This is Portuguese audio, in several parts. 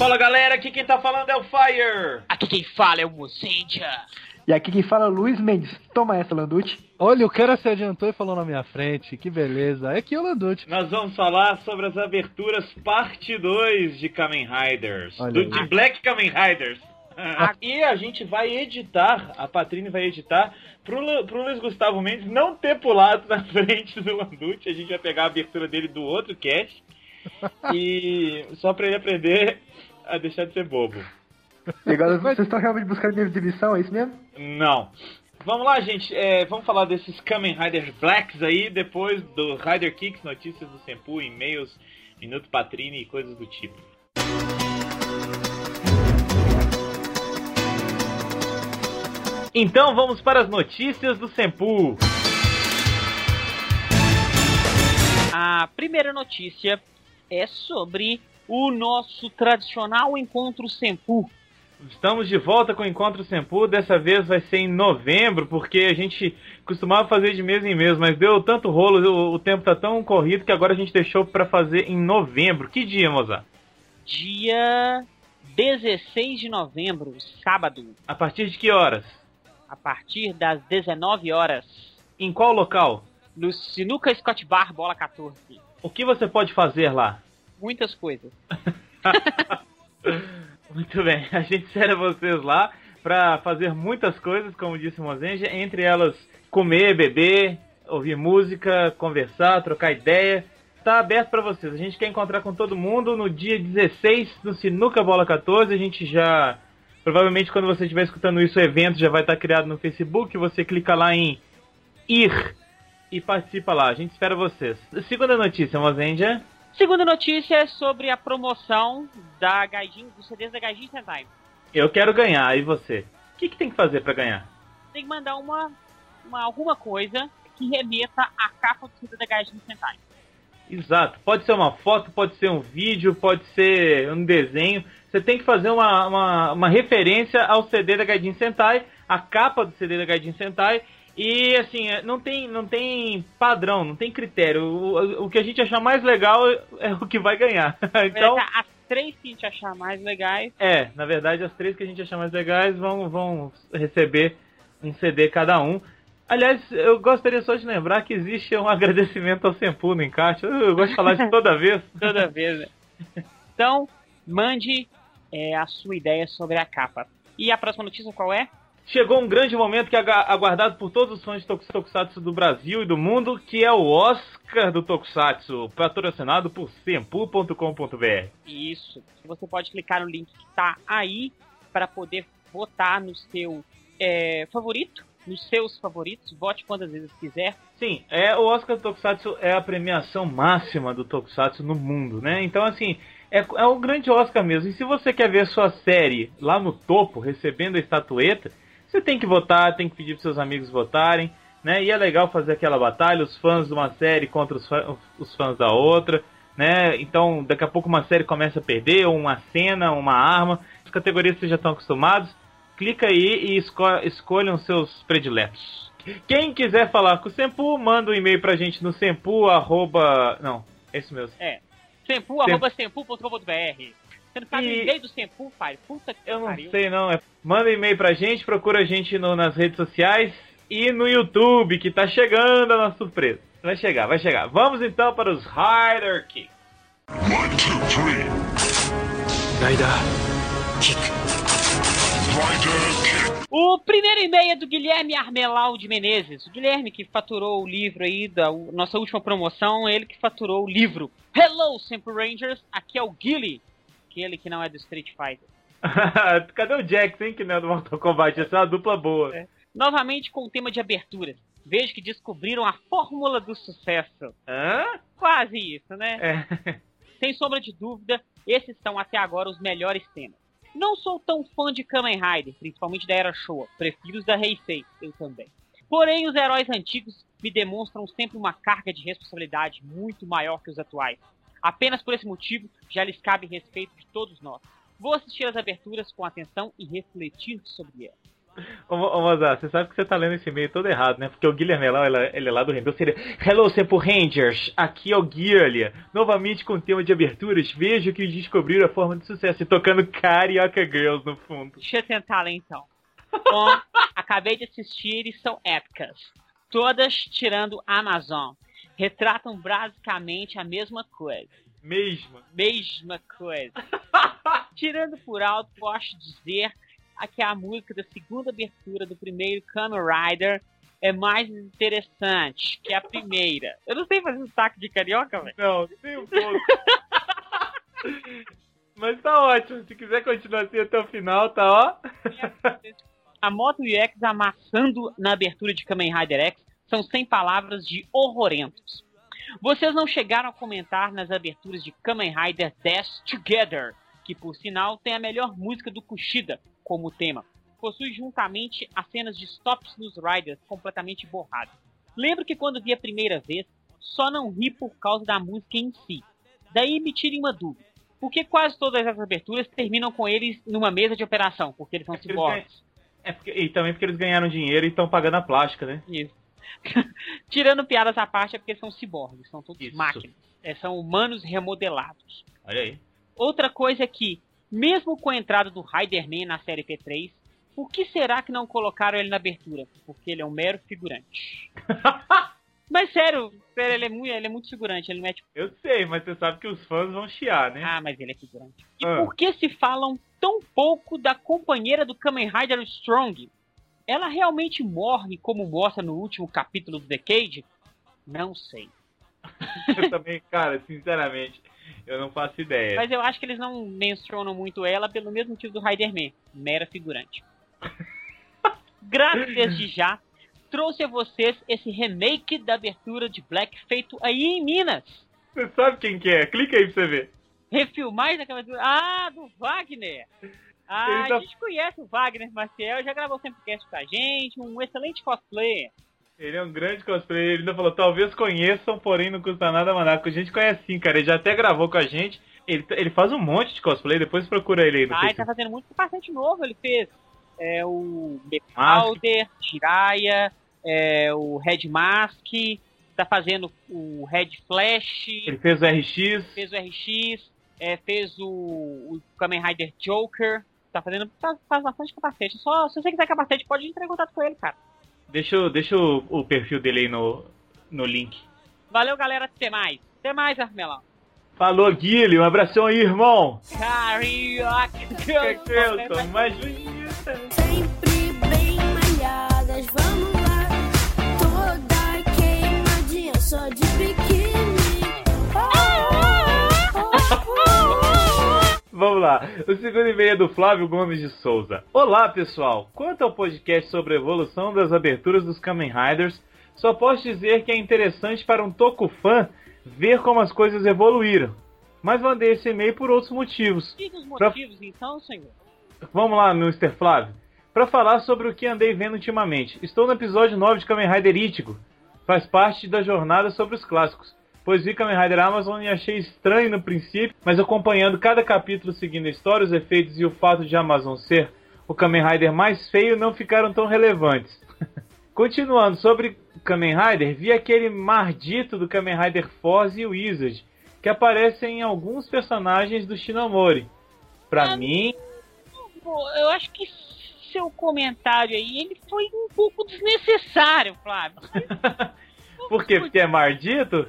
Fala galera, aqui quem tá falando é o Fire. Aqui quem fala é o Mozendia. E aqui quem fala é Luiz Mendes. Toma essa, Landucci. Olha, o cara se adiantou e falou na minha frente. Que beleza. É aqui o Landucci. Nós vamos falar sobre as aberturas parte 2 de Kamen Riders. Do, de Black Kamen Riders. E a gente vai editar, a Patrine vai editar, pro, pro Luiz Gustavo Mendes não ter pulado na frente do Landucci. A gente vai pegar a abertura dele do outro cast. E só pra ele aprender a deixar de ser bobo. E agora vocês estão realmente buscando minha exibição, é isso mesmo? Não. Vamos lá, gente. É, vamos falar desses Kamen Riders Blacks aí, depois do Rider Kicks, notícias do Senpu, e-mails, Minuto Patrine e coisas do tipo. Então vamos para as notícias do Senpu. A primeira notícia é sobre o nosso tradicional encontro Senpu. Estamos de volta com o Encontro Senpu. Dessa vez vai ser em novembro, porque a gente costumava fazer de mês em mês, mas deu tanto rolo, o, o tempo tá tão corrido que agora a gente deixou para fazer em novembro. Que dia, Mozart? Dia 16 de novembro, sábado, A partir de que horas? a partir das 19 horas, Em qual local? no Sinuca Scott Bar Bola 14. O que você pode fazer lá? Muitas coisas. Muito bem, a gente espera vocês lá para fazer muitas coisas, como disse o Mozenja, entre elas comer, beber, ouvir música, conversar, trocar ideia. Tá aberto para vocês. A gente quer encontrar com todo mundo no dia 16 no Sinuca Bola 14. A gente já provavelmente quando você estiver escutando isso, o evento já vai estar criado no Facebook. Você clica lá em ir e participa lá. A gente espera vocês. Segunda notícia, Mozenja. Segunda notícia é sobre a promoção da Gaijin, dos CDs da Gaijin Sentai. Eu quero ganhar, e você? O que, que tem que fazer para ganhar? Tem que mandar uma, uma alguma coisa que remeta à capa do CD da Gaijin Sentai. Exato. Pode ser uma foto, pode ser um vídeo, pode ser um desenho. Você tem que fazer uma, uma, uma referência ao CD da Gaijin Sentai, a capa do CD da Gaijin Sentai. E assim, é, não tem, não tem padrão, não tem critério. O, o que a gente achar mais legal é o que vai ganhar. Então, as três que a gente achar mais legais, é, na verdade, as três que a gente achar mais legais vão, vão receber um CD cada um. Aliás, eu gostaria só de lembrar que existe um agradecimento ao Sempu no encaixe. Eu, eu gosto de falar isso toda vez. toda vez. né? Então, mande é, a sua ideia sobre a capa. E a próxima notícia qual é? Chegou um grande momento que é aguardado por todos os fãs de Tokus- Tokusatsu do Brasil e do mundo, que é o Oscar do Tokusatsu, patrocinado por sempu.com.br. Isso. Você pode clicar no link que está aí para poder votar no seu é, favorito, nos seus favoritos. Vote quantas vezes quiser. Sim, é o Oscar do Tokusatsu é a premiação máxima do Tokusatsu no mundo, né? Então, assim, é, é um grande Oscar mesmo. E se você quer ver sua série lá no topo, recebendo a estatueta, você tem que votar, tem que pedir para seus amigos votarem, né? E é legal fazer aquela batalha, os fãs de uma série contra os, fã- os fãs da outra, né? Então, daqui a pouco uma série começa a perder, ou uma cena, uma arma. As categorias vocês já estão acostumados. Clica aí e esco escolham seus prediletos. Quem quiser falar com o Sempu, manda um e-mail pra gente no sempu, arroba... Não, é isso mesmo. Sempu, arroba sempu.com.br. Você não sabe E- o e-mail do Sempu, pai? Puta que Eu não pariu. sei não. É- Manda e-mail pra gente, procura a gente no- nas redes sociais e no YouTube, que tá chegando a nossa surpresa. Vai chegar, vai chegar. Vamos então para os Rider Kicks. One, two, three. Rider kick. O primeiro e-mail é do Guilherme Armelau de Menezes. O Guilherme que faturou o livro aí da nossa última promoção, ele que faturou o livro. Hello, Sempre Rangers, aqui é o Guile, aquele que não é do Street Fighter. Cadê o Jax, hein, que não é do Mortal Kombat? Essa é uma dupla boa. É. Novamente com o tema de aberturas. Vejo que descobriram a fórmula do sucesso. Hã? Quase isso, né? É. Sem sombra de dúvida, esses são até agora os melhores temas. Não sou tão fã de Kamen Rider, principalmente da Era Showa. Prefiro os da Heisei, eu também. Porém, os heróis antigos me demonstram sempre uma carga de responsabilidade muito maior que os atuais. Apenas por esse motivo, já lhes cabe respeito de todos nós. Vou assistir as aberturas com atenção e refletir sobre elas. Ô, ô Mozart, você sabe que você tá lendo esse e-mail todo errado, né? Porque o Guilherme lá, ele é- ele é lá do Rendeu. Seria Hello, Sempo Rangers. Aqui é o Guilherme. Novamente com o tema de aberturas. Vejo que descobriram a forma de sucesso. E tocando Carioca Girls no fundo. Deixa eu tentar ler então. Bom, acabei de assistir e são épicas. Todas tirando Amazon. Retratam basicamente a mesma coisa. Mesmo. Mesma coisa. Tirando por alto, posso dizer que a música da segunda abertura do primeiro Kamen Rider é mais interessante que a primeira. Eu não sei fazer sotaque de carioca, velho. Não, nem um pouco. Mas tá ótimo. Se quiser continuar assim até o final, tá ó. A moto UX amassando na abertura de Kamen Rider X são sem palavras de horrorentos. Vocês não chegaram a comentar nas aberturas de Kamen Rider Death Together, que por sinal tem a melhor música do Kushida como tema. Possui juntamente as cenas de stops nos Riders completamente borradas. Lembro que quando vi a primeira vez, só não ri por causa da música em si. Daí me tirem uma dúvida. Por que quase todas as aberturas terminam com eles numa mesa de operação? Porque eles são eles ciborgues. É porque, e também porque eles ganharam dinheiro e estão pagando a plástica, né? Isso. Tirando piadas à parte, é porque são ciborgues, são todos Isso. máquinas. É, são humanos remodelados. Olha aí. Outra coisa é que, mesmo com a entrada do Riderman na série P3, por que será que não colocaram ele na abertura? Porque ele é um mero figurante. Mas sério, sério ele, é muito, ele é muito figurante, ele não é tipo, Eu sei, mas você sabe que os fãs vão chiar, né? ah, mas ele é figurante. E Ah. por que se falam tão pouco da companheira do Kamen Rider Strong? Ela realmente morre como mostra no último capítulo do Decade? Não sei. Eu também, cara, sinceramente, eu não faço ideia. Mas eu acho que eles não mencionam muito ela pelo mesmo motivo do Riderman, mera figurante. Graças desde já, trouxe a vocês esse remake da abertura de Black feito aí em Minas. Você sabe quem que é? Clica aí pra você ver. Refilmagem daquela abertura. Ah, do Wagner! Ah, tá- a gente conhece o Wagner Marcel, já gravou sempre cast com a gente, um excelente cosplayer. Ele é um grande cosplayer, ele ainda falou, talvez conheçam, porém não custa nada mandar. A gente conhece sim, cara. Ele já até gravou com a gente. Ele, ele faz um monte de cosplay, depois procura ele aí no Ah, ele tá Facebook. fazendo muito capacete novo, ele fez é, o Mask. Powder, Jiraiya, é, o Red Mask, tá fazendo o Red Flash, Ele fez o RX. fez o RX, é, fez o, o Kamen Rider Joker, tá fazendo, faz, faz bastante capacete. Só, se você quiser capacete, pode entrar em contato com ele, cara. Deixa, deixa o, o perfil dele aí no, no link. Valeu, galera, até mais. Até mais, Armelão. Falou, Guilherme, um abração aí, irmão. Carioca, Kelson, mais bonita. Sempre bem malhadas, vamos lá. Toda queimadinha, só de biquíni. Vamos lá. O segundo e-mail é do Flávio Gomes de Souza. Olá, pessoal. Quanto ao podcast sobre a evolução das aberturas dos Kamen Riders, só posso dizer que é interessante para um Toku fã ver como as coisas evoluíram. Mas mandei esse e-mail por outros motivos. Diga os motivos, então, senhor. Vamos lá, Mr. Flávio. Para falar sobre o que andei vendo ultimamente. Estou no episódio 9 de Kamen Rider Ichigo. Faz parte da jornada sobre os clássicos. Pois vi Kamen Rider Amazon e achei estranho no princípio, mas acompanhando cada capítulo seguindo a história, os efeitos e o fato de Amazon ser o Kamen Rider mais feio não ficaram tão relevantes. Continuando, sobre Kamen Rider, vi aquele mardito do Kamen Rider Force e Wizard, que aparecem em alguns personagens do Shinomori. Pra Ah, mim, eu acho que seu comentário aí, ele foi um pouco desnecessário, Flávio. Por quê? Porque é mardito?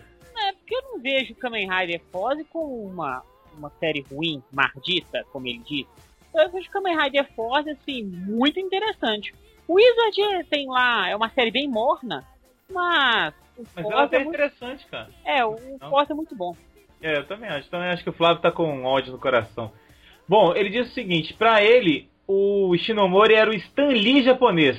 Porque eu não vejo Kamen Rider Force como uma, uma série ruim, mardita, como ele disse. Eu vejo Kamen Rider Force, assim, muito interessante. O Wizard tem lá, é uma série bem morna, mas Mas ela Force é é, muito, interessante, cara. é, o. Force é muito bom. É, eu também acho. Também acho que o Flávio tá com ódio no coração. Bom, ele diz o seguinte: pra ele, o Shinomori era o Stan Lee japonês.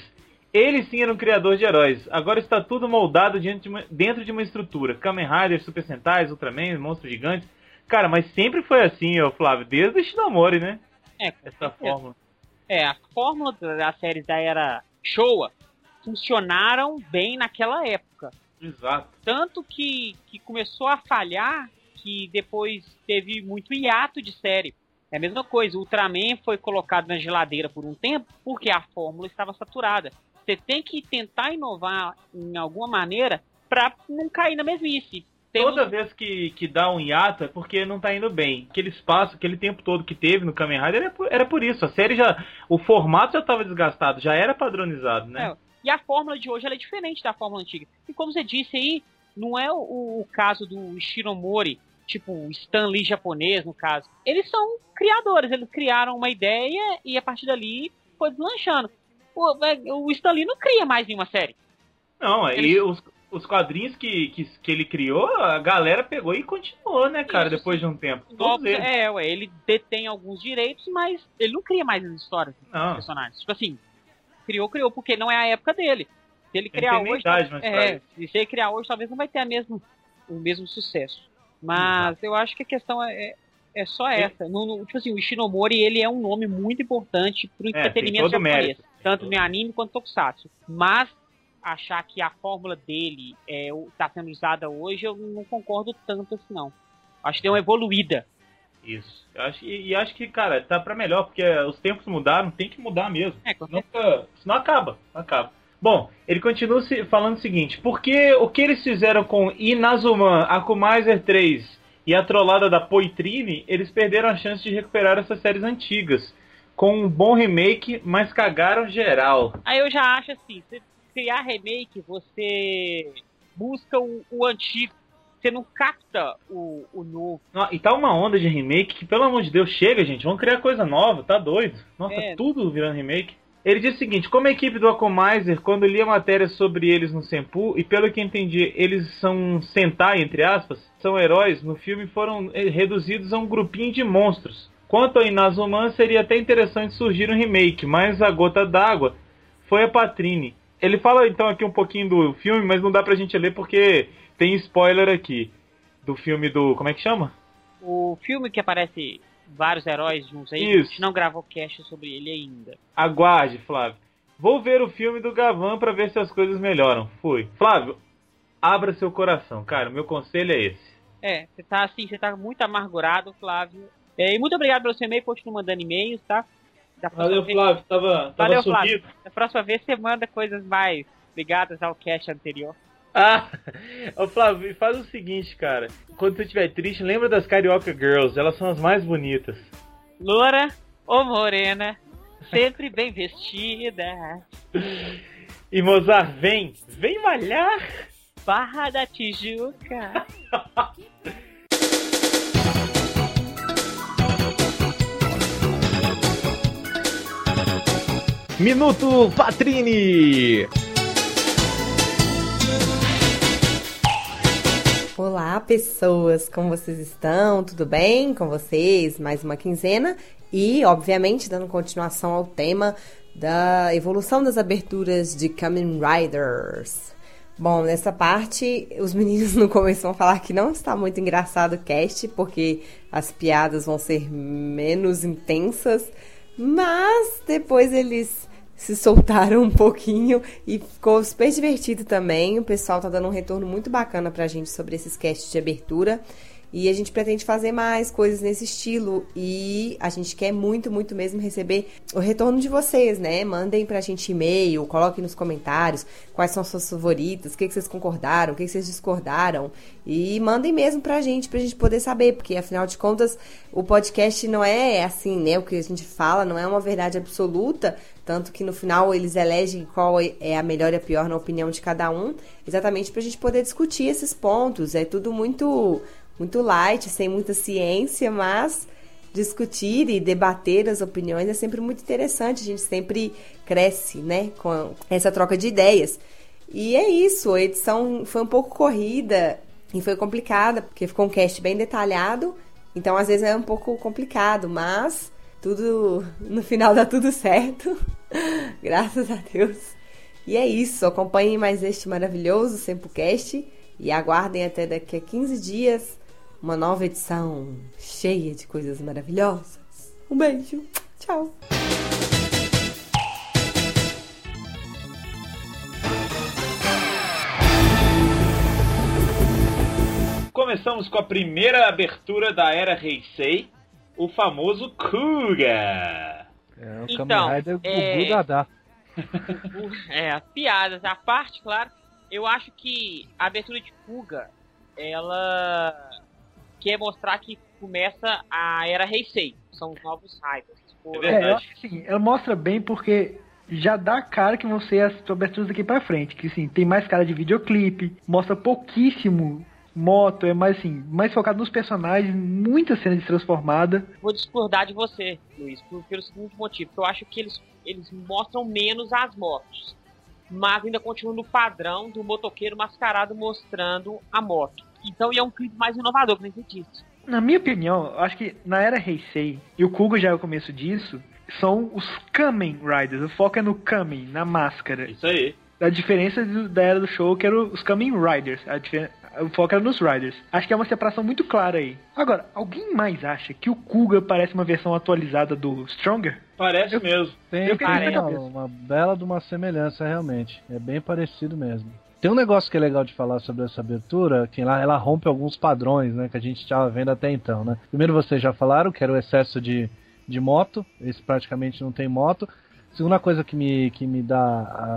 Ele sim era um criador de heróis. Agora está tudo moldado dentro de uma, dentro de uma estrutura. Kamen Rider, Super Sentais, Ultraman, Monstros Gigantes. Cara, mas sempre foi assim, ó, Flávio, desde o Shinomori, né? É, Essa fórmula. É, a fórmula das séries da era Showa funcionaram bem naquela época. Exato. Tanto que, que começou a falhar que depois teve muito hiato de série. É a mesma coisa, o Ultraman foi colocado na geladeira por um tempo porque a fórmula estava saturada. Você tem que tentar inovar em alguma maneira pra não cair na mesmice. Temos- Toda vez que, que dá um hiato é porque não tá indo bem. Aquele espaço, aquele tempo todo que teve no Kamen Rider era por, era por isso. A série já. O formato já estava desgastado, já era padronizado, né? É, e a fórmula de hoje é diferente da fórmula antiga. E como você disse aí, não é o, o caso do Shiromori, tipo Stan Lee japonês, no caso. Eles são criadores, eles criaram uma ideia e a partir dali foi deslanchando. O, é, o Stan Lee não cria mais nenhuma série. Não, Ele- e os, os quadrinhos que, que, que ele criou, a galera pegou e continuou, né, cara, Isso. depois de um tempo. Todos eles. é, ué, ele detém alguns direitos, mas ele não cria mais as histórias dos personagens. Tipo assim, criou, criou, porque não é a época dele. Se ele criar hoje. idade pra É, se ele criar hoje, talvez não vai ter a mesmo, o mesmo sucesso. Mas eu acho que a questão é, é- é só essa. No, no- tipo assim, o Ishinomori, ele é um nome muito importante pro É, entretenimento japonês. mérito. Tanto no anime quanto no tokusatsu. Mas achar que a fórmula dele é, o- tá sendo usada hoje, eu não concordo tanto assim, não. Acho que deu uma evoluída. Isso. Eu acho, e, e acho que, cara, tá pra melhor, porque os tempos mudaram, tem que mudar mesmo. É, Senão, fica- senão acaba, acaba. Bom, ele continua falando o seguinte, porque o que eles fizeram com Inazuman, Akumizer 3 e a trollada da Poitrine, eles perderam a chance de recuperar essas séries antigas. Com um bom remake, mas cagaram geral. Aí eu já acho assim, você criar remake, você busca o, o antigo. Você não capta o, o novo. Não, E tá uma onda de remake que, pelo amor de Deus, chega, gente. Vamos criar coisa nova, tá doido? Nossa, É. tudo virando remake. Ele diz o seguinte: como a equipe do Akomizer, quando lia matérias sobre eles no Senpu, e pelo que entendi, eles são Sentai, entre aspas, são heróis, no filme foram eh, reduzidos a um grupinho de monstros. Quanto a Inazuman, seria até interessante surgir um remake, mas a gota d'água foi a Patrine. Ele fala então aqui um pouquinho do filme, mas não dá pra gente ler porque tem spoiler aqui. Do filme do. Como é que chama? O filme que aparece vários heróis juntos aí, Isso. a gente não gravou cast sobre ele ainda. Aguarde, Flávio. Vou ver o filme do Gavan pra ver se as coisas melhoram. Fui. Flávio, abra seu coração, cara. Meu conselho é esse. É, você tá assim, você tá muito amargurado, Flávio. É, e muito obrigado pelo seu e-mail, continue mandando e-mails, tá? Valeu, vez- Flávio. Tava, tava Valeu, subido. Flávio. Da próxima vez você manda coisas mais ligadas ao cast anterior. Ah, ô Flávio, faz o seguinte, cara. Quando você estiver triste, lembra das Carioca Girls. Elas são as mais bonitas. Loura ou morena, sempre bem vestida. E Mozart, vem. Vem malhar. Barra da Tijuca. Minuto Patrini. Olá, pessoas, como vocês estão? Tudo bem com vocês? Mais uma quinzena e, obviamente, dando continuação ao tema da evolução das aberturas de Kamen Riders. Bom, nessa parte, os meninos no começo vão falar que não está muito engraçado o cast, porque as piadas vão ser menos intensas, mas depois eles se soltaram um pouquinho e ficou super divertido também. O pessoal tá dando um retorno muito bacana pra gente sobre esses casts de abertura. E a gente pretende fazer mais coisas nesse estilo. E a gente quer muito, muito mesmo receber o retorno de vocês, né? Mandem pra gente e-mail, coloquem nos comentários quais são suas favoritas, o que, que vocês concordaram, o que, que vocês discordaram. E mandem mesmo pra gente, pra gente poder saber, porque afinal de contas, o podcast não é assim, né? O que a gente fala não é uma verdade absoluta, tanto que no final eles elegem qual é a melhor e a pior na opinião de cada um, exatamente pra gente poder discutir esses pontos. É tudo muito muito light, sem muita ciência, mas discutir e debater as opiniões é sempre muito interessante. A gente sempre cresce, né, com essa troca de ideias. E é isso, a edição foi um pouco corrida e foi complicada, porque ficou um cast bem detalhado, então às vezes é um pouco complicado, mas tudo no final dá tudo certo. Graças a Deus. E é isso, acompanhem mais este maravilhoso Sempocast e aguardem até daqui a 15 dias uma nova edição cheia de coisas maravilhosas. Um beijo. Tchau. Começamos com a primeira abertura da era Heisei. o famoso Kuga. É, o Então, Kamen é-. O- é, piadas à parte, claro. Eu acho que a abertura de Fuga, ela quer mostrar que começa a era Heisei. São os novos Riders. Foram- É É, eu verdade. acho que sim, ela mostra bem porque já dá cara que vão ser as aberturas daqui pra frente. Que sim, tem mais cara de videoclipe, mostra pouquíssimo moto, é mais assim, mais focado nos personagens, muita cena de transformada. Vou discordar de você, Luiz, por- pelo seguinte motivo. que Eu acho que eles, eles mostram menos as motos. Mas ainda continuam no padrão do motoqueiro mascarado mostrando a moto. Então e é um clipe mais inovador, que nem você disse. Na minha opinião, eu acho que na era Heisei, e o Kuga já é o começo disso, são os Kamen Riders. O foco é no Kamen, na máscara. Isso aí. A diferença do- da era do show que eram os Kamen Riders. O foco era nos Riders. Acho que é uma separação muito clara aí. Agora, alguém mais acha que o Kuga parece uma versão atualizada do Stronger? Parece Eu- mesmo. Tem, Eu tem uma, uma bela de uma semelhança, realmente. É bem parecido mesmo. Tem um negócio que é legal de falar sobre essa abertura, que ela, ela rompe alguns padrões, né, que a gente estava vendo até então, né. Primeiro vocês já falaram, que era o excesso de, de moto, esse praticamente não tem moto. Segunda coisa que me, que me dá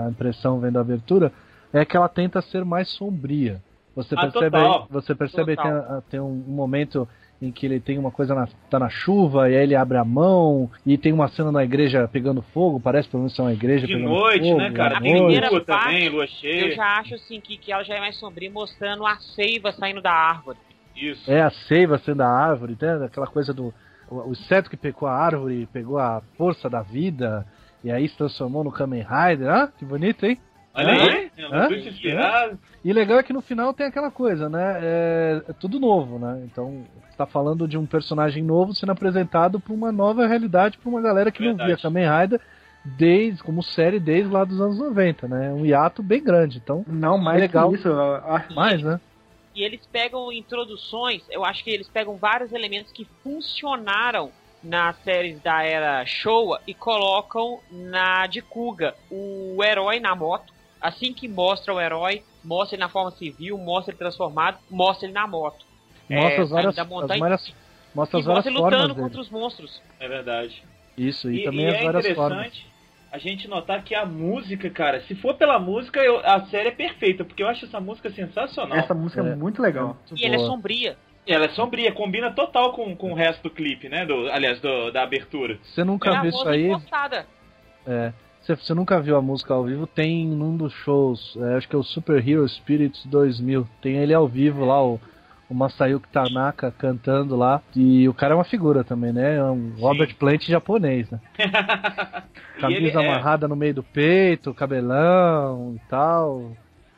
a impressão vendo a abertura é que ela tenta ser mais sombria. Você Ah, percebe, total. você percebe que tem, Total. a- tem um, um momento em que ele tem uma coisa na, tá na chuva e aí ele abre a mão e tem uma cena na igreja pegando fogo, parece pelo menos ser uma igreja De pegando noite, fogo, né, cara? à A noite. primeira parte, também, lua Eu cheia. já acho assim que, que ela já é mais sombria, mostrando a seiva saindo da árvore. Isso. É a seiva sendo a árvore, né? aquela coisa do o o inseto que pegou a árvore, pegou a força da vida e aí se transformou no Kamen Rider. Ah, que bonito, hein? Olha aí, eu não Hã? fui te inspirado. E legal é que no final tem aquela coisa, né? É, é tudo novo, né? Então, tá falando de um personagem novo sendo apresentado pra uma nova realidade pra uma galera que não Verdade. via Kamen Rider desde, como série desde lá dos anos 90, né? Um hiato bem grande. Então, Não, mais Legal. que isso. mais, né? E eles pegam introduções, eu acho que eles pegam vários elementos que funcionaram nas séries da era Showa e colocam na de Kuga. O herói na moto, assim que mostra o herói, mostra ele na forma civil, mostra ele transformado, mostra ele na moto. Mostra É, as várias, da montanha as várias, mostra as várias mostra ele formas lutando dele. contra os monstros. É verdade. Isso, e, E, também e as é várias formas. interessante a gente notar que a música, cara, se for pela música, eu- a série é perfeita, porque eu acho essa música sensacional. Essa música é, É. muito legal. Muito E ela é boa. sombria. Ela é sombria, combina total com, com o resto do clipe, né? Do, aliás, do- da abertura. Você nunca é viu isso aí? impostada. É. Você, você nunca viu a música ao vivo? Tem num dos shows, é, acho que é o Super Hero Spirits 2000. Tem ele ao vivo lá, o, o Masayuki Tanaka cantando lá. E o cara é uma figura também, né? É um Robert Plant japonês, né? Camisa é- amarrada no meio do peito, cabelão e tal.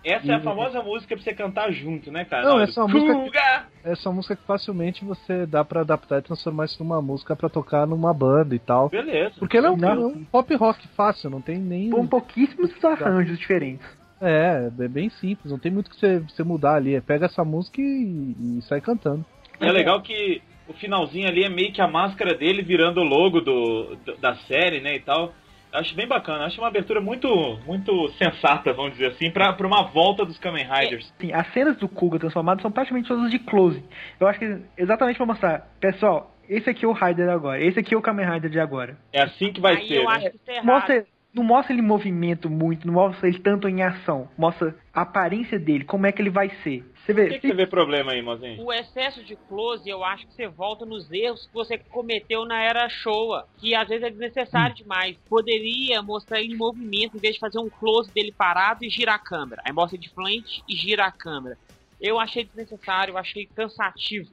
Essa é a famosa música pra você cantar junto, né, cara? Não, essa é uma música que- Kuga! Essa música que facilmente você dá pra adaptar e transformar isso numa música pra tocar numa banda e tal. Beleza. Porque ele é um, Não. é um pop rock fácil, não tem nem. Com pouquíssimos arranjos diferentes. É, é bem simples, não tem muito que você, você mudar ali. É pega essa música e, e sai cantando. É legal que o finalzinho ali é meio que a máscara dele virando o logo do, do- da série, né, e tal. Acho bem bacana, acho uma abertura muito muito sensata, vamos dizer assim, pra, pra uma volta dos Kamen Riders. Assim, as cenas do Kuga transformado são praticamente todas de close. Eu acho que exatamente pra mostrar, pessoal, esse aqui é o Rider agora, esse aqui é o Kamen Rider de agora. É assim que vai Aí ser, eu né? acho que é errado. Mostra, não mostra ele em movimento muito, não mostra ele tanto em ação. Mostra a aparência dele, como é que ele vai ser. Você Por vê, que, que você vê problema aí, mozinho? O excesso de close, eu acho que você volta nos erros que você cometeu na era Showa, que às vezes é desnecessário demais. Poderia mostrar ele em movimento, em vez de fazer um close dele parado e girar a câmera. Aí mostra de frente e gira a câmera. Eu achei desnecessário, eu achei cansativo.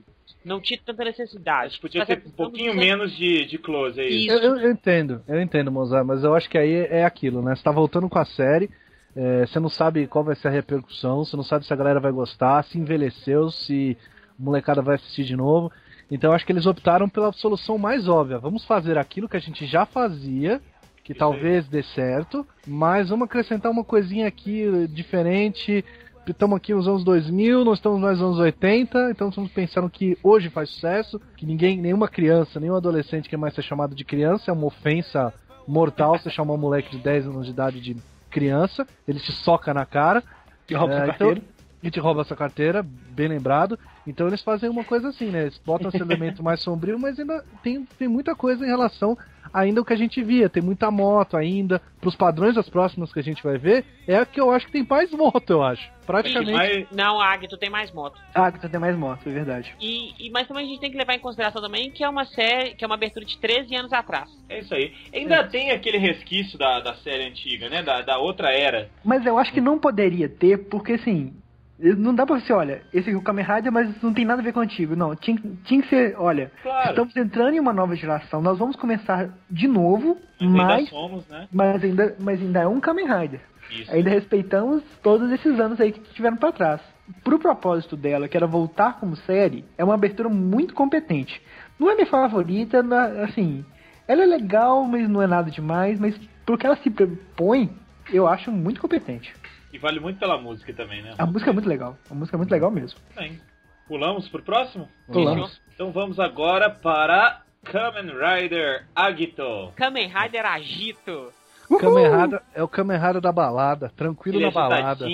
Não tinha tanta necessidade. Acho que podia ter a um pouquinho do- menos de, de close aí. Isso. Eu, eu- eu entendo, eu entendo, Mozart, mas eu acho que aí é aquilo, né? Você tá voltando com a série, é, você não sabe qual vai ser a repercussão, você não sabe se a galera vai gostar, se envelheceu, se a molecada vai assistir de novo. Então acho que eles optaram pela solução mais óbvia. Vamos fazer aquilo que a gente já fazia, que Isso talvez dê certo, mas vamos acrescentar uma coisinha aqui diferente. Estamos aqui nos anos 2000, nós estamos nos anos 80, então estamos pensando que hoje faz sucesso, que ninguém, nenhuma criança, nenhum adolescente quer mais ser chamado de criança, é uma ofensa mortal você chamar um moleque de 10 anos de idade de criança, ele te soca na cara. que rouba É, seu então, carteiro. E te rouba essa carteira, bem lembrado. Então eles fazem uma coisa assim, né? Eles botam esse elemento mais sombrio, mas ainda tem, tem muita coisa em relação ainda ao que a gente via. Tem muita moto ainda. Pros padrões das próximas que a gente vai ver, é a que eu acho que tem mais moto, eu acho. Praticamente. Não, a Agito tem mais moto. Que tem mais moto, é verdade. E, e- mas também a gente tem que levar em consideração também que é uma série, que é uma abertura de 13 anos atrás. é isso aí. Ainda tem aquele resquício da, da série antiga, né? Da, da outra era. Mas eu acho que não poderia ter, porque assim. Não dá pra você, olha, esse aqui é o Kamen Rider, mas não tem nada a ver com o antigo. Não, tinha, tinha que ser, olha, Claro. estamos entrando em uma nova geração, nós vamos começar de novo, Mas ainda mas, somos, né? mas, ainda, mas ainda é um Kamen Rider. Isso. Ainda respeitamos todos esses anos aí que tiveram pra trás. Pro propósito dela, que era voltar como série, é uma abertura muito competente. Não é minha favorita, não é- assim, ela é legal, mas não é nada demais, mas pro que ela se propõe, eu acho muito competente. E vale muito pela música também, né? A música é muito legal, a música é muito legal mesmo. Bem. Pulamos pro próximo? Pulamos. Então vamos agora para Kamen Rider Agito. Kamen Rider Agito. Kamen Rider é o Kamen Rider da balada, tranquilo Ele na é balada.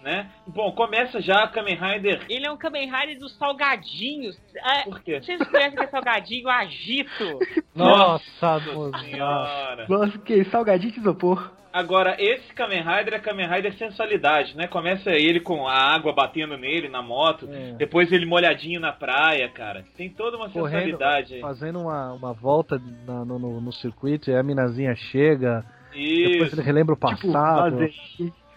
né? Bom, começa já Kamen Rider. Ele é um Kamen Rider dos salgadinhos. É, Por quê? vocês conhecem que é salgadinho? Agito. Nossa, Nossa senhora. Nossa, que salgadinho de isopor. Agora, esse Kamen Rider é Kamen Rider sensualidade, né? Começa ele com a água batendo nele na moto, É. depois ele molhadinho na praia, cara. Tem toda uma Correndo, sensualidade aí. fazendo uma, uma volta na- no, no, no circuito e a minazinha chega, depois Isso. ele relembra o Tipo, passado. fazer-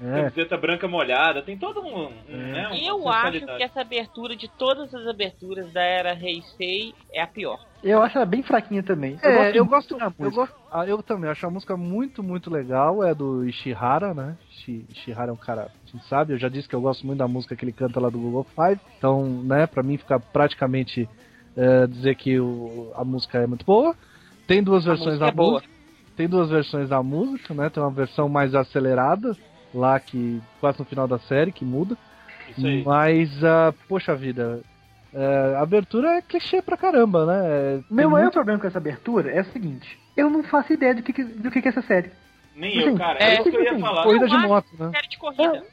é. Camiseta branca molhada, tem todo um. um, né, Eu acho que essa abertura de todas as aberturas da era Heisei é a pior. Eu acho ela bem fraquinha também. É, eu gosto, eu música. gosto, ah, eu também acho a música muito, muito legal, é do Ishihara, né? Ishi- Ishihara é um cara, a gente sabe, eu já disse que eu gosto muito da música que ele canta lá do Google Five, então, né, pra mim fica praticamente é, dizer que o- a música é muito boa. Tem duas A versões música da é boa. música, tem duas versões da música, né? Tem uma versão mais acelerada, lá que quase no final da série, que muda. Mas, ah, poxa vida, é, a abertura é clichê pra caramba, né? É, O meu tem maior muito- problema com essa abertura é o seguinte: eu não faço ideia do que, do que, é essa série. Nem eu, Sim, cara. é, É, isso que eu ia assim, falar. Corrida Eu de moto, né? Série de corrida.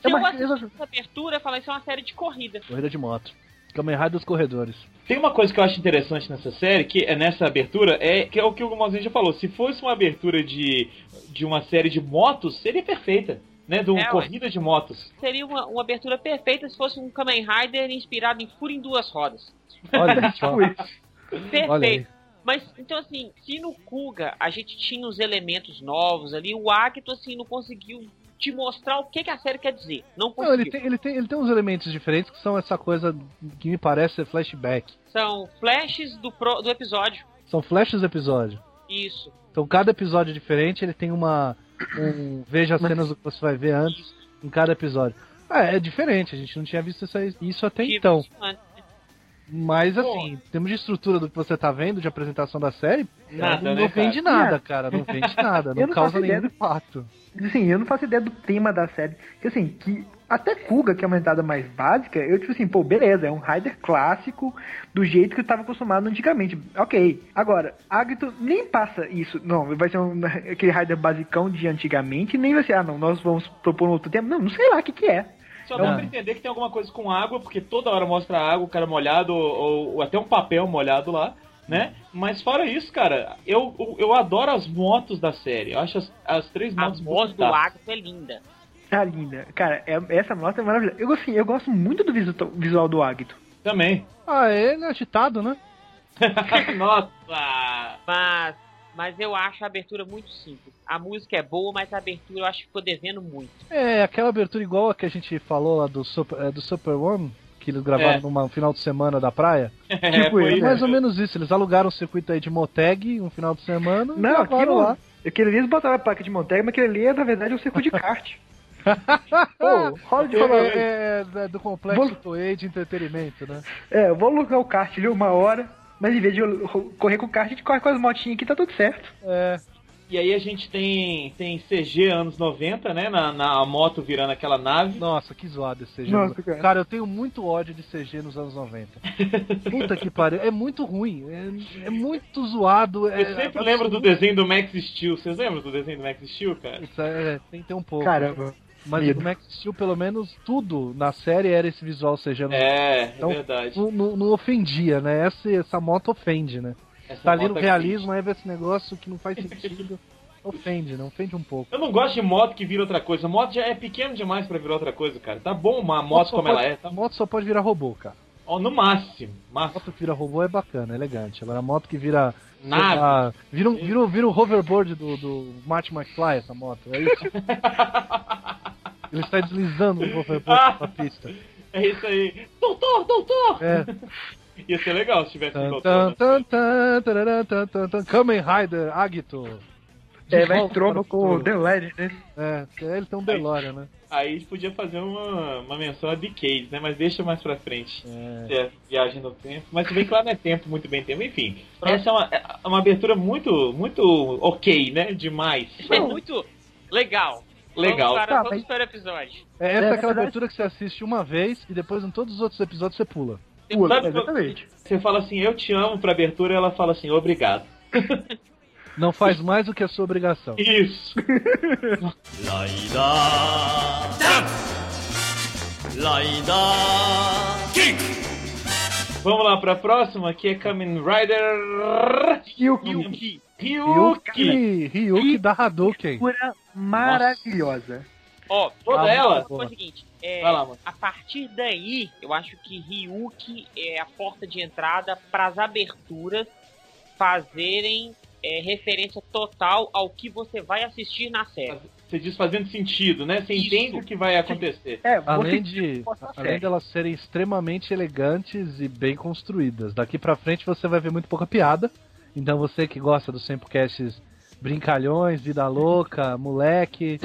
Se É eu uma- assistir essa abertura, eu falei, isso é uma série de corrida. Corrida de moto. Kamen Rider dos corredores. Tem uma coisa que eu acho interessante nessa série, que é nessa abertura, é que é o que o Mozinho já falou. Se fosse uma abertura de, de uma série de motos, seria perfeita. Né? De uma É, ué. corrida de motos. Seria uma, uma abertura perfeita se fosse um Kamen Rider inspirado em Fúria em Duas Rodas. Olha só. Tipo isso. Olha. Perfeito. Mas, então assim, se no Kuga a gente tinha os elementos novos ali, o Akito, assim, não conseguiu te mostrar o que, que a série quer dizer. Não Não, conseguiu. ele, tem, ele, tem, ele tem uns elementos diferentes que são essa coisa que me parece ser flashback. São flashes do, pro- do episódio. São flashes do episódio. Isso. Então cada episódio é diferente, ele tem uma. Um, veja as cenas do que você vai ver antes em cada episódio. Ah, é diferente, a gente não tinha visto isso, até então. antes. Mas assim, em termos de estrutura do que você tá vendo, de apresentação da série, Nada, não, né, vende cara? nada, cara. Não vende nada, não, não causa nenhum do- impacto. Assim, eu não faço ideia do tema da série. Que assim, que até Kuga, que é uma entrada mais básica, eu tipo assim, pô, beleza, é um Rider clássico do jeito que eu tava acostumado antigamente. Ok. Agora, Agito nem passa isso. Não, vai ser um, aquele Rider basicão de antigamente, nem vai ser, ah não, nós vamos propor um outro tema. Não, não sei lá o que que é. Só dá Não. pra entender que tem alguma coisa com água, porque toda hora mostra água, o cara molhado, ou, ou até um papel molhado lá, né? Mas fora isso, cara, eu, eu, eu adoro as motos da série. Eu acho as, as três A motos voz muito do. Akito é linda. Tá linda. Cara, é- essa moto é maravilhosa. Eu, assim, eu gosto muito do visu- visual do Agito. Também. Ah, ele é agitado, né? Nossa! Mas, mas eu acho a abertura muito simples. A música é boa, mas a abertura eu acho que ficou devendo muito. É, aquela abertura igual a que a gente falou lá do Super, é, do Super One, que eles gravaram É. numa final de semana da praia. É, Tipo. É mais ou menos isso, eles alugaram um circuito aí de Moteg um final de semana Não, aquilo lá. Aquele ali eles botaram a placa de Montega, mas aquele ali é, na verdade, um circuito de kart. Pô, rola de falar. É, é, é do complexo Vou- Toei de entretenimento, né? É, eu vou alugar o kart ali uma hora, mas em vez de correr com o kart, a gente corre com as motinhas aqui, tá tudo certo. É, E aí a gente tem, tem CG anos 90, né? Na, na moto virando aquela nave. nossa, que zoado esse CG. Nossa, cara. eu tenho muito ódio de CG nos anos 90. Puta que pariu, é muito ruim, é, é muito zoado. É, Eu sempre lembro do desenho do Max Steel. Vocês lembram do desenho do Max Steel, cara? Isso é, tem que ter um pouco. Caramba. Mas Medo. o Max Steel, pelo menos, tudo na série era esse visual CG. não- É, é Então, verdade. Não, não- não ofendia, né? Essa, essa moto ofende, né? Essa Tá ali no moto é realismo, aí vê esse negócio que não faz sentido. ofende, né? Ofende um pouco. Eu não gosto de moto que vira outra coisa. Moto já é pequeno demais pra virar outra coisa, cara. Tá bom uma moto só como pode- ela é, tá A moto só pode virar robô, cara. Ó, no máximo. A Máximo. moto que vira robô é bacana, é elegante. Agora a moto que vira. Nave. lá, vira, um, vira, um- vira o hoverboard do, do Marty McFly, essa moto. É isso. Ele está deslizando no pela pista. É isso aí. Doutor, doutor! É. Ia ser legal se tivesse Tan, doutor. tan, né? tan, tan, tarará, tan, tan, tan. Kamen Rider Agito. É, vai em volta tromba para o com o futuro. The Legend, né? É, ele tem um DeLorean, né? Aí a gente podia fazer uma, uma menção a Decade, né? Mas deixa mais pra frente. É. É, viagem no tempo. Mas se bem que lá não é tempo, muito bem tempo. Enfim, essa é uma, é uma abertura muito, muito ok, né? Demais. É muito legal. Legal. Vamos para, Tá, vamos mas- para o episódio. É, essa É, é, aquela verdade- abertura que você assiste uma vez e depois em todos os outros episódios você pula. Pula, Sabe- exatamente. Você fala assim, eu te amo pra abertura, e ela fala assim, obrigado. Não faz mais do que a sua obrigação. Isso. Vamos lá pra próxima, que é Kamen Rider Yuki. Ryuki. Ryuki, Ryuki. Ryuki da Hadouken. Maravilhosa. Ó, Toda a- ela? Foi o seguinte, é, Vai lá, mano. a partir daí, eu acho que Ryuki é a porta de entrada para as aberturas fazerem é, referência total ao que você vai assistir na série. Você diz fazendo sentido, né? Você Isso. entende o que vai acontecer. É, Além você de, além série. delas serem extremamente elegantes e bem construídas. Daqui pra frente você vai ver muito pouca piada. Então você que gosta dos Sempocasts brincalhões, vida louca, moleque,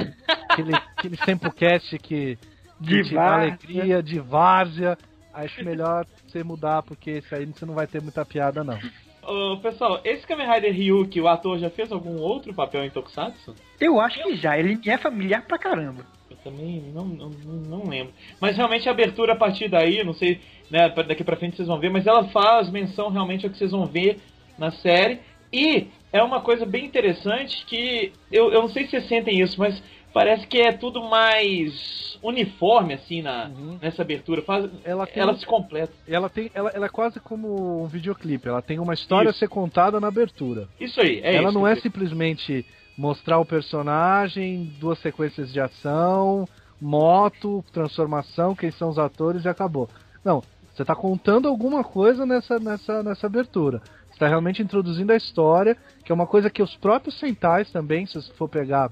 aquele, aquele Sempocast que, que De te dá várzea. alegria, de várzea, acho melhor você mudar, porque esse aí você não vai ter muita piada não. Ô, pessoal, esse Kamen Rider Ryuki, o ator já fez algum outro papel em Tokusatsu? Eu acho que já, ele é familiar pra caramba. Eu também não, não, não lembro. Mas realmente a abertura a partir daí, não sei, né, daqui pra frente vocês vão ver, mas ela faz menção realmente ao que vocês vão ver na série. E é uma coisa bem interessante que eu, eu não sei se vocês sentem isso, mas parece que é tudo mais uniforme assim na, Uhum. nessa abertura. Faz, Ela ela se completa. ela tem, ela, ela é quase como um videoclipe. Ela tem uma história Isso. a ser contada na abertura. Isso aí, é ela isso. não é simplesmente mostrar o personagem, duas sequências de ação, moto, transformação, quem são os atores e acabou. Não, você está contando alguma coisa nessa, nessa, nessa abertura. Você está realmente introduzindo a história, que é uma coisa que os próprios Sentais também, se você for pegar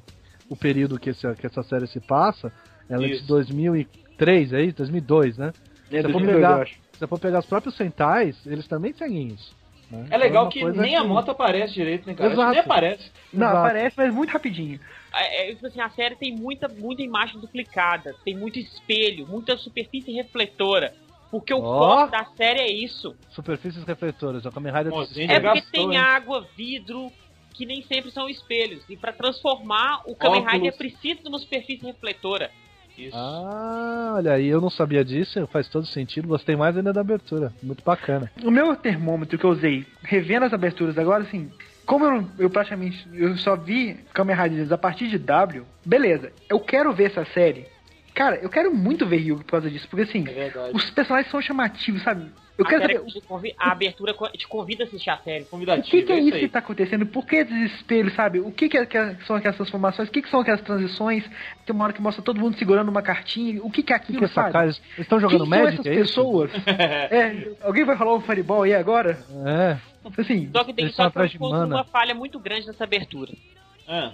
o período que, esse, que essa série se passa, ela é de Isso. 2003, é isso? 2002, né? É, Se for 2002, pegar- eu acho. Se você for pegar os próprios Sentais, eles também seguem isso. né? É legal uma que coisa nem a que- moto aparece direito, né, cara? Que Exato. Nem aparece. Não, Exato. aparece, mas muito rapidinho. É, é, tipo assim, a série tem muita, muita imagem duplicada, tem muito espelho, muita superfície refletora. Porque o foco da série é isso. Superfícies refletoras, é o Kamen Rider Mozinho. É porque gastou, tem hein? água, vidro, que nem sempre são espelhos. E pra transformar, o Kamen. Rider precisa de uma superfície refletora. Isso. Ah, olha aí, eu não sabia disso, faz todo sentido, gostei mais ainda da abertura, muito bacana. O meu termômetro que eu usei, revendo as aberturas agora, assim, como eu, eu praticamente eu só vi Kamen Riders a partir de W, beleza, eu quero ver essa série. Cara, eu quero muito ver Ryuga por causa disso, porque assim, É os personagens são chamativos, sabe? Eu a, quero saber convi- a abertura te convida a assistir a série. o Convidativo, que, que é é isso isso que aí. tá acontecendo, por que esses espelhos, sabe? O que, que, é- que é- são aquelas transformações, o que, que são aquelas transições, tem uma hora que mostra todo mundo segurando uma cartinha, o que, que é O que, aquilo, que é essa sabe? Eles estão jogando Quem são Magic, essas é pessoas? é, alguém vai falar um Fireball aí agora? É, Assim, Só que tem só que uma falha muito grande nessa abertura. Ah,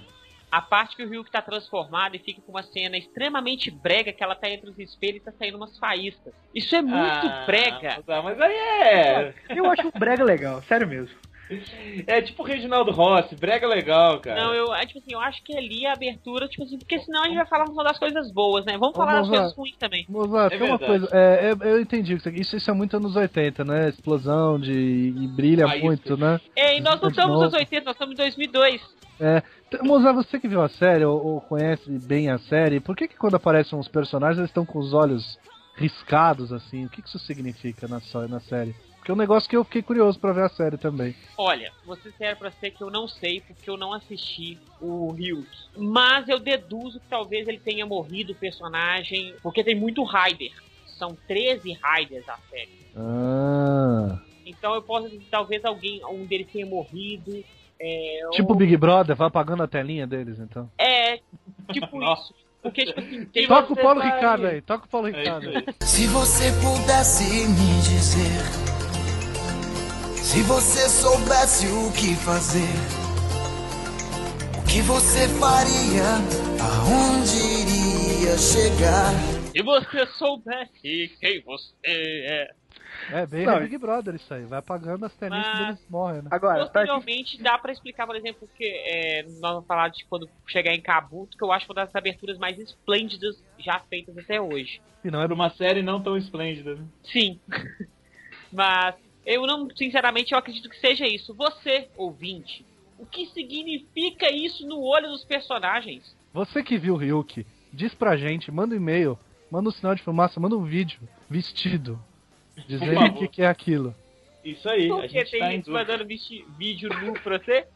A parte que o Ryuk tá transformado e fica com uma cena extremamente brega, que ela tá entre os espelhos e tá saindo umas faíscas. Isso é muito ah, brega. Mas, mas aí é. eu acho o brega legal, sério mesmo. É tipo o Reginaldo Rossi, brega legal, cara. Não, eu, é, tipo assim, eu acho que ali a abertura, tipo assim, porque senão a gente vai falar só das coisas boas, né? Vamos Ô, falar das coisas ruins também. Moza, É tem uma coisa, é, é, eu entendi, isso, isso isso é muito anos 80, né? Explosão de. e brilha Ah, isso. muito, né? Ei, nós não estamos nos 80, nós estamos em 2002. T- Moza, você que viu a série, ou, ou conhece bem a série, por que, que quando aparecem os personagens eles estão com os olhos riscados assim? O que, que isso significa na, na série? Porque é um negócio que eu fiquei curioso pra ver a série também. Olha, vou ser sincero pra você que eu não sei, porque eu não assisti o Ryuk. Mas eu deduzo que talvez ele tenha morrido o personagem, porque tem muito Raider. São 13 Raiders a série. Ah. Então eu posso dizer que talvez alguém, um deles tenha morrido. É, Tipo ou- Big Brother, vai apagando a telinha deles, então. É, tipo Nossa. isso. Porque, tipo assim, tem Toca o você Paulo vai- Ricardo aí, toca o Paulo É Ricardo aí. Se você pudesse me dizer, se você soubesse o que fazer, o que você faria, aonde iria chegar? Se você soubesse quem você é. É bem Não, Big Brother isso aí, vai apagando as telinhas Mas- quando eles morrem, né? Agora, Posteriormente, dá pra explicar, por exemplo, que é, nós vamos falar de quando chegar em Kabuto, que eu acho uma das aberturas mais esplêndidas já feitas até hoje. E não é Era uma série não tão esplêndida, né? Sim. Mas eu não, sinceramente, eu acredito que seja isso. Você, ouvinte, o que significa isso no olho dos personagens? Você que viu o Ryuk, diz pra gente, manda um e-mail, manda um sinal de fumaça, manda um vídeo vestido, dizendo o que, que é aquilo. Isso aí, a Porque gente tem tá gente mandando vídeo nu pra você?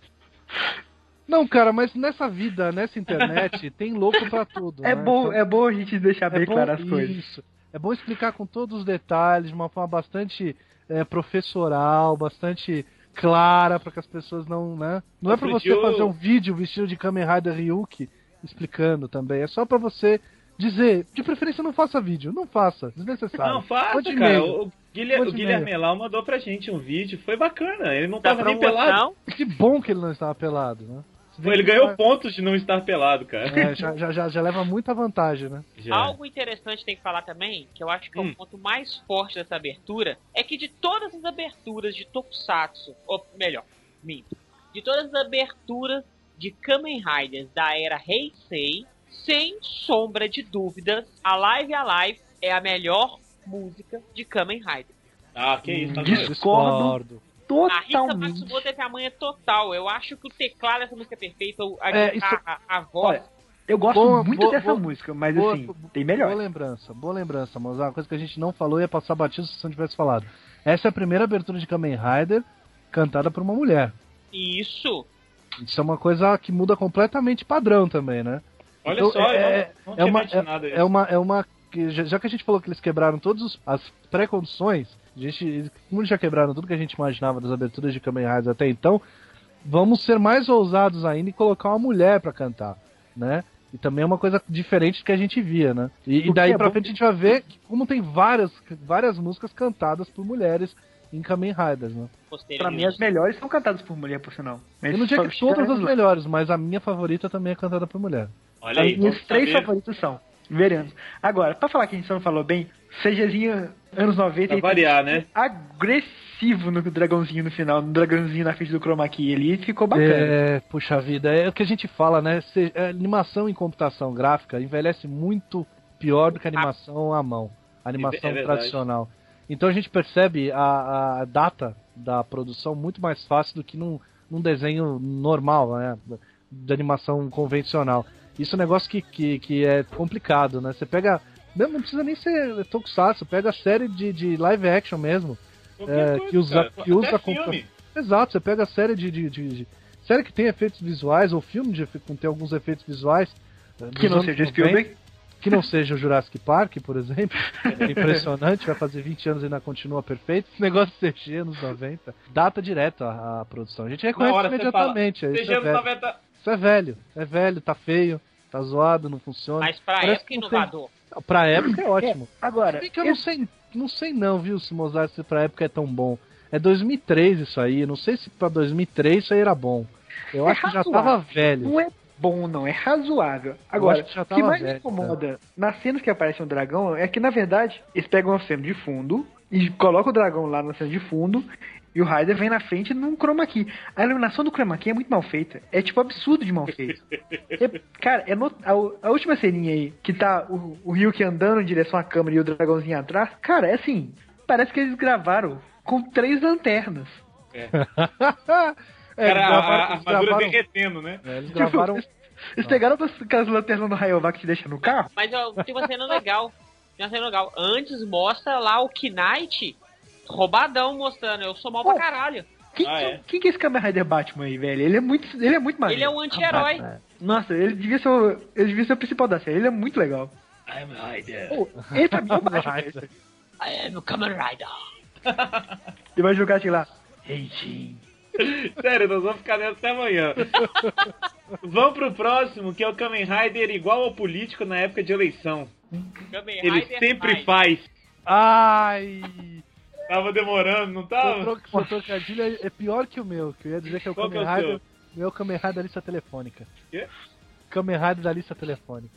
Não, cara, mas nessa vida, nessa internet, tem louco pra tudo. é né? bom, Então, é bom a gente deixar bem é bom claro as coisas. isso. É bom explicar com todos os detalhes, de uma forma bastante é, professoral, bastante clara, para que as pessoas não, né? Não é pra você eu- fazer um vídeo vestido de Kamen Rider Ryuki explicando também. É só pra você dizer, de preferência não faça vídeo, não faça, desnecessário. Não, faça, Mande cara. O, Guilherme, o Guilherme. Melau mandou pra gente um vídeo, foi bacana. Ele não Da tava nem pelado. Que bom que ele não estava pelado, né? Ele ganhou já- pontos de não estar pelado, cara. é, já, já, já, já leva muita vantagem, né? Já. Algo interessante tem que falar também, que eu acho que é Hum. o ponto mais forte dessa abertura, é que de todas as aberturas de Tokusatsu, ou melhor, minto, de todas as aberturas de Kamen Riders da era Heisei, sem sombra de dúvidas, a Live Alive é a melhor música de Kamen Rider. Ah, que isso, tá Dis- doido? Discordo. A Rika Totalmente. Matsumoto teve a manha total. Eu acho que o teclado dessa música é perfeita, a, É, a- isso- a- a voz. Olha, eu gosto Boa, muito boa, dessa boa. música, mas Boa- assim, tem melhor. Boa lembrança, boa lembrança, mas uma coisa que a gente não falou ia passar batido se você não tivesse falado. Essa é a primeira abertura de Kamen Rider cantada por uma mulher. Isso. Isso é uma coisa que muda completamente padrão também, né? Olha Então, só, é- não, não é tinha uma- isso. É uma, é uma que já, já que a gente falou que eles quebraram todas as pré-condições, a gente, como já quebraram tudo que a gente imaginava das aberturas de Kamen Riders até então, vamos ser mais ousados ainda e colocar uma mulher pra cantar, né? E também é uma coisa diferente do que a gente via, né? E, e daí é pra frente a gente vai ver que como tem várias, várias músicas cantadas por mulheres em Kamen Riders, né? Pra mim, as melhores são cantadas por mulher, por sinal. Eu não digo que todas as melhores, mas a minha favorita também é cantada por mulher. Olha aí, As minhas três saber. favoritas são. Veremos. Agora, pra falar que a gente só não falou bem, CGzinho anos 90 Pra e variar, né? agressivo no dragãozinho no final, no dragãozinho na frente do chroma key ali, ficou bacana. É, puxa vida, é o que a gente fala, né? Se- é, animação em computação gráfica envelhece muito pior do que a animação à mão, a animação É tradicional. Então a gente percebe a, a data da produção muito mais fácil do que num, num desenho normal, né? De animação convencional. Isso é um negócio que, que, que é complicado, né? Você pega. Não não precisa nem ser Tokusatsu, pega a série de, de live action mesmo. É, coisa, que usa- cara. que usa filme. Exato, você pega a série de, de, de- de- série que tem efeitos visuais, ou filme de, com tem alguns efeitos visuais. dos Que não seja 90, Spielberg. Que não seja o Jurassic Park, por exemplo. É impressionante, vai fazer 20 anos e ainda continua perfeito. Esse negócio de CG anos 90. Data direto a, a produção. A gente reconhece imediatamente. fala, isso, CG é anos velho. 90. Isso é velho. É velho, tá feio, tá zoado, não funciona. Mas pra Parece época inovador. Pra época é ótimo. Agora, Se bem que eu não sei, não sei não, viu, se Mozart se pra época é tão bom. É 2003 isso aí, não sei se pra 2003 isso aí era bom. Eu É acho que já razoável. tava velho. não é bom, não, é razoável. Agora, o que mais me velho, incomoda nas cenas que aparece um dragão é que, na verdade, eles pegam a cena de fundo e colocam o dragão lá na cena de fundo e o Raider vem na frente num chroma key. A iluminação do chroma key é muito mal feita. É tipo absurdo de mal feito. É- cara, é no- a, a última ceninha aí, que tá o, o Ryuki andando em direção à câmera e o dragãozinho atrás, cara, é assim, parece que eles gravaram com três lanternas. É, Era eles a, gravaram- a eles armadura gravaram- derretendo, né? é, eles Tipo, gravaram. eles, eles pegaram aquelas- lanternas no Rayovac que te deixa no carro. Mas ó, tem uma cena legal. Tem uma cena legal. Antes mostra lá o Knight Roubadão mostrando, eu sou mal pra Pô. caralho. Quem, Ah, que, é? quem que é esse Kamen Rider Batman aí, velho? Ele é muito, ele é muito maneiro. Ele é um anti-herói. Nossa, ele devia ser o, ele devia ser o principal da série. Ele é muito legal. I'm Rider. Pô, ele pra mim é o Batman. Rider. É, meu Kamen Rider. Ele vai jogar, sei lá, Heijin. Sério, nós vamos ficar nessa até amanhã. vamos pro próximo, que é o Kamen Rider igual ao político na época de eleição. Kamen Ele Rider sempre mais. faz. Ai! Tava demorando, não tava? seu trocadilho é- é pior que o meu, que eu ia dizer que é o Kamen é o Rider. Meu Kamen Rider da lista telefônica. Quê? Kamen Rider da lista telefônica.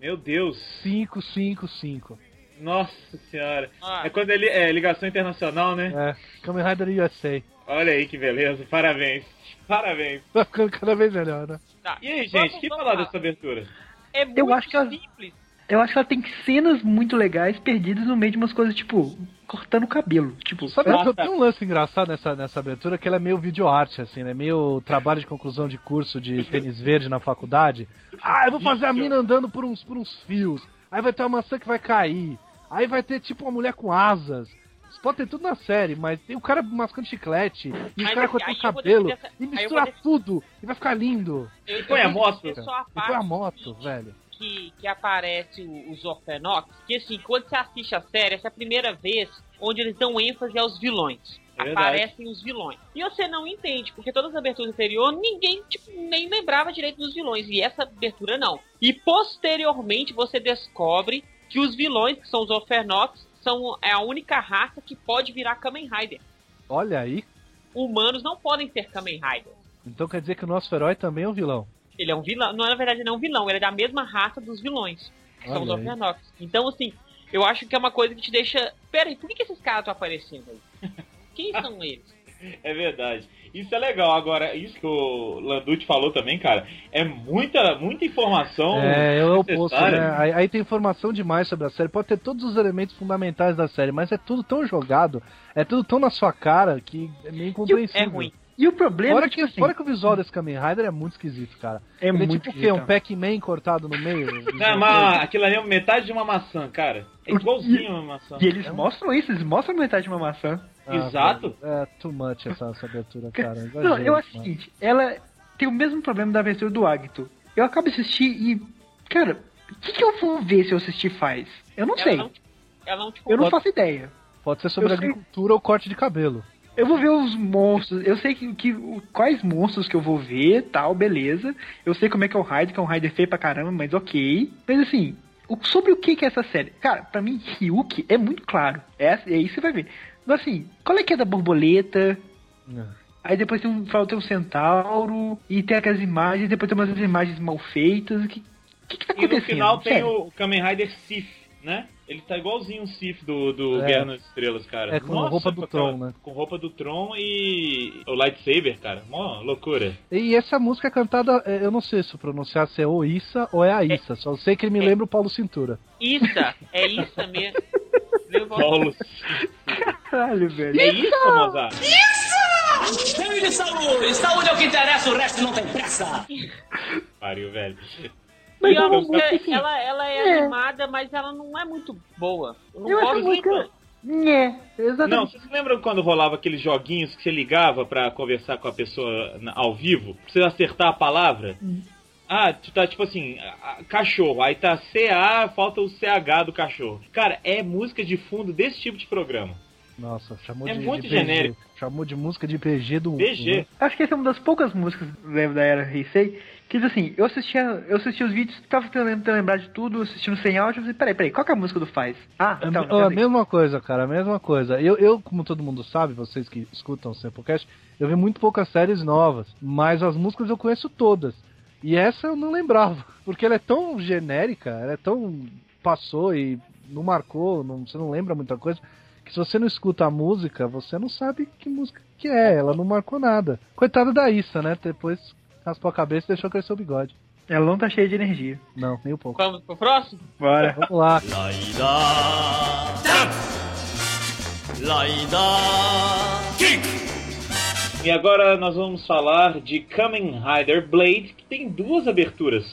Meu Deus. 555. Nossa senhora. Ah. É quando ele é ligação internacional, né? É, Kamen Rider USA. Olha aí que beleza. Parabéns. Parabéns. Tá ficando cada vez melhor, né? Tá. E aí, gente, Vamos- o que vamos falar lá. dessa abertura? É muito acho que ela- simples. Eu acho que ela tem cenas muito legais perdidas no meio de umas coisas, tipo, cortando o cabelo. Tipo, Sabe, Nossa. tem um lance engraçado nessa, nessa abertura que ela é meio videoarte, assim, né? Meio trabalho de conclusão de curso de tênis verde na faculdade. Ah, eu vou fazer a mina andando por uns, por uns fios. Aí vai ter uma maçã que vai cair. Aí vai ter tipo uma mulher com asas. Isso pode ter tudo na série, mas tem o cara mascando chiclete, e o cara aí- cortando o cabelo, e mistura tudo, e vai ficar lindo. Eu, põe eu a moto, E põe a moto, velho. Que, que aparece o- os Orphenox, que assim, quando você assiste a série, essa é a primeira vez onde eles dão ênfase aos vilões. É. Aparecem os vilões. E você não entende, porque todas as aberturas anteriores, ninguém tipo, nem lembrava direito dos vilões. E essa abertura não. E posteriormente você descobre que os vilões, que são os Orphenox, são é a única raça que pode virar Kamen Rider. Olha aí. Humanos não podem ser Kamen Rider. Então quer dizer que o nosso herói também é um vilão. Ele é um vilão. Não, na verdade, ele não é um vilão. Ele é da mesma raça dos vilões. Que são os. Orphenox. Então, assim, eu acho que é uma coisa que te deixa. Pera aí, por que, que esses caras estão aparecendo aí? Quem são eles? É verdade. Isso é legal. Agora, isso que o Landucci falou também, cara, é muita, muita informação. É, é o oposto, né? Aí, aí tem informação demais sobre a série. Pode ter todos os elementos fundamentais da série, mas é tudo tão jogado, é tudo tão na sua cara que é meio incompreensível. É ruim. E o problema Fora é que, que, assim, fora que o visual desse Kamen Rider é muito esquisito, cara. é Ele é muito tipo o quê? Um. Pac-Man cortado no meio? Não, mas aquilo ali é metade de uma maçã, cara. É igualzinho uma maçã. E eles mostram isso, eles mostram metade de uma maçã. Ah, Exato. velho, É too much essa, essa abertura, cara. Não, Exagero, eu acho o seguinte, ela tem o mesmo problema da abertura do Agito. Eu acabo de assistir e, cara, o que, que eu vou ver se eu assistir faz? Eu não Ela sei. não, ela não te Eu não faço ideia. Pode ser sobre eu sei- agricultura ou corte de cabelo. Eu vou ver os monstros, eu sei que, que- quais monstros que eu vou ver, tal, beleza. Eu sei como é que é o Raider, que é um Raider feio pra caramba, mas ok. Mas assim, o- sobre o que que é essa série? Cara, pra mim, Ryuki é muito claro. É, é isso que você vai ver. Mas assim, qual é que é da borboleta? Aí depois tem um, fala, tem um centauro, e tem aquelas imagens, depois tem umas imagens mal feitas. O que, o que, que tá E no acontecendo? final tem Sério. o Kamen Rider Sif, né? Ele tá igualzinho o Sif do, do É. Guerra nas Estrelas, cara. É, com roupa do com Tron, aquela- né? Com roupa do Tron e o Lightsaber, cara. Mó loucura. E essa música é cantada, é, eu não sei se pronunciar se é o Issa ou é a Issa, só sei que ele me É. lembra o Paulo Cintura. Issa, é Issa mesmo. Paulo. Caralho, velho. É isso, Mozart? Prêmio de saúde! Saúde é o que interessa, o resto não tem pressa! Pariu, velho. Mas E a é música, música, assim, ela, ela é, é. animada, mas ela não é muito boa. Eu não Eu acho gosto muito- muito. Nhé, Não, exatamente. vocês lembram quando rolava aqueles joguinhos que você ligava pra conversar com a pessoa ao vivo? Pra você acertar a palavra? Ah, tu tá tipo assim, cachorro, aí tá CA, falta o CH do cachorro. Cara, é música de fundo desse tipo de programa. Nossa, chamou É de, muito de genérico. Chamou de música de BG do BG. né? Acho que essa é uma das poucas músicas da da era Heisei que diz assim, eu assistia, eu assistia os vídeos, tava tentando lembrar de tudo, assistindo sem áudio, eu falei, peraí, peraí, qual que é a música do Faz? Ah, É então, a- mesma coisa, cara, a mesma coisa. Eu, eu, como todo mundo sabe, vocês que escutam o Samplecast, eu vi muito poucas séries novas, mas as músicas eu conheço todas. E essa eu não lembrava, porque ela é tão genérica, ela é tão. passou e não marcou, não, você não lembra muita coisa, que se você não escuta a música, você não sabe que música que é, ela não marcou nada. Coitada da Issa, né? Depois raspou a cabeça e deixou crescer o bigode. Ela não tá cheia de energia. Não, nem um pouco. Vamos pro próximo? Bora. Vamos lá. E agora nós vamos falar de Kamen Rider Blade, que tem duas aberturas.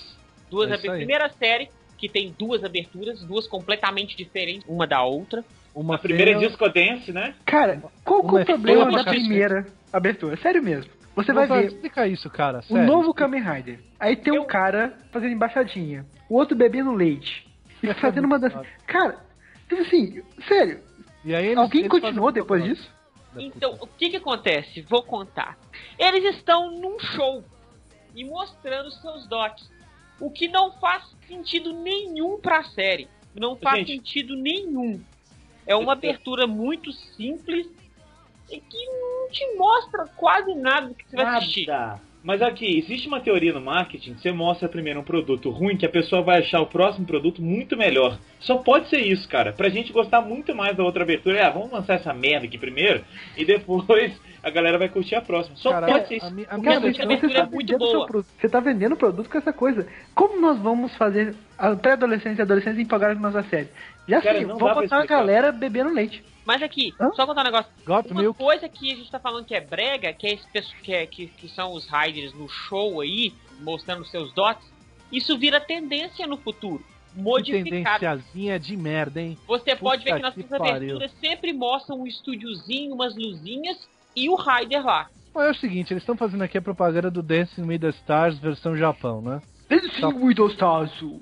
Duas É a isso aí. primeira série, que tem duas aberturas, duas completamente diferentes uma da outra. Uma A primeira é Disco Dance, né? Cara, qual que é Uma o problema da primeira abertura? Sério mesmo. Você vai ver Explica isso, cara. o sério. novo Kamen Rider. Aí tem um cara fazendo embaixadinha. O outro bebendo leite. E fazendo uma dança. Cara, tipo assim, sério. E aí eles- Alguém eles continuou depois disso? Então, o que que acontece? Vou contar. Eles estão num show e mostrando seus dotes. O que não faz sentido nenhum pra série. Não faz Gente. sentido nenhum. É uma abertura muito simples e que não te mostra quase nada do que você vai assistir. Nada. Mas aqui, existe uma teoria no marketing que você mostra primeiro um produto ruim que a pessoa vai achar o próximo produto muito melhor. Só pode ser isso, cara. Pra gente gostar muito mais da outra abertura, é, ah, vamos lançar essa merda aqui primeiro e depois a galera vai curtir a próxima. Só Cara, pode ser isso. a minha a Cara, você abertura tá é muito vendendo seu boa. produto- Você tá vendendo produto com essa coisa. Como nós vamos fazer a pré-adolescentes e adolescentes empolgarem com nossa série? Já Cara, sei, vou botar a explicar. galera bebendo leite. Mas aqui, Hã? só contar um negócio. Got Uma milk. coisa que a gente tá falando que é brega, que, é esse que, é- que, que são os riders no show aí, mostrando seus dotes, isso vira tendência no futuro. Que Modificado. tendenciazinha de merda, hein? Você pode ver que nas suas aberturas sempre mostram um estúdiozinho, umas luzinhas e o rider lá. Mas é o seguinte, eles estão fazendo aqui a propaganda do Dancing with the Stars versão Japão, né? Sim, muito gostoso.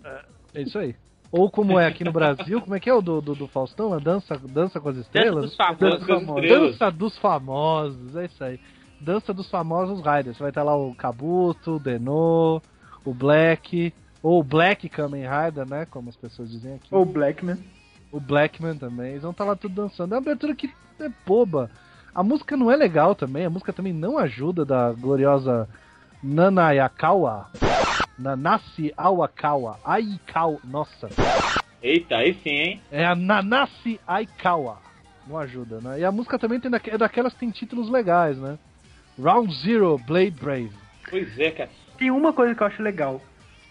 É isso aí. Ou como é aqui no Brasil, como é que é o do, do, do Faustão? A dança, dança com as Dança estrelas? dos famosos. Dança Famosos. Dança dos famosos, é isso aí. Dança dos famosos riders. Vai estar lá o Kabuto, o Deno, o Black, ou o Black Kamen Rider, né? Como as pessoas dizem aqui. Ou Blackman. O Blackman também. Eles vão estar lá tudo dançando. É uma abertura que é boba. A música não é legal também. A música também não ajuda da gloriosa Nanayakawa. Nanasi Awakawa. Aikawa. Nossa. Eita, aí sim, hein? É a Nanasi Aikawa. Não ajuda, né? E a música também tem é daquelas que tem títulos legais, né? Round Zero, Blade Brave. Pois é, cara. Tem uma coisa que eu acho legal.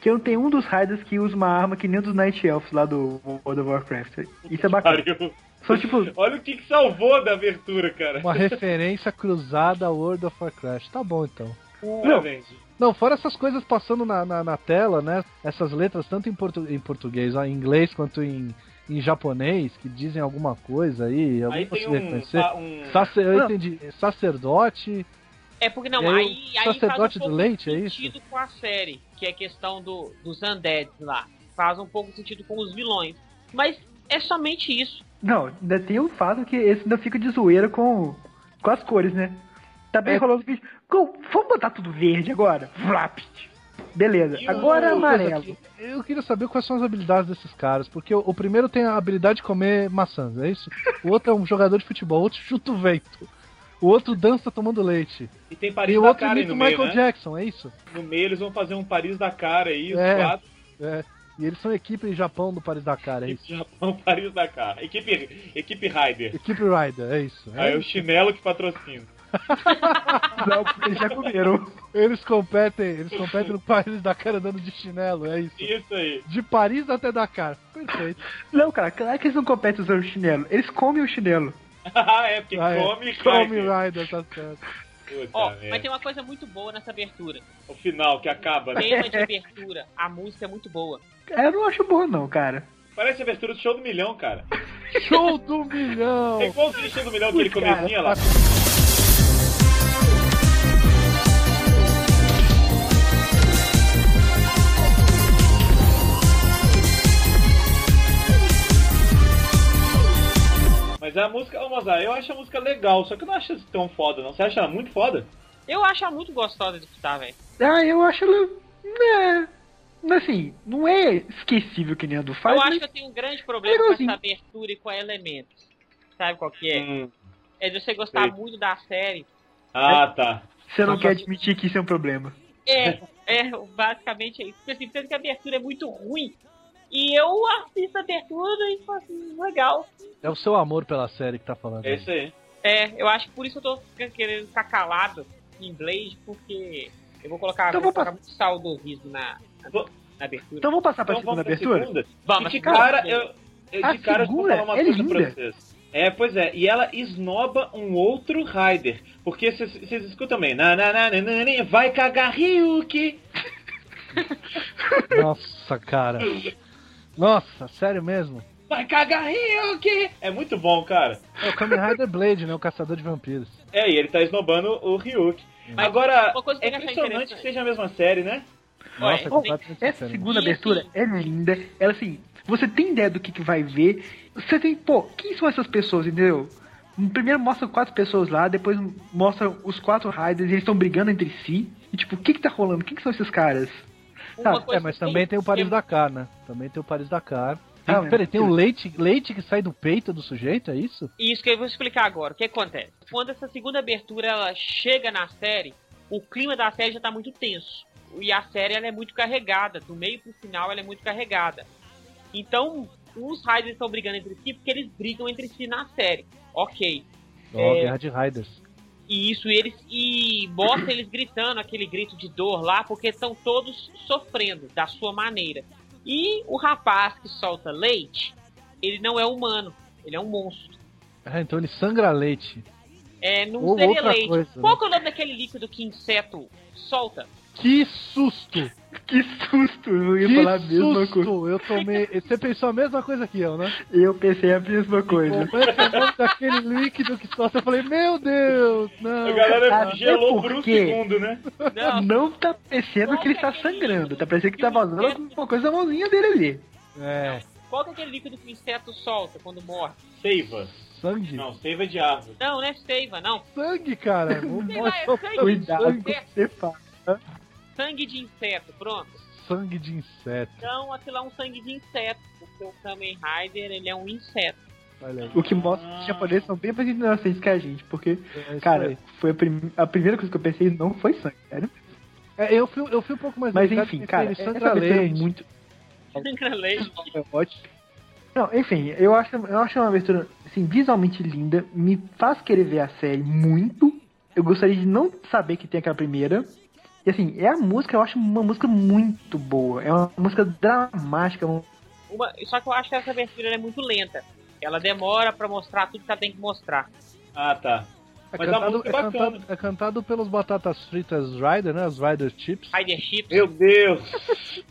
Que eu tenho um dos Riders que usa uma arma que nem um dos Night Elves lá do World of Warcraft. Isso é bacana. Pariu. Só tipo, Olha o que, que salvou da abertura, cara. Uma referência cruzada ao World of Warcraft. Tá bom então. Não. Não, fora essas coisas passando na, na, na tela, né? Essas letras, tanto em, portu em português, ó, em inglês, quanto em, em japonês, que dizem alguma coisa aí. Alguém Aí tem consegue um, reconhecer? um- Sacer, eu Não. entendi. Sacerdote. É porque não, aí, aí, aí faz um sacerdote pouco leite, de é isso? sentido com a série, que é a questão do, dos undeads lá. Faz um pouco de sentido com os vilões. Mas é somente isso. Não, ainda tem o fato que esse ainda fica de zoeira com, com as cores, né? Tá bem É. rolando o vídeo. Vamos botar tudo verde agora? Vlap. Beleza, E agora é amarelo. Eu queria saber quais são as habilidades desses caras, porque o, o primeiro tem a habilidade de comer maçãs, é isso? O outro é um jogador de futebol, o outro chuta o vento. O outro dança tomando leite. E tem Paris E o da outro imita no o meio, Michael né? Jackson, é isso? No meio eles vão fazer um Paris da cara aí, os É. quatro. É. E eles são equipe em Japão do Paris Dakar, é isso? Equipe Japão, Paris da cara. Equipe, equipe Rider. Equipe Rider, é isso. Aí É é o chinelo que patrocina. Não, porque eles já comeram. Eles competem, eles competem no Paris Dakar andando de chinelo, é isso. Isso aí. De Paris até Dakar. Perfeito. Não, cara, claro que eles não competem usando chinelo. Eles comem o chinelo. é, porque Ah, é. come Come Rider. Rider, tá certo. Ó, merda. mas tem uma coisa muito boa nessa abertura. O final que acaba, né? Tema de abertura, a música é muito boa. Eu não acho bom, não, cara. Parece a abertura do show do milhão, cara. Show do milhão! É igual o show do milhão, aquele Cara, comecinho lá. Mas a música, ô Mozart, eu acho a música legal, só que eu não acho tão foda, não. Você acha ela muito foda? Eu acho ela muito gostosa de escutar, velho. Ah, eu acho ela. É. Assim, não é esquecível que nem a do Faz, Eu acho que eu tenho um grande problema com Legalzinho. essa abertura e com a elementos. Sabe qual que é? Hum. É de você gostar Sei. muito da série. Ah, tá. você não quer admitir que isso é um problema. É, é, basicamente é isso. Porque assim, sendo que a abertura é muito ruim. E eu assisto a abertura e falo assim, legal. É o seu amor pela série que tá falando. É isso aí. É, eu acho que por isso eu tô querendo ficar calado em Blade, porque eu vou colocar, Então vou vou colocar muito saudosismo na, na, Vou- na abertura. Então vamos passar pra Então segunda vamos pra abertura? segunda? Vamos, de cara, eu, eu- A de cara eu vou falar uma é coisa pra linda. vocês. É, pois é, e ela esnoba um outro Rider. Porque vocês escutam bem. Na, na, na, na, na, na, vai cagar Ryuki. Nossa, cara. Nossa, sério mesmo? Vai cagar Ryuki! É muito bom, cara. É o Kamen Rider Blade, né? O caçador de vampiros. É, e ele tá esnobando o Ryuki. Agora, coisa que é impressionante interessante. que seja a mesma série, né? Ué, Nossa, completamente Essa segunda E abertura assim- é linda. Ela assim, você tem ideia do que, que vai ver. Você tem, pô, quem são essas pessoas, entendeu? Primeiro mostra quatro pessoas lá, depois mostra os quatro Riders e eles estão brigando entre si. E tipo, o que que tá rolando? Quem que são esses caras? Uma Ah, É, mas também tem o Paris eu- Dakar, né? Também tem o Paris Dakar. Tem, Ah, peraí, tem um leite, leite que sai do peito do sujeito, é isso? Isso que eu vou explicar agora. O que acontece? Quando essa segunda abertura ela chega na série, o clima da série já tá muito tenso. E a série ela é muito carregada. Do meio pro final ela é muito carregada. Então, os Riders estão brigando entre si porque eles brigam entre si na série. Ok. Ó, É. Guerra de Riders. E isso eles e mostra eles gritando aquele grito de dor lá porque estão todos sofrendo da sua maneira. E o rapaz que solta leite, ele não é humano, ele é um monstro. Ah, então ele sangra leite. É, não Ou seria outra leite. coisa, Qual né? é o nome daquele líquido que inseto solta? Que susto! Que susto! Eu ia que falar a mesma susto! coisa. Eu tomei. Você pensou a mesma coisa que eu, né? Eu pensei a mesma coisa. Daquele líquido que solta? Eu falei, meu Deus! Não! A galera Até gelou por um segundo, né? Não, Não tá parecendo que ele tá sangrando. Tá parecendo que tá vazando alguma coisa na mãozinha dele ali. É. qual que é aquele líquido que o inseto solta quando morre? Seiva. Sangue? Não, seiva de árvore. Não, não é seiva, não. Sangue, cara! Sei lá, é sangue. Cuidado com o Inseto. que você fala. Sangue de inseto, pronto. sangue de inseto. Então, aquilo é um sangue de inseto. Porque o Kamen Rider, ele é um inseto. Olha. O que mostra que os japoneses são bem mais inocentes que a gente. Porque, É cara, foi a, prim- a primeira coisa que eu pensei não foi sangue, sério. É, eu, fui, eu fui um pouco mais Mas enfim, cara, sangra abertura é leite. muito. Sangra leite. É ótimo. Não, enfim, eu acho, eu acho uma abertura assim, visualmente linda, me faz querer ver a série muito. Eu gostaria de não saber que tem aquela primeira. E assim, é a música, eu acho uma música muito boa. É uma música dramática. um- Uma- só que eu acho que essa abertura ela é muito lenta. Ela demora pra mostrar tudo que ela tem que mostrar. Ah, tá. É Mas a cantado, música é, é bacana. cantado, é cantado pelos batatas fritas Rider, né? Os Rider Chips. Rider Chips. Meu Deus.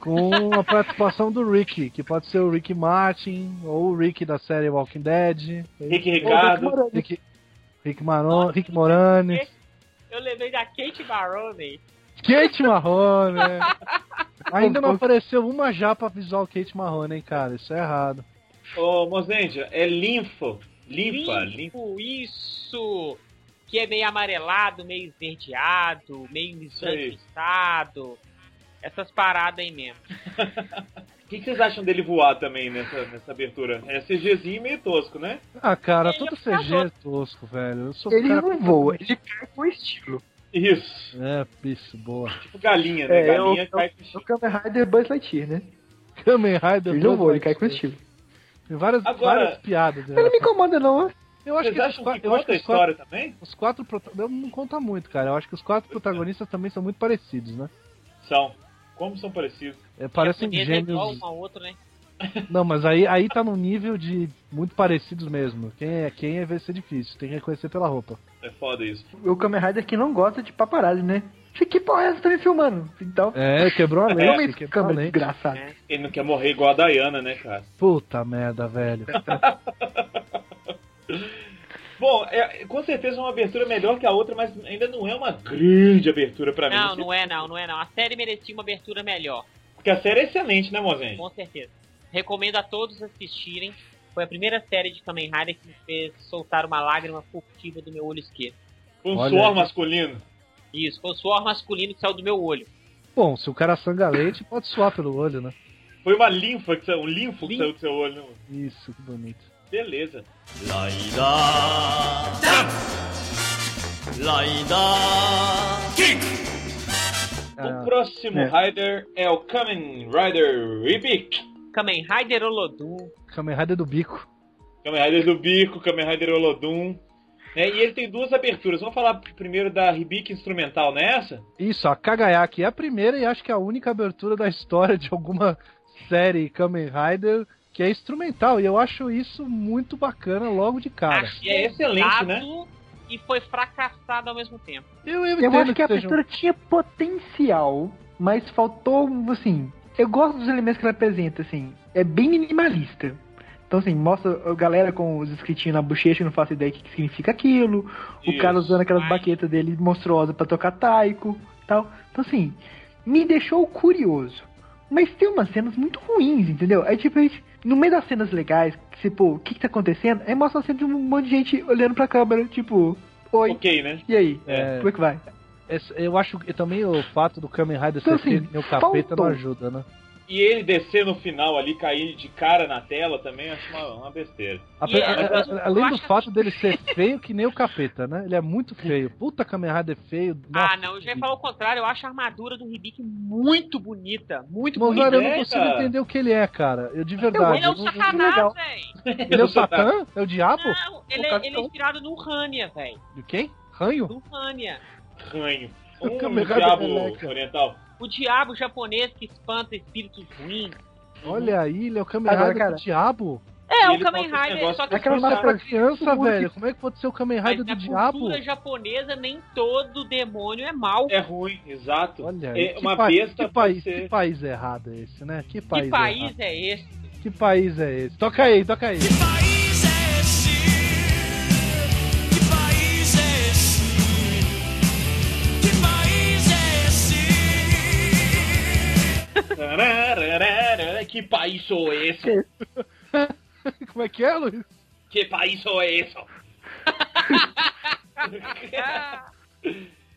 Com a participação do Rick, que pode ser o Rick Martin, ou o Rick da série Walking Dead. Rick Ricardo. Rick, Rick, Maron, Rick Moranis. Eu lembrei da Kate Barone. Kate Marrone. Ainda não apareceu uma japa visual Kate Marrone, hein, cara? Isso é errado. Ô, Mozendia, é linfo. Linfa, linfa. Limpo, isso! Que é meio amarelado, meio esverdeado, meio esbranquiçado. Essas paradas aí mesmo. O que, que vocês acham dele voar também nessa, nessa abertura? É CGzinho meio tosco, né? Ah, cara, Ele todo é CG é tosco, velho. Eu sou Ele cara não voa, ele cai com estilo. Isso. É, isso, boa. Tipo galinha, né? É, galinha eu- cai com É o. Kamen Rider Buzz Lightyear, né? Kamen Rider. Ele não voa, ele cai com estilo. Tem várias, Agora- várias piadas. né? Mas não me incomoda, não. Eu acho Vocês que, acham qua- que eu acho conta a que os quatro, história também? os quatro não conta muito, cara. Eu acho que os quatro protagonistas também são muito parecidos, né? São. Como são parecidos? É, parecem Japonês é igual gêmeos. um ao outro, né? Não, mas aí, aí tá no nível de muito parecidos mesmo. Quem é quem é vai ser difícil. Tem que reconhecer pela roupa. É foda isso. O Kamen Rider que não gosta de paparazzi, né? Que porra é essa? Tá me filmando? Então, É, quebrou a toma lente. esse Quebrou a câmera lente. desgraçado. Ele não quer morrer igual a Diana, né, cara? Puta merda, velho. Bom, é, com certeza é uma abertura melhor que a outra, mas ainda não é uma grande abertura pra mim. Não, não é não, não é não. A série merecia uma abertura melhor, Porque a série é excelente, né, Mozende? com certeza. Recomendo a todos assistirem. Foi a primeira série de Kamen Rider que me fez soltar uma lágrima furtiva do meu olho esquerdo. Com um Olha suor masculino. Isso, foi o suor masculino que saiu do meu olho. Bom, se o cara sangra leite, pode suar pelo olho, né? Foi uma linfa, que saiu, um linfo que saiu do seu olho. né? Isso, que bonito. Beleza. Laida. Tap. Laida. Kick. O ah, próximo é. Rider é o Kamen Rider Ribic. Kamen Rider Olodum. Kamen Rider do Bico. Kamen Rider do Bico, Kamen Rider Olodum. É, e ele tem duas aberturas. Vamos falar primeiro da Ribic instrumental, nessa. é? Isso, a Kagayaki é a primeira e acho que é a única abertura da história de alguma série Kamen Rider que é instrumental. E eu acho isso muito bacana logo de cara. Achei E é excelente, né? E foi fracassado ao mesmo tempo. Eu, eu Eu entendo acho que a seja um- tinha potencial, mas faltou, assim, eu gosto dos elementos que ela apresenta, assim. É bem minimalista. Então, assim, mostra a galera com os escritinhos na bochecha, eu não faço ideia do que que significa aquilo. O Isso. cara usando aquelas Ai. baquetas dele monstruosas pra tocar taiko tal. Então, assim, me deixou curioso. Mas tem umas cenas muito ruins, entendeu? Aí, tipo, a gente, no meio das cenas legais, que você, pô, o que que tá acontecendo? Aí mostra uma cena de um monte de gente olhando pra câmera, tipo, oi, Ok, né? e aí? É. Como é que vai? Esse- Eu acho que também o fato do Kamen Rider Então, ser assim, o capeta faltou. não ajuda, né? E ele descer no final ali, cair de cara na tela também, eu acho uma, uma besteira. E, a- é, a- eu além do acho fato dele ser feio que nem o capeta, né? Ele é muito feio. Puta Kamen Rider feio. Ah, nossa, não, eu já ia falar o contrário. Eu acho a armadura do Hibiki muito bonita. Muito eu bonita. não É, consigo cara. entender o que ele é, cara. Eu de verdade. Ele é eu o não- Satanás, velho. Ele é o Satã? É o diabo? Não, ele é, ele é inspirado no Rania, velho. De quem? Ranho? No Rania. Ranho. O Um diabo meleca. oriental. O diabo japonês que espanta espíritos ruins. Olha aí, ele é o Kamen Agora, Rider cara. do diabo. É, E o Kamen Rider, só que Aquela é massa- pra criança, velho. Como é que pode ser o Kamen Rider na do diabo? cultura japonesa nem todo demônio é mal. É ruim, exato. Olha aí, é que, uma pa- besta que país, ser- que país errado é esse, né? Que país, que país errado. é esse? Que país é esse? Toca aí, toca aí. Que país Que país sou esse? Como é que é, Luiz? Que país sou esse?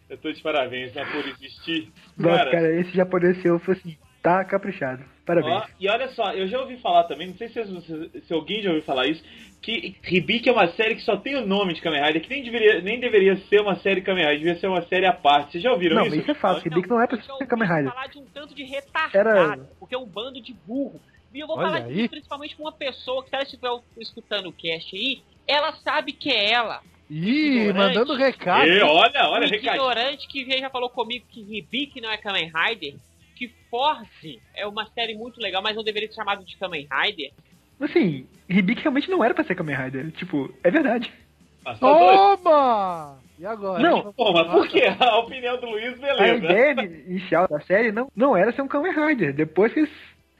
Eu tô de parabéns, né, por existir. Nossa, cara, esse japonês seu foi assim, tá caprichado. Parabéns. Ó, e olha só, eu já ouvi falar também, não sei se, se, se alguém já ouviu falar isso, que Hibiki é uma série que só tem o nome de Kamen Rider, que nem deveria, nem deveria ser uma série Kamen Rider, devia ser uma série à parte. Vocês já ouviram Não, isso? mas isso é fato. Hibiki não é pra ser Kamen Rider. falar de um tanto de retardado, Era- porque é um bando de burro. E eu vou Olha falar disso principalmente com uma pessoa que tá estiver escutando o cast aí, ela sabe que é ela. Ih, Ignorante. mandando recado. E, olha, olha, um recadinho. ignorante que já falou comigo que Hibiki não é Kamen Rider, que Force é uma série muito legal, mas não deveria ser chamado de Kamen Rider. Assim, Hibiki realmente não era pra ser Kamen Rider. Tipo, é verdade. Ah. Toma! E agora? Não. Pô, mas por quê? A opinião do Luiz, A beleza. ideia inicial da série não, não era ser um Kamen Rider. Depois que eles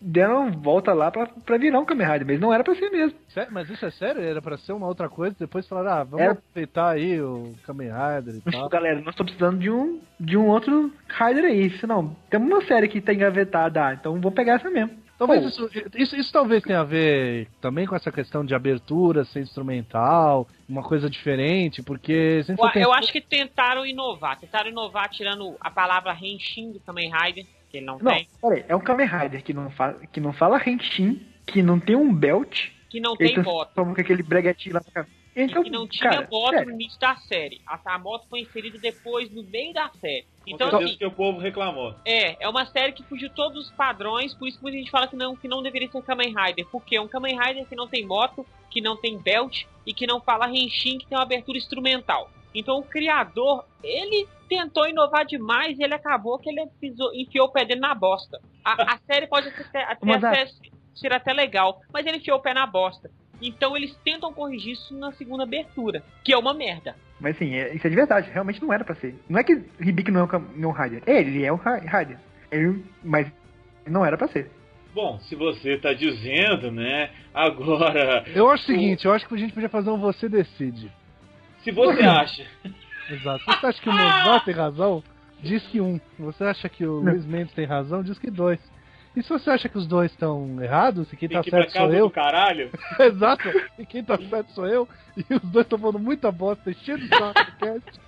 deram volta lá pra, pra virar um Kamen Rider, mas não era pra ser mesmo. Sé- Mas isso é sério? Era pra ser uma outra coisa? Depois falaram, ah, vamos Era- aproveitar aí o Kamen Rider e Mas, tal. galera, nós estamos precisando de um, de um outro Rider aí. Se não, temos uma série que tá engavetada, ah, então vamos pegar essa mesmo. Talvez isso, isso, isso talvez tenha a ver também com essa questão de abertura, ser instrumental, uma coisa diferente, porque... Eu, eu pensar- acho que tentaram inovar. Tentaram inovar tirando a palavra Henshin do Kamen Rider, que ele não, Não, tem. peraí, é um Kamen Rider que não, fa que não fala Henshin, que não tem um belt, Que não tem moto. transforma com aquele breguetinho lá pra cá. Então, que não tinha cara, moto sério, no início da série. A, a moto foi inserida depois, no meio da série. Então, assim, que o povo reclamou. é, é uma série que fugiu todos os padrões, por isso que muita gente fala que não, que não deveria ser Kamen Rider. Porque é um Kamen Rider que não tem moto, que não tem belt e que não fala Henshin, que tem uma abertura instrumental. Então o criador, ele tentou inovar demais e ele acabou que ele pisou, enfiou o pé dele na bosta. A, a série pode até, até, até ser até legal, mas ele enfiou o pé na bosta. Então eles tentam corrigir isso na segunda abertura, que é uma merda. Mas assim, é- isso é de verdade, realmente não era pra ser. Não é que Hibiki não é um, um. É, ele é um. Ele, mas não era pra ser. Bom, se você tá dizendo, né? Agora, Eu acho o seguinte, eu acho que a gente podia fazer um Você Decide. Se você acha. Exato. Você acha que o Mozart tem razão? Diz que um. Você acha que o. Luiz Mendes tem razão? Diz que dois. E se você acha que os dois estão errados, e quem Tem tá que pra certo sou eu, caralho. exato, e quem tá certo sou eu, e os dois estão falando muita bosta, cheio de saco cast,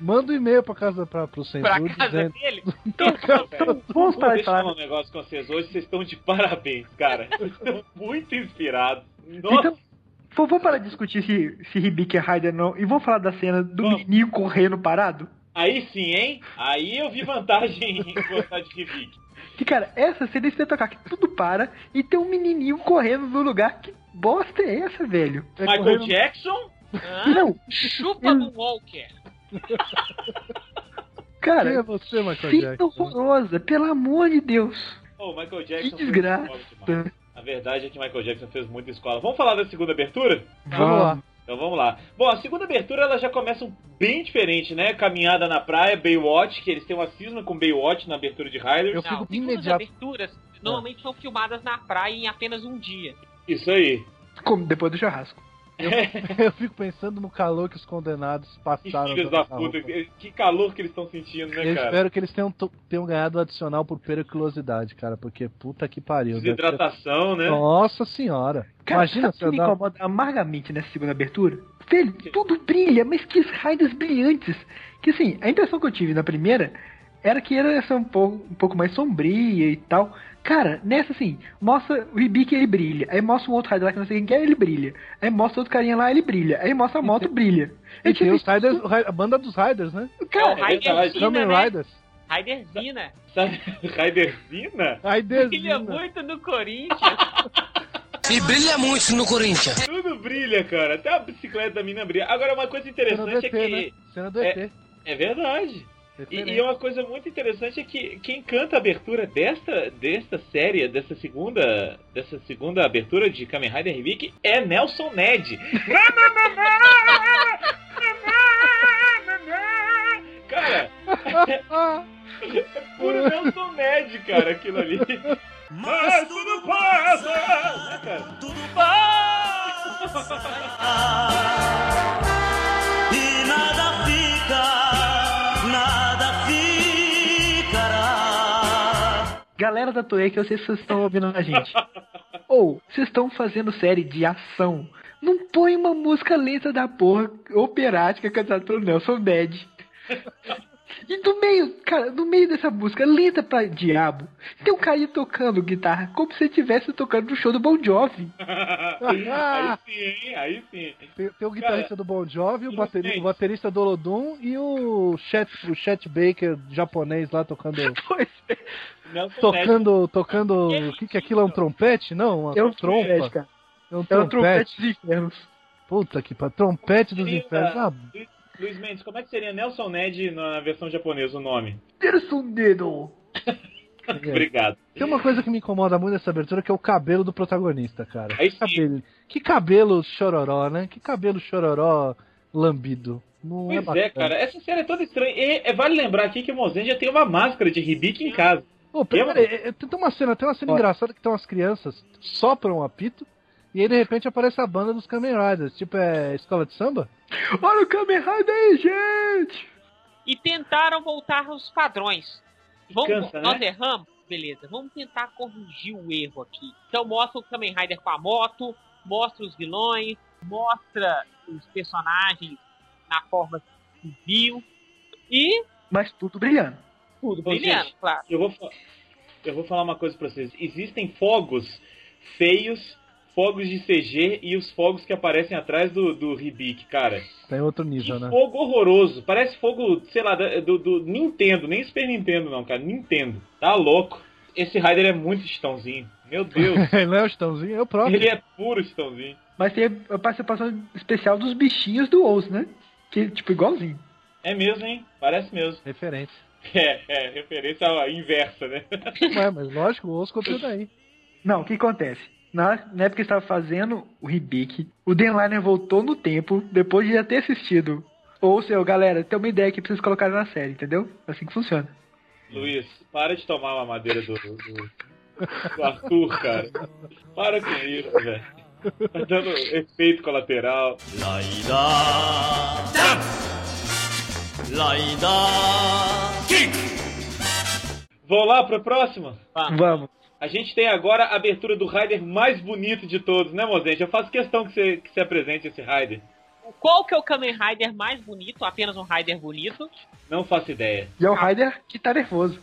manda um e-mail pra casa, pra, pro Pra Centro casa dizendo... dele, Então, vamos de Deixa eu falar falar. um negócio com vocês hoje, vocês estão de parabéns, cara. Vocês estão muito inspirados. Nossa, Então, vamos parar de discutir se, se Hibiki é Rider ou não. E vamos falar da cena do menininho correndo parado. aí sim, hein? Aí eu vi vantagem em gostar de Hibiki. Que, cara, essa cena você tocar que tudo para e tem um menininho correndo no lugar. Que bosta é essa, velho? É Michael correndo- Jackson? hã? Não, chupa do Walker. Quem é cara, você, Michael cena Jackson? horrorosa, pelo amor de Deus. Oh, Michael Jackson Que desgraça. A verdade é que Michael Jackson fez muita escola. Vamos falar da segunda abertura? Vamos lá. Então vamos lá. Bom, a segunda abertura ela já começa um- bem diferente, né? Caminhada na praia, Baywatch, que eles têm uma cisma com Baywatch na abertura de Riders. Eu Não, fico as imediato. aberturas normalmente são filmadas na praia em apenas um dia. Isso aí. Como depois do churrasco. Eu fico pensando no calor que os condenados Que passaram. filhos da puta. Que calor que eles estão sentindo, né, Eu cara? espero que eles tenham, tenham ganhado adicional por periculosidade, cara, porque puta que pariu. Desidratação, né? Nossa senhora. Cara, Imagina sabe se que me eu dar... incomoda amargamente nessa segunda abertura? Velho, tudo brilha, mas que raios brilhantes. Que assim, a impressão que eu tive na primeira era que era essa um pouco, um pouco mais sombria e tal. Cara, nessa assim, mostra o Ribic ele brilha. Aí mostra um outro Raider lá que não sei quem que é, ele brilha. Aí mostra outro carinha lá, ele brilha. Aí mostra a moto, brilha. E Eu tem tive os Riders, a banda dos Riders, né? Cara, É. Riderzina, Kamen né? Riders. Riderzina. Sabe, Riderzina? Riders. Brilha muito no Corinthians. E brilha muito no Corinthians. Tudo brilha, cara. Até a bicicleta da mina brilha. Agora, uma coisa interessante ET, é que. né? Cena do é- ET. É verdade. E, Referência. e uma coisa muito interessante é que quem canta a abertura desta, desta série, dessa segunda, dessa segunda abertura de Kamen Rider Revic é Nelson Ned. cara, é puro Nelson Ned, cara, aquilo ali. Mas tudo passa! Né, cara? Tudo passa. Galera da Toei, que eu sei se vocês estão ouvindo a gente. Ou, vocês estão fazendo série de ação. Não põe uma música lenta da porra operática cantada pelo Nelson Ned. E no meio, cara, no meio dessa música lenta pra diabo, tem um cara tocando guitarra como se estivesse tocando no show do Bon Jovi. aí sim, hein? Aí sim. Tem, tem o guitarrista do Bon Jovi, o, bateri- o baterista do Olodum e o Chet, o Chet Baker japonês lá tocando. Pois é, Nelson Ned. Tocando. Tocando. O que, que é aquilo? É um trompete? Não, uma é um trompa. trompete, cara. É um É trompete. trompete dos infernos. Puta que pariu. Trompete dos Seria- infernos. Ah, Luiz, Luiz Mendes, como é que seria Nelson Ned na versão japonesa o nome? Nelson Dedo. Obrigado. Tem uma coisa que me incomoda muito nessa abertura que é o cabelo do protagonista, cara. Aí que, sim. cabelo, que cabelo chororó, né? Que cabelo chororó lambido. Não é Pois bacana. é, cara, essa série é toda estranha. E é, vale lembrar aqui que o Mozen já tem uma máscara de Hibiki em casa. Pô, pera, pera, é, é, tem uma cena, tem uma cena engraçada que tem umas crianças sopram um apito e aí de repente aparece a banda dos Kamen Riders, tipo é escola de samba? Olha o Kamen Rider aí, gente! e tentaram voltar aos padrões. Vamos, cansa, né? nós erramos? Beleza, vamos tentar corrigir o erro aqui. Então mostra o Kamen Rider com a moto, mostra os vilões, mostra os personagens na forma civil e Mas tudo brilhando. Tudo brilhando, claro. Eu vou, eu vou falar uma coisa pra vocês. Existem fogos feios, fogos de CG e os fogos que aparecem atrás do, do Hibiki, cara. Tá em outro nível, né? fogo horroroso. Parece fogo, sei lá, do, do Nintendo. Nem Super Nintendo, não, cara. Nintendo. Tá louco. Esse Rider é muito estãozinho. Meu Deus. Ele não é o Chitãozinho, é o próprio. Ele é puro estãozinho. Mas tem a participação especial dos bichinhos do Oz, né? Que, tipo, igualzinho. É mesmo, hein? Parece mesmo. Referência. É, é, referência à inversa, né? Ué, mas lógico, o osso copiou daí. Não, o que acontece? Na, na época que estava fazendo o Hibiki, o Dan Liner voltou no tempo, depois de já ter assistido. Ou seja, galera, tem uma ideia que precisa colocar na série, entendeu? Assim que funciona. Luiz, para de tomar uma madeira do, do, do Arthur, cara. Para com isso, velho. Tá dando efeito colateral. ライ Vamos lá pra próxima? Vamos. A gente tem agora a abertura do Rider mais bonito de todos, né, Mozente? Eu faço questão que você, que você apresente esse Rider. Qual que é o Kamen Rider mais bonito? Apenas um Rider bonito. Não faço ideia. E é o Ryder que tá nervoso.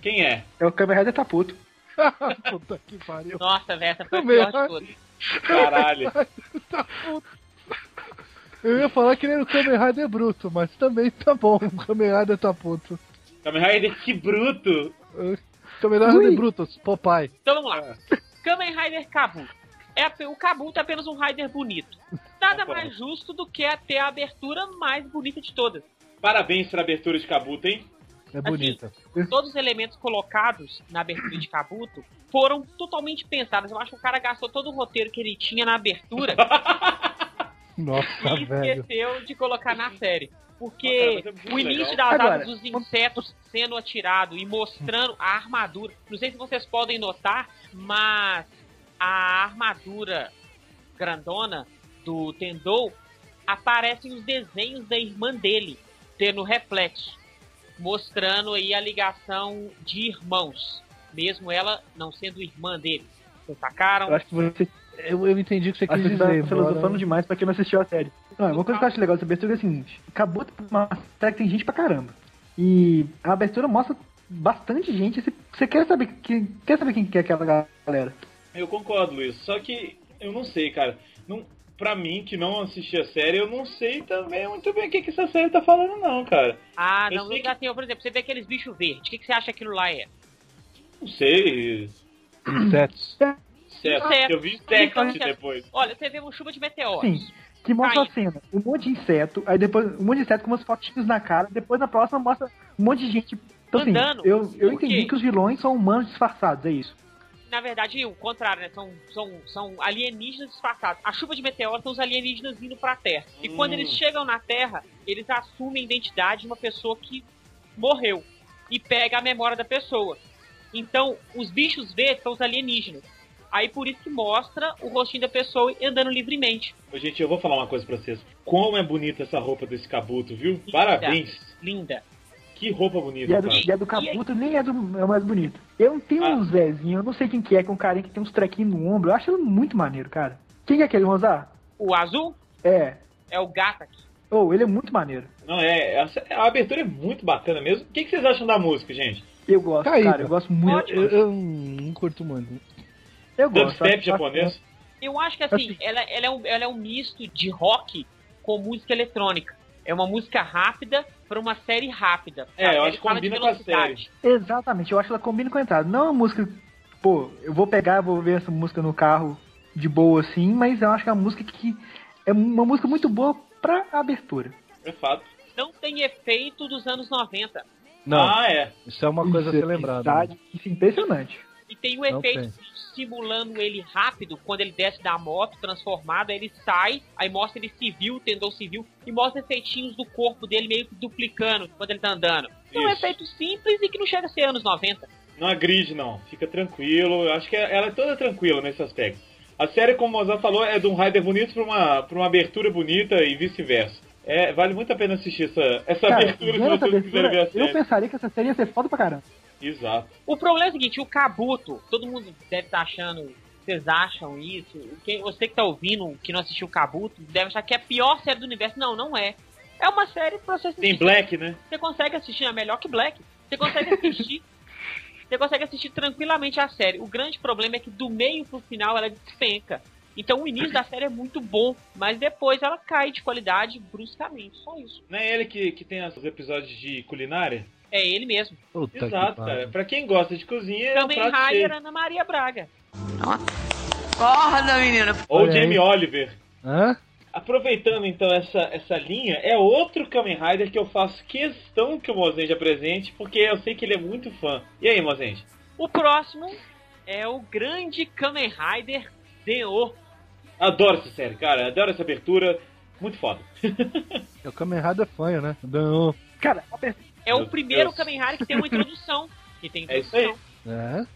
Quem é? É o Kamen Rider tá puto. Puta que pariu. Nossa, velho, essa foi a pior de. Caralho. Tá puto. Eu ia falar que ele era o Kamen Rider bruto, mas também tá bom. O Kamen Rider tá puto. Kamen Rider, que bruto! Kamen Rider Ui. Brutus, Popeye. Então vamos lá. Kamen Rider Kabuto. É, o Kabuto é apenas um Rider bonito. Nada Concordo. mais justo do que ter a abertura mais bonita de todas. Parabéns pra abertura de Kabuto, hein? É bonita. Todos os elementos colocados na abertura de Kabuto foram totalmente pensados. Eu acho que o cara gastou todo o roteiro que ele tinha na abertura Nossa, e velho. esqueceu de colocar na série. Ah, Porque cara, é o início legal. das Agora, dos insetos sendo atirado e mostrando a armadura. Não sei se vocês podem notar, mas a armadura grandona do Tendou aparecem os desenhos da irmã dele tendo reflexo, mostrando aí a ligação de irmãos, mesmo ela não sendo irmã dele. Vocês sacaram? Eu acho que você Eu, eu entendi o que você quis que tá dizer. filosofando embora- demais pra quem não assistiu a série. Não, uma coisa que eu acho legal dessa abertura é o seguinte: acabou de uma série que tem gente pra caramba. E a abertura mostra bastante gente. Você, você quer saber quem quer saber quem que é aquela galera? Eu concordo, Luiz. Só que eu não sei, cara. Não, pra mim, que não assisti a série, eu não sei também muito bem o que, que essa série tá falando, não, cara. Ah, Eu não, sei não assim, por exemplo, você vê aqueles bichos verdes, o que, que você acha que aquilo lá é? Não sei. Insetos. Certo. Inseto. Eu vi Inseto. depois. Olha, você vê uma chuva de meteoros. Sim. Que mostra a cena, um monte de inseto, aí depois um monte de inseto com umas fotinhos na cara, depois na próxima mostra um monte de gente. Então, assim, Andando. eu, eu entendi que os vilões são humanos disfarçados, é isso. Na verdade, o contrário, né? São, são, são alienígenas disfarçados. A chuva de meteoros são os alienígenas vindo pra Terra. E quando Hum. eles chegam na Terra, eles assumem a identidade de uma pessoa que morreu. E pega a memória da pessoa. Então, os bichos verdes são os alienígenas. Aí por isso que mostra o rostinho da pessoa andando livremente. Ô, gente, eu vou falar uma coisa pra vocês. Como é bonita essa roupa desse cabuto, viu? Parabéns. Linda. Que roupa E bonita, a do, cara. e a do Caputo nem é, do, é o mais bonito. Eu tenho Ah. um Zezinho, eu não sei quem que é, que é um carinha que tem uns trequinhos no ombro. Eu acho ele muito maneiro, cara. Quem que é aquele, Rosar? O azul É. é o Gatak. Oh, ele é muito maneiro. Não, é. A, a abertura é muito bacana mesmo. O que, que vocês acham da música, gente? Eu gosto, Tá aí, cara. Eu gosto muito. Eu, eu não curto muito. Eu gosto. Dubstep acho- japonês? Eu acho que assim, ela, ela, é um, ela é um misto de rock com música eletrônica. É uma música rápida para uma série rápida. É, eu acho que combina com a velocidade. Exatamente, eu acho que ela combina com a entrada. Não é uma música. Pô, eu vou pegar, vou ver essa música no carro de boa assim, mas eu acho que é uma música que. É uma música muito boa pra abertura. É fato. Não tem efeito dos anos 90. Não, Ah, é. isso é uma coisa a Isso é ser lembrada. verdade, né? Isso é impressionante. E tem o Não efeito tem. Simulando ele rápido, quando ele desce da moto, transformado, aí ele sai, aí mostra ele civil, tendão civil, e mostra efeitinhos do corpo dele meio que duplicando quando ele tá andando. É um Isso. efeito simples e que não chega a ser anos 90. Não agride, não. Fica tranquilo. Eu acho que ela é toda tranquila nesse aspecto. A série, como o Mozart falou, é de um rider bonito pra uma, pra uma abertura bonita e vice-versa. É, vale muito a pena assistir essa, essa Cara, abertura se vocês quiserem ver a abertura, eu série. pensaria que essa série ia ser foda pra caramba. Exato. O problema é o seguinte, o Kabuto, todo mundo deve estar achando, vocês acham isso? Quem, você que tá ouvindo, que não assistiu o Kabuto, deve achar que é a pior série do universo. Não, não é. É uma série pra você Tem assistir. Black, né? Você consegue assistir, é melhor que Black. Você consegue assistir. você consegue assistir tranquilamente a série. O grande problema é que do meio pro final ela despenca. Então o início da série é muito bom, mas depois ela cai de qualidade bruscamente. Só isso. Não é ele que, que tem os episódios de culinária? É ele mesmo. Puta que Exato, pariu. cara. Pra quem gosta de cozinha, é um Também prato cheio. Ana Maria Braga. Acorda, menina. Ou Olha aí. Jamie Oliver. Hã? Aproveitando então essa, essa linha, é outro Kamen Rider que eu faço questão que o Mozende apresente, porque eu sei que ele é muito fã. E aí, Mozende? O próximo é o grande Kamen Rider Zen-O. Adoro essa série, cara. Adoro essa abertura. Muito foda. É o Kamen Rider fanho, né? Não. Cara, É o primeiro Deus. Kamen Rider que tem uma introdução. Que tem É isso aí. introdução. É.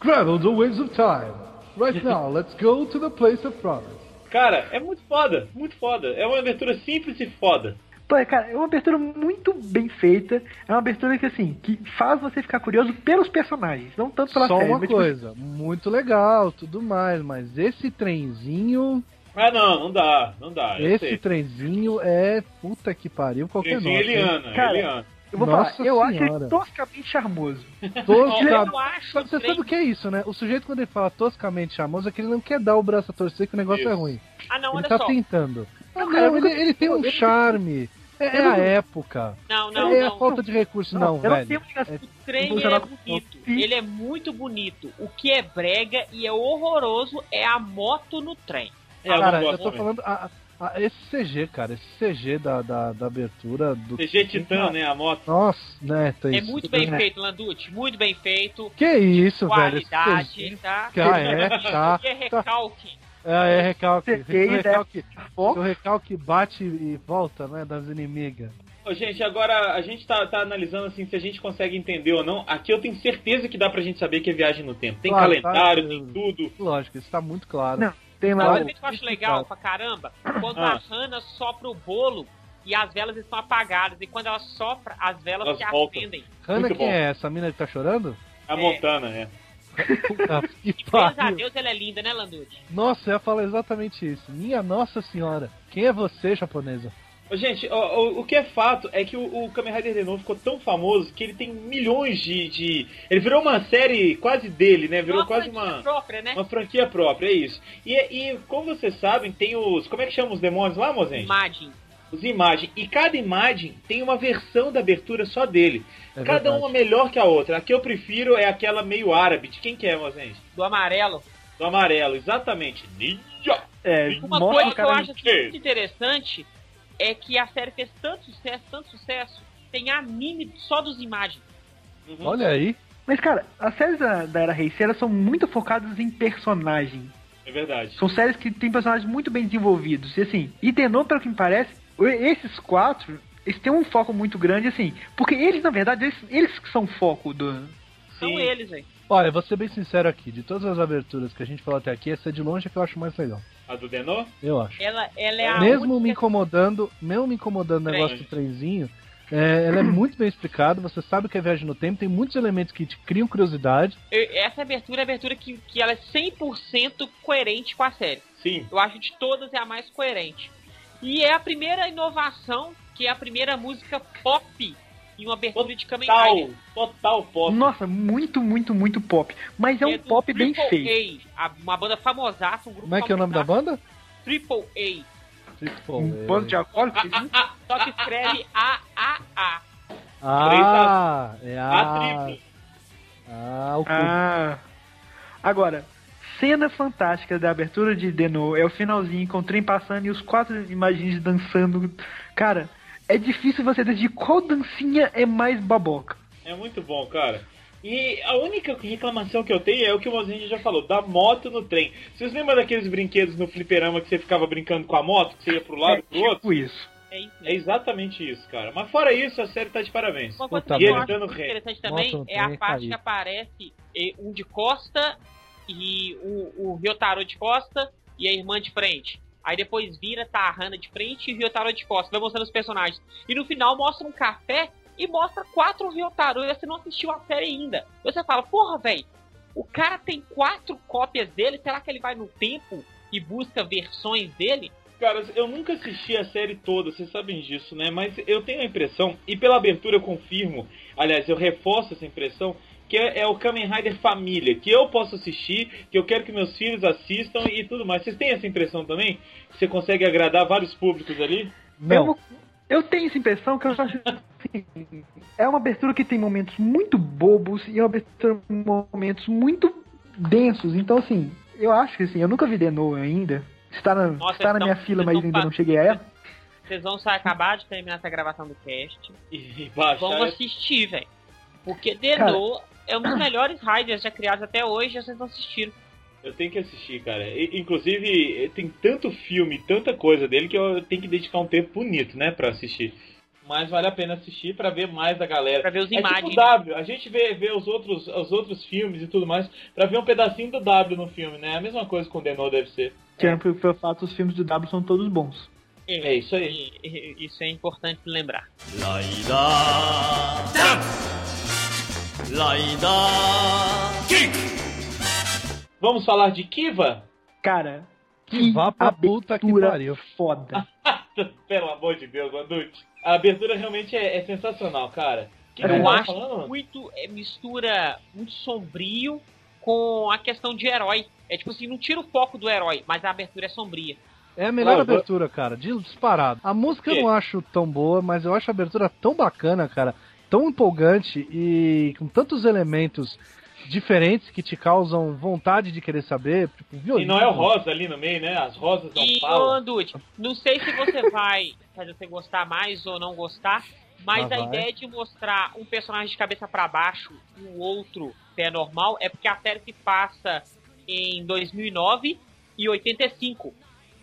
Travel the ways of time. Right now, let's go to the place of promise. Cara, é muito foda. Muito foda. É uma abertura simples e foda. Pô, cara, é uma abertura muito bem feita. É uma abertura que, assim, que faz você ficar curioso pelos personagens, não tanto pela Só série. uma mas, tipo, coisa, muito legal, tudo mais, mas esse trenzinho, Ah, não, não dá. Não dá. Esse sei. trenzinho é puta que pariu qualquer Trenzinho nota. hein? Eliana, Cara, Eliana. Eu vou Nossa falar, eu acho Senhora. ele toscamente charmoso. Tosca- Eu acho Você sabe o que é isso, né? O sujeito quando ele fala toscamente charmoso é que ele não quer dar o braço a torcer que o negócio é Isso. ruim. Ah, não, Ele olha tá só. tentando. Ah, Não, cara, não, eu ele, ele tem um eu charme. É, é Eu a época. Não, não, é a não. falta de recurso, não, eu não velho. tenho ligação. O trem Vou ele é bonito. Ele é muito bonito. O que é brega e é horroroso é a moto no trem. É, eu Cara, eu gosto tô falando. a- a- esse CG, cara, esse CG da, da, da abertura do. CG Titã, né? A moto. Nossa, né, tá É isso. muito bem né? feito, Landucci. Muito bem feito. Que isso, velho? Qualidade, tá? Ah, é, tá. E é recalque. É, é recalque. Né? recalque, o recalque bate e volta, né? Das inimigas. Ô, gente, agora a gente tá, tá analisando assim se a gente consegue entender ou não. Aqui eu tenho certeza que dá pra gente saber que é viagem no tempo. Tem Claro, calendário, tá. tem tudo. Lógico, isso tá muito claro. Não, Tem lá coisa o... que eu acho legal pra caramba, quando Ah. a Hannah sopra o bolo e as velas estão apagadas, e quando ela sopra, as velas Elas se voltam. acendem. Hanna, muito quem bom. é essa mina que tá chorando? A É. Montana, é. Puta que E graças a. Deus ela é linda, né, Landucci? Nossa, eu ia falar exatamente isso. Minha Nossa Senhora. Quem é você, japonesa? Gente, ó, o, o que é fato é que o, o Kamen Rider de novo ficou tão famoso que ele tem milhões de, de- Ele virou uma série quase dele, né? Virou Uma quase franquia uma. própria, né? Uma franquia própria, é isso. E, e como vocês sabem, tem os. Como é que chama os demônios lá, Mozente? Imagem. Os imagens. E cada imagem tem uma versão da abertura só dele. É cada verdade. uma melhor que a outra. A que eu prefiro é aquela meio árabe. De quem que é, Mozente? Do amarelo. Do amarelo, exatamente. Ninja! É, Uma coisa o que eu acho assim, muito interessante é que a série fez tanto sucesso, tanto sucesso, tem anime só dos imagens. Uhum. Olha aí. Mas, cara, as séries da, da Era Heisei, elas são muito focadas em personagem. É verdade. São séries que têm personagens muito bem desenvolvidos. E assim, e Denon, pelo que me parece, esses quatro, eles têm um foco muito grande, assim. Porque eles, na verdade, eles, eles que são o foco do. São Sim. eles, velho. Olha, eu vou ser bem sincero aqui. De todas as aberturas que a gente falou até aqui, essa de longe é que eu acho mais legal. A do Denô? Eu acho. Ela, ela é a Mesmo única... me incomodando, mesmo me incomodando o negócio do trenzinho, é, ela é muito bem explicada, você sabe que é viagem no tempo, tem muitos elementos que te criam curiosidade. Eu- Essa abertura é a abertura que, que ela é 100% coerente com a série. Sim. Eu acho de todas é a mais coerente. E é a primeira inovação, que é a primeira música pop em uma abertura de Kamen Total, Rider. total pop. Nossa, muito, muito, muito pop. Mas é um pop bem Triple feito. A, a- uma banda famosaça, um grupo Como é que é o nome da banda? Triple A. Triple Um A. bando de alcoólicos. Ah, só que escreve A-A-A. Ah, é A a... Ah, o cu. Ah. Agora, cena fantástica da abertura de Deno é o finalzinho com o trem passando e os quatro imagens dançando. Cara, é difícil você decidir qual dancinha é mais baboca. É muito bom, cara. E a única reclamação que eu tenho é o que o Mozinho já falou, da moto no trem. Vocês lembram daqueles brinquedos no fliperama que você ficava brincando com a moto, que você ia pro lado é e pro outro? tipo isso. É isso É exatamente isso, cara. Mas fora isso, a série tá de parabéns. Uma coisa Puta que eu acho Dando muito ré. interessante também Moto é a tem parte que aparece eh, um de costa e o, o Ryotaro de costa e a irmã de frente. Aí depois vira, tá a Hana de frente e Ryotaro de costa. Vai mostrando os personagens. E no final mostra um café e mostra quatro Ryotaro. E você não assistiu a série ainda. Você fala, porra, velho, o cara tem quatro cópias dele. Será que ele vai no tempo e busca versões dele? Cara, eu nunca assisti a série toda, vocês sabem disso, né? Mas eu tenho a impressão, e pela abertura eu confirmo, aliás, eu reforço essa impressão, que é, é o Kamen Rider Família, que eu posso assistir, que eu quero que meus filhos assistam e tudo mais. Vocês têm essa impressão também? Que você consegue agradar vários públicos ali? Eu, Não, eu tenho essa impressão que eu acho assim, é uma abertura que tem momentos muito bobos e é uma abertura com momentos muito densos. Então, assim, eu acho que assim, eu nunca vi Deno ainda. Está na, Nossa, está na então, minha fila, vocês mas não ainda não fazem- cheguei a ela. Vocês vão só acabar de terminar essa gravação do cast. E baixar. Vamos assistir, velho. Porque Denô é um dos melhores Riders já criados até hoje e vocês não assistiram. Eu tenho que assistir, cara. E, inclusive, tem tanto filme, tanta coisa dele que eu tenho que dedicar um tempo bonito, né, pra assistir. Mas vale a pena assistir pra ver mais da galera. Pra ver os É imagens. tipo W, a gente vê, vê os, outros, os outros filmes e tudo mais pra ver um pedacinho do W no filme, né? A mesma coisa com o Denô deve ser. Tirando pelo, pelo fato os filmes do W são todos bons. É isso aí. E- e- Isso é importante lembrar. ラ Laida Kick! Vamos falar de Kiva? Cara, que vá pra puta que pariu. Foda. Pelo amor de Deus, Manducci. A abertura realmente é, é sensacional, cara. Que eu tá acho falando? muito é, mistura muito sombrio com a questão de herói. É tipo assim, não tira o foco do herói, mas a abertura é sombria. É a melhor não, abertura, cara, disparado. A música eu não acho tão boa, mas eu acho a abertura tão bacana, cara tão empolgante e com tantos elementos diferentes que te causam vontade de querer saber, tipo, E não é o rosa ali no meio, né? As rosas não E, ô falam. Anducci, não sei se você vai fazer você gostar mais ou não gostar, mas Ah, a vai. ideia de mostrar um personagem de cabeça pra baixo e o outro pé normal é porque a série se passa em 2009 e 85.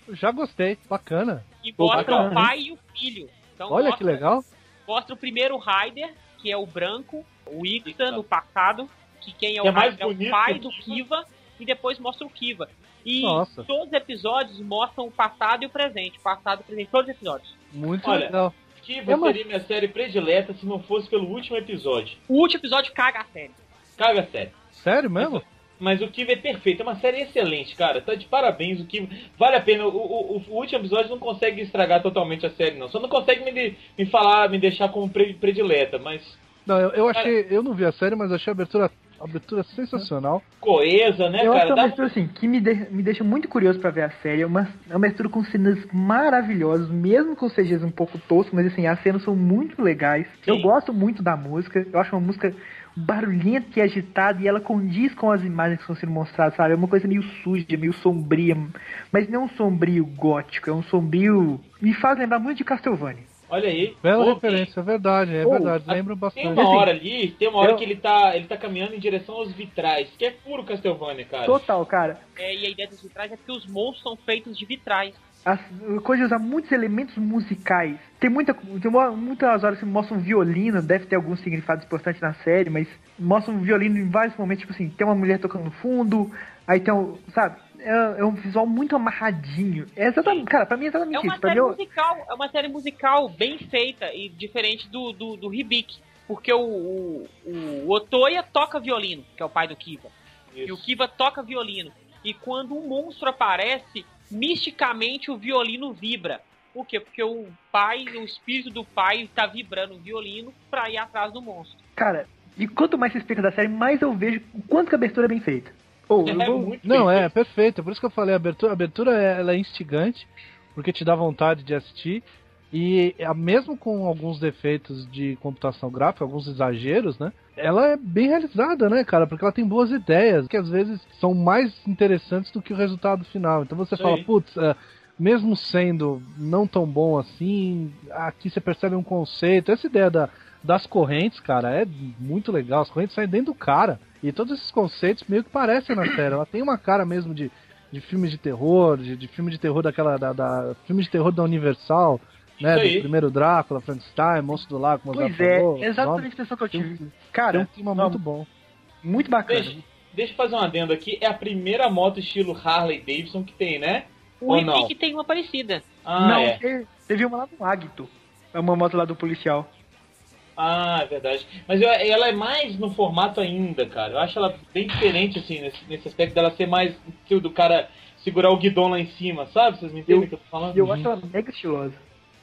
Já gostei, bacana. E Pô, mostra bacana, o pai e o filho. Então, Olha mostra, que legal. Mostra o primeiro Raider, que é o branco, o Ixa no passado, que quem é Que o é mais Raider é o pai do Kiva, e depois mostra o Kiva. E Nossa. todos os episódios mostram o passado e o presente. Passado e presente, todos os episódios. Muito Olha, legal. Kiva É uma- seria minha série predileta se não fosse pelo último episódio. O último episódio caga a série. Caga a série. Sério mesmo? Mas o Kiva é perfeito, é uma série excelente, cara. Tá de parabéns, o Kiva. Vale a pena. O, o- o último episódio não consegue estragar totalmente a série, não. Só não consegue me, me falar, me deixar como pre- predileta, mas Não, eu, eu achei. Eu não vi a série, mas achei a abertura, a abertura sensacional. coesa, né, eu acho cara? uma abertura assim, que me, de- me deixa muito curioso pra ver a série. É uma, é uma abertura com cenas maravilhosas, mesmo com CGs um pouco toscos, mas assim, as cenas são muito legais. Eu Sim. gosto muito da música. Eu acho uma música barulhenta e agitada e ela condiz com as imagens que estão sendo mostradas, sabe? É uma coisa meio suja, meio sombria, mas não é um sombrio gótico, é um sombrio. Me faz lembrar muito de Castlevania. Olha aí. Bela Pô, referência, é verdade, é Pô, verdade. Lembro Tem bastante. uma Assim, hora ali, tem uma hora eu- que ele tá, ele tá caminhando em direção aos vitrais, que é puro Castlevania, cara. Total, cara. É, e a ideia dos vitrais é que os monstros são feitos de vitrais. As coisas usar muitos elementos musicais. Tem muita, tem uma- muitas horas que mostram um violino, deve ter algum significado importante na série, mas mostram um violino em vários momentos, tipo assim, tem uma mulher tocando no fundo, aí tem um, sabe? É, é um visual muito amarradinho. É exatamente, cara, pra mim é É exatamente uma isso. Série mim, eu- musical, é uma série musical bem feita e diferente do, do, do Hibiki. Porque o, o, o Otoya toca violino, que é o pai do Kiva. E o Isso. Kiva toca violino. E quando um monstro aparece, misticamente o violino vibra. Por quê? Porque o pai, o espírito do pai tá vibrando o violino pra ir atrás do monstro. cara, e quanto mais você explica da série, mais eu vejo o quanto que a abertura é bem feita. Ou eu É vou- muito Não, bem é, perfeito. Por isso que eu falei, a abertura, a abertura é, ela é instigante, porque te dá vontade de assistir. E a- mesmo com alguns defeitos de computação gráfica, alguns exageros, né? Ela é bem realizada, né, cara? Porque ela tem boas ideias, que às vezes são mais interessantes do que o resultado final. Então você Isso fala, putz, é, mesmo sendo não tão bom assim, aqui você percebe um conceito. Essa ideia da, das correntes, cara, é muito legal. As correntes saem dentro do cara. E todos esses conceitos meio que parecem na série. Ela tem uma cara mesmo de, de filme de terror, de, de filme de terror daquela. Da, da- filme de terror da Universal, né? Isso. Do primeiro Drácula, Frankenstein, Monstro do Lago, como Pois é, falou. exatamente a impressão que eu tive. um- Tem um Cara, clima não, muito bom. muito bacana. Deixa, deixa eu fazer um adendo aqui. É a primeira moto estilo Harley Davidson que tem, né? O Ou não? Hibiki tem uma parecida. Ah, não, é. te- teve uma lá no Agito. É uma moto lá do policial. Ah, é verdade. Mas eu- ela é mais no formato ainda, cara. Eu acho ela bem diferente, assim, nesse, nesse aspecto dela ser mais do cara segurar o guidão lá em cima, sabe? Vocês me entendem o que eu tô falando? Eu acho ela mega estilosa.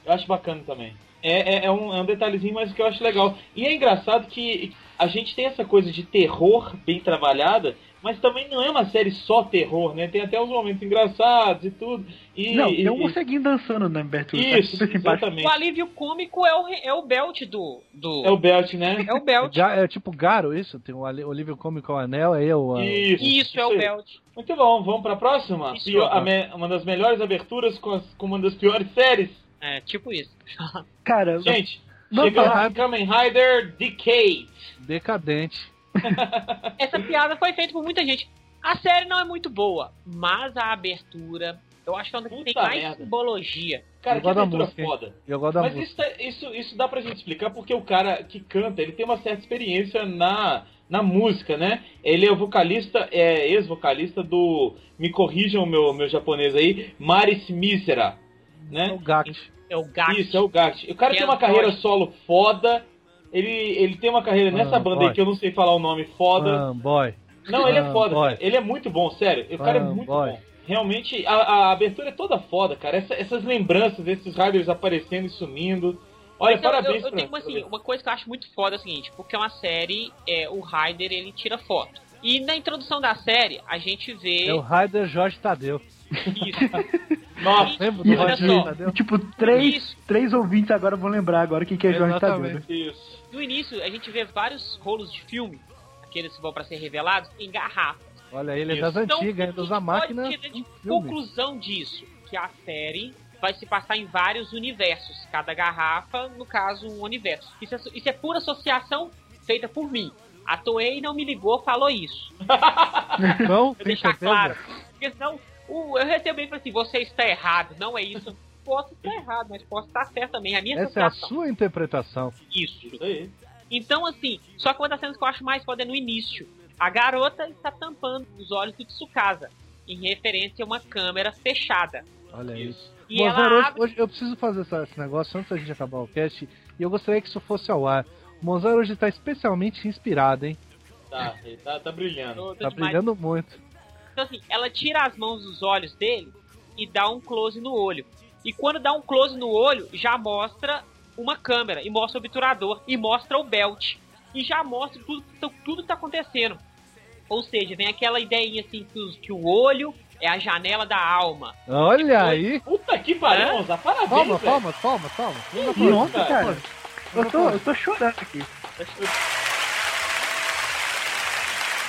Eu acho bacana também. É, é, é um, é um detalhezinho, mas que eu acho legal. E é engraçado que a gente tem essa coisa de terror bem trabalhada, mas também não é uma série só terror, né? Tem até uns momentos engraçados e tudo. E, não, e, tem um e- morceguinho dançando na abertura. tá Isso, simpático. exatamente. O alívio cômico é o, re- é o belt do. do É o Belt, né? é o belt. Já, é tipo Garo, isso? Tem o Olívio Cômico o Anel, aí eu. Isso, Isso, é o belt. Muito bom, vamos pra próxima? Isso. A me- uma das melhores aberturas com, as- com uma das piores séries. É, tipo isso. Cara, Gente, Vamos chegamos falar- Kamen Rider Decade. Decadente. Essa piada foi feita por muita gente. A série não é muito boa, mas a abertura, eu acho que é onde tem Puta mais merda. simbologia. Cara, Eu que abertura música, foda. Eu gosto da Mas música. isso, isso, isso dá pra gente explicar porque o cara que canta, ele tem uma certa experiência na, na música, né? Ele é o vocalista, é ex-vocalista do, me corrijam o meu, meu japonês aí, Maris Misera, É né? o Gact. É o gato. Isso, é o Gact. O cara Que tem é uma carreira solo foda, ele, ele tem uma carreira nessa Ah, banda aí boy. que eu não sei falar o nome, foda. boy. Não, ele é Ah, foda, boy. Ele é muito bom, sério. O cara é Ah, muito boy. bom. Realmente, a, a abertura é toda foda, cara. Essa- essas lembranças desses riders aparecendo e sumindo. Olha, Mas eu- parabéns eu, eu, pra- tenho uma, assim, uma coisa que eu acho muito foda é o seguinte, porque é uma série, é, o Ryder ele tira foto. E na introdução da série, a gente vê É o Raider Jorge Tadeu. Isso. Nossa, Lembra do e, Tadeu? tipo, três, Isso. três ouvintes agora vão lembrar agora o que, que é Jorge Tadeu. né? Isso. No início, a gente vê vários rolos de filme, aqueles que vão pra ser revelados, em garrafa. Olha, ele é das Então, antigas, o ainda que usa que máquina. pode conclusão disso? Que a série vai se passar em vários universos. Cada garrafa, no caso, um universo. Isso é, isso é pura associação feita por mim. A Toei não me ligou, falou isso. Não, deixar certeza? claro. Porque senão O, eu recebo ele e falo assim, você está errado, não é isso. Posso estar errado, mas posso estar certo também. A minha Essa é a sensação. sua interpretação. Isso. Isso aí. Então, assim, só que uma das cenas que eu acho mais foda é no início. A garota está tampando os olhos do Tsukasa, em referência a uma câmera fechada. Olha aí. Isso. E ela hoje, abre... hoje eu preciso fazer esse negócio antes da gente acabar o cast. E eu gostaria que isso fosse ao ar. O Mozart hoje tá especialmente inspirado, hein? Tá, ele tá, tá brilhando. Tô- tô Tá demais. brilhando muito. Então, assim, ela tira as mãos dos olhos dele e dá um close no olho. E quando dá um close no olho, já mostra uma câmera, e mostra o obturador, e mostra o belt. E já mostra tudo, que- tudo que tá acontecendo. Ou seja, vem aquela ideinha assim que, os- que o olho é a janela da alma. Olha aí. Puta que pariu? Mozart. Parabéns, Palmas, palmas, palmas, palmas. Nossa, cara. Eu tô, eu tô chorando aqui.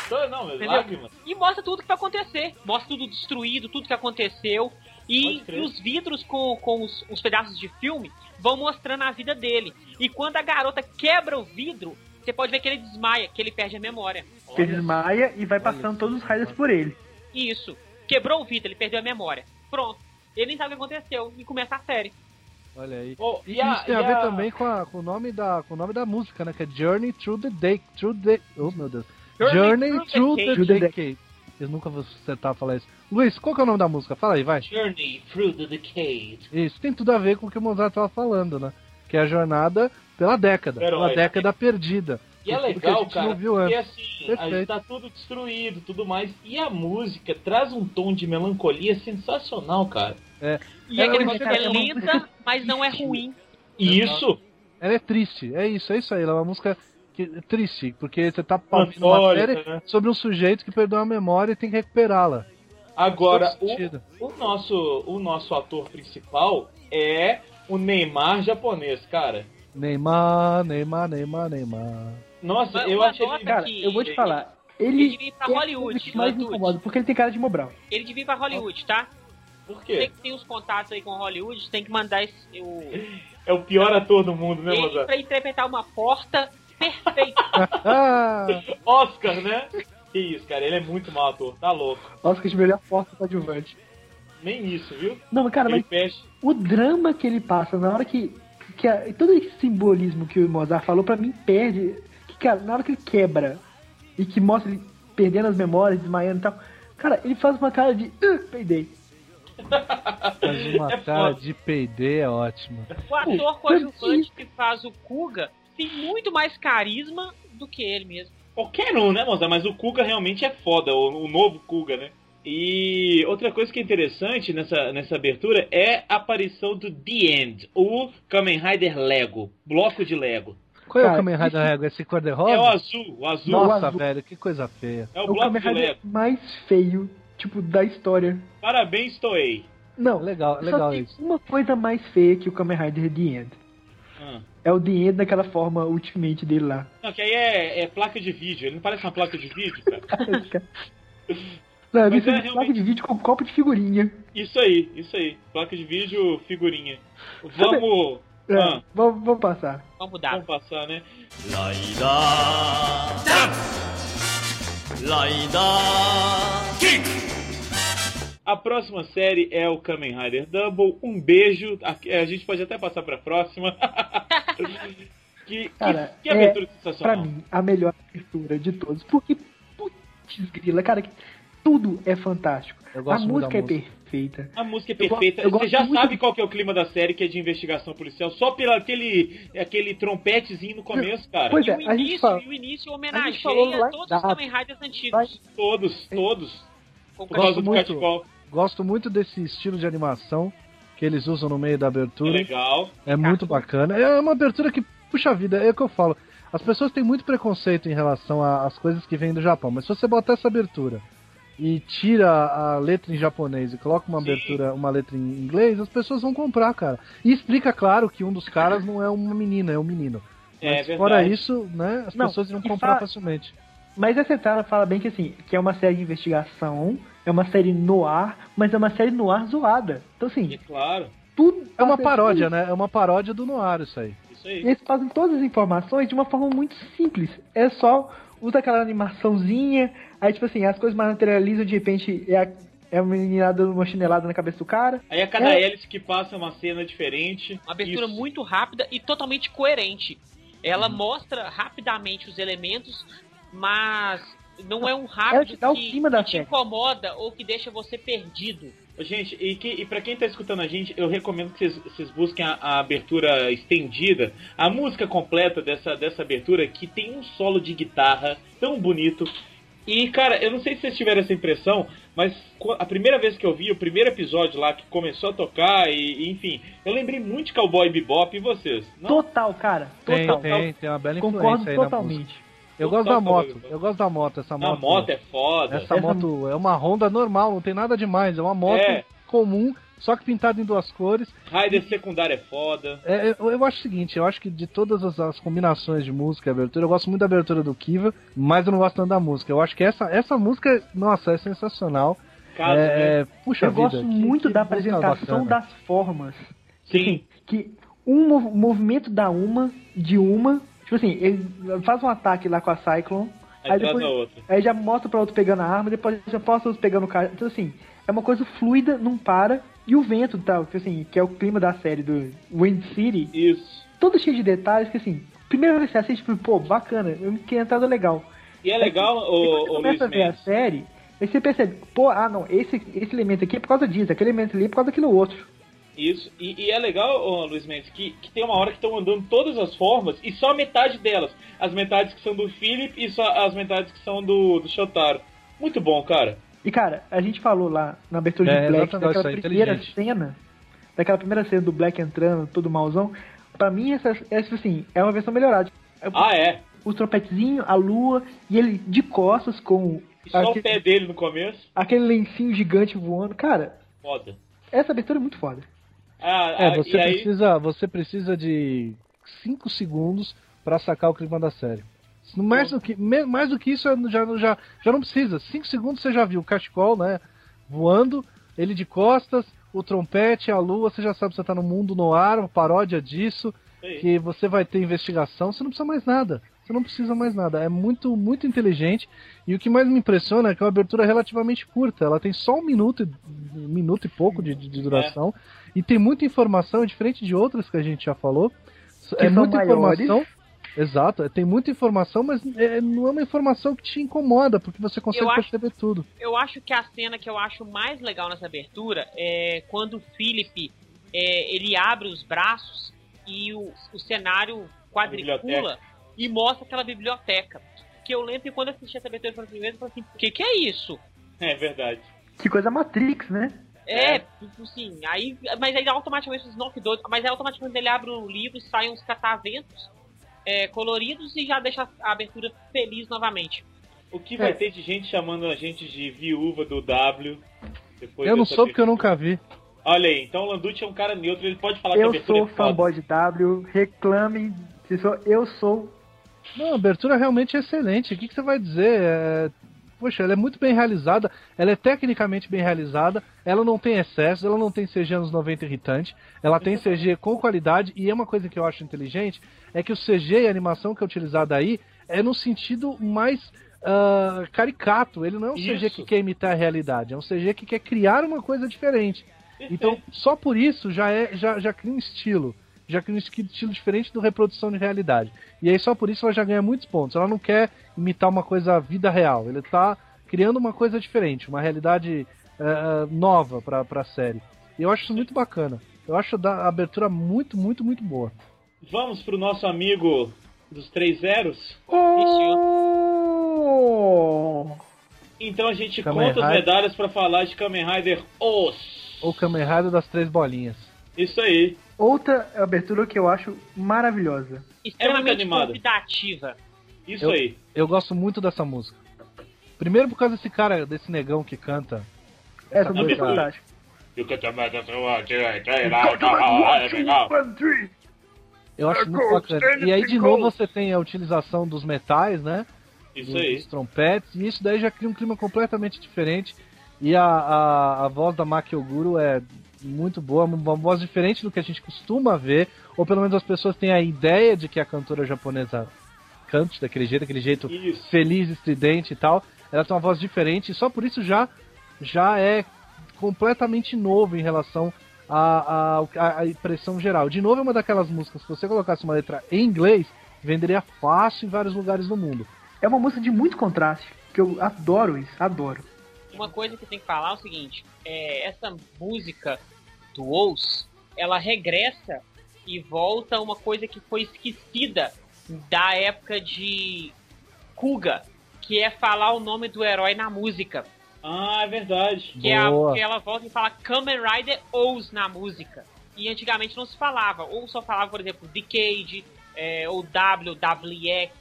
Tô- Não, mas Entendeu? lágrimas. E mostra tudo que vai acontecer. Mostra tudo destruído, tudo que aconteceu. E, e os vidros com, com os, os pedaços de filme vão mostrando a vida dele. E quando a garota quebra o vidro, você pode ver que ele desmaia, que ele perde a memória. Que ele desmaia e vai passando todos os raios por ele. Isso. Quebrou o vidro, ele perdeu a memória. Pronto. Ele nem sabe o que aconteceu. E começa a série. Olha aí. Ô, E e a- isso tem e a ver a- também com, a- com o nome da, com o nome da música, né? Que é Journey Through the Day. Through the. Oh meu Deus. Journey Journey, Through the the, Decade. Eu nunca vou acertar falar isso. Luiz, qual que é o nome da música? Fala aí, vai. Journey through the decade. Isso tem tudo a ver com o que o Mozart tava falando, né? Que é a jornada pela década. Herói. Pela década perdida. E é legal, gente cara, porque antes. assim, a Perfeito. gente tá tudo destruído, tudo mais. E a música traz um tom de melancolia sensacional, cara. E É, aquele cara, é é lenta, mas não é ruim. E isso, Ela é triste, é isso, é isso aí. Ela é uma música que, é triste, porque você tá ouvindo uma série né? sobre um sujeito que perdeu a memória e tem que recuperá-la. agora, o, o, nosso, o nosso ator principal é o Neymar japonês, cara. Neymar, Neymar, Neymar, Neymar. Nossa, Mas eu achei ele... Cara, que- eu vou te falar. Ele Ele devia ir pra é Hollywood, que mais Hollywood. incomoda, porque ele tem cara de Mobral. Ele devia ir pra Hollywood, tá? Por Você quê? que tem os contatos aí com Hollywood, tem que mandar esse, o, É o pior ator do mundo, né, ele Mozart? pra interpretar uma porta perfeita. Ah, Oscar, né? Que isso, cara, ele é muito mau ator, tá louco. Oscar de melhor porta coadjuvante. Nem isso, viu? Não, mas cara, ele mas fecha. o drama que ele passa na hora que. que a- todo esse simbolismo que o Mozart falou, pra mim, perde. Que, cara, na hora que ele quebra e que mostra ele perdendo as memórias, desmaiando e tal. Cara, ele faz uma cara de. Uh, peidei. faz uma É cara foda. de PD é ótima. O ator coadjuvante que faz o Kuga tem muito mais carisma do que ele mesmo. Qualquer um, né, Mozart? Mas o Kuga realmente é foda, o, o novo Kuga, né? E outra coisa que é interessante nessa, nessa abertura é a aparição do The End, o Kamen Rider Lego, bloco de Lego. Qual é o Kamen Rider Rego? Esse cor de É o rosa? azul, o azul. Nossa, azul. velho, que coisa feia. É o É o bloco Kamen de Rider Lego. mais feio, tipo, da história. Parabéns, Toei. Não, Legal, só legal tem isso. uma coisa mais feia que o Kamen Rider The End. Ah. É o dinheiro daquela forma ultimate dele lá. Não, que aí é, é placa de vídeo. Ele não parece uma placa de vídeo, cara. Não, é Mas é realmente... placa de vídeo com copo de figurinha. Isso aí, isso aí. Placa de vídeo, figurinha. Vamos. É, ah. vamos, vamos passar. Vamos dar. Vamos passar, né? Laida. Dá. Laida. Kick. A próxima série é o Kamen Rider Double. Um beijo. A, a gente pode até passar pra próxima. que, Cara, que, que abertura Pra sensacional. mim, a melhor abertura de todos. Porque, putz grila, cara, que tudo é fantástico. Eu A música é música. perfeita. A música é Eu perfeita. eu Você gosto já muito sabe qual que é o clima da série, que é de investigação policial, só pelo aquele, aquele trompetezinho no começo, cara. Pois E é, o a gente início, fala- e o início a gente falou homenageia todos os. Kamen Riders antigos. Todos, todos. Com Por causa do cachecol. Gosto muito desse estilo de animação que eles usam no meio da É abertura. legal. É muito bacana. É uma abertura que, puxa vida, é o que eu falo. As pessoas têm muito preconceito em relação às coisas que vêm do Japão, mas se você botar essa abertura e tira a letra em japonês e coloca uma Sim. abertura, uma letra em inglês, as pessoas vão comprar, cara. E explica, claro, que um dos caras não é uma menina, é um menino. É Mas verdade. fora isso, né, as Não, pessoas iriam e comprar facilmente. Mas a Setara fala bem que assim, que é uma série de investigação, é uma série no ar, mas é uma série no ar zoada. Então assim, É claro. tudo. É uma paródia, né? É uma paródia do Noir isso aí. Isso aí. E eles fazem todas as informações de uma forma muito simples. É só usa aquela animaçãozinha, aí tipo assim, as coisas materializam de repente é a- É uma menina dando uma chinelada na cabeça do cara. Aí a cada É. hélice que passa é uma cena diferente. Uma abertura Isso. muito rápida e totalmente coerente. Ela mostra rapidamente os elementos, mas não é um rápido Ela te dá o que, que te incomoda ou que deixa você perdido. Gente, e, que, e pra quem tá escutando a gente, eu recomendo que vocês- vocês busquem a, a abertura estendida, a música completa dessa, dessa abertura, que tem um solo de guitarra tão bonito. E, cara, eu não sei se vocês tiveram essa impressão, mas a primeira vez que eu vi o primeiro episódio lá, que começou a tocar, e, e, enfim, eu lembrei muito de Cowboy Bebop e vocês. Não? Total, cara. Tem, Total. tem, tem uma bela Concordo influência aí na música. totalmente. Eu gosto da moto, eu gosto da moto, essa A moto. moto é foda. Essa Essa moto é uma Honda normal, não tem nada demais, é uma moto É. comum, só que pintada em duas cores. Raider secundário é foda. É, eu, eu acho o seguinte, eu acho que de todas as, as combinações de música e abertura, eu gosto muito da abertura do Kiva, mas eu não gosto tanto da música. Eu acho que essa, essa música, nossa, é sensacional. Caso, né? é, é, puxa Eu vida, gosto que- muito que da apresentação bacana. das formas. Sim. Que um mov- movimento da uma, de uma, tipo assim, ele faz um ataque lá com a Cyclone, Aí, aí depois- aí já mostra pra outro pegando a arma, depois já mostra outro pegando o cara. Então assim, é uma coisa fluida, não para. E o vento tal, que assim, que é o clima da série do Wind City, Isso. todo cheio de detalhes que assim, primeira vez que você assiste, tipo, pô, bacana, fiquei entrada legal. E é legal, Depois o, você o começa a ver a série, aí você percebe, pô, ah não, esse, esse elemento aqui é por causa disso, aquele elemento ali é por causa daquilo outro. Isso, e, e é legal, ô, Luiz Mendes, que, que tem uma hora que estão andando todas as formas e só metade delas. As metades que são do Philip e só as metades que são do, do Shotaro. Muito bom, cara. E cara, a gente falou lá na abertura É, de Black, daquela primeira cena, daquela primeira cena do Black entrando, todo malzão, pra mim essa, essa assim, é uma versão melhorada. Ah, é. O trompetezinho, a lua, e ele de costas com E só o aquele, pé dele no começo. aquele lencinho gigante voando. Cara, Foda. essa abertura é muito foda. Ah, É, ah, você e aí, precisa, você precisa de 5 segundos pra sacar o clima da série. Mais do que, mais do que isso, já, já, já não precisa. 5 segundos você já viu o cachecol, né? Voando, ele de costas, o trompete, a lua, você já sabe que você tá no mundo no ar, uma paródia disso, aí. que você vai ter investigação, você não precisa mais nada. Você não precisa mais nada. É muito, muito inteligente. E o que mais me impressiona é que é uma abertura relativamente curta. Ela tem só um minuto, e- um minuto e pouco de, de- de duração. E tem muita informação, é diferente de outras que a gente já falou. é são muita maiores. informação. Exato, é, tem muita informação, mas é, não é uma informação que te incomoda, porque você consegue Eu acho- perceber tudo. Eu acho que a cena que eu acho mais legal nessa abertura é quando o Philip é, ele abre os braços e o, o cenário quadricula e mostra aquela biblioteca. Que eu lembro que quando eu assisti essa abertura pela primeira vez, eu falei assim, o que, que é isso? É verdade. Que coisa Matrix, né? É, É. tipo assim, aí, mas aí automaticamente os Knock doidos, mas aí automaticamente ele abre o livro e saem uns cataventos é, coloridos e já deixa a abertura feliz novamente. O que vai É. ter de gente chamando a gente de viúva do W? Depois Eu não sou porque eu nunca vi. Olha aí, então o Landucci é um cara neutro, ele pode falar que a Eu abertura sou é foda. fanboy de W, reclame. Se sou, eu sou. Não, a abertura realmente é excelente. O que, que você vai dizer? É, Poxa, ela é muito bem realizada, ela é tecnicamente bem realizada, ela não tem excesso, ela não tem CG anos 90 irritante, ela tem CG com qualidade, e é uma coisa que eu acho inteligente, é que o CG e a animação que é utilizada aí é no sentido mais ah, caricato, ele não é um CG Isso. que quer imitar a realidade, é um CG que quer criar uma coisa diferente. Então, só por isso já é já, já cria um estilo. Já cria um estilo diferente do reprodução de realidade. E aí só por isso ela já ganha muitos pontos. Ela não quer imitar uma coisa vida real. Ele tá criando uma coisa diferente, uma realidade eh, nova pra, pra série. E eu acho isso muito bacana. Eu acho da- a abertura muito, muito, muito boa. Vamos pro nosso amigo dos três zeros? Oh! Então a gente Kamen conta as Rider. medalhas pra falar de Kamen Rider Os. Ou Kamen Rider das três bolinhas. Isso aí. Outra abertura que eu acho maravilhosa. Extremamente animada. convidativa. Isso Eu- aí. Eu gosto muito dessa música. Primeiro por causa desse cara, desse negão que canta. Essa música é abertura. fantástica. Eu acho muito bacana. E aí de novo você tem a utilização dos metais, né? Isso dos, aí. dos trompetes, e isso daí já cria um clima completamente diferente. E a, a, a voz da Maki Oguro é muito boa, uma voz diferente do que a gente costuma ver, ou pelo menos as pessoas têm a ideia de que a cantora japonesa cante daquele jeito, daquele jeito Isso. feliz, estridente e tal. Ela tem uma voz diferente, e só por isso já, já é completamente novo em relação à, à, à impressão geral. De novo, é uma daquelas músicas que se você colocasse uma letra em inglês, venderia fácil em vários lugares do mundo. É uma música de muito contraste, que eu adoro isso, adoro. Uma coisa que tem que falar é o seguinte: é, essa música do Ous, ela regressa e volta a uma coisa que foi esquecida da época de Kuga, que é falar o nome do herói na música. Ah, é verdade. Que, é a, que ela volta e fala Kamen Rider Ous na música. E antigamente não se falava, ou só falava, por exemplo, Decade, é, ou WWX,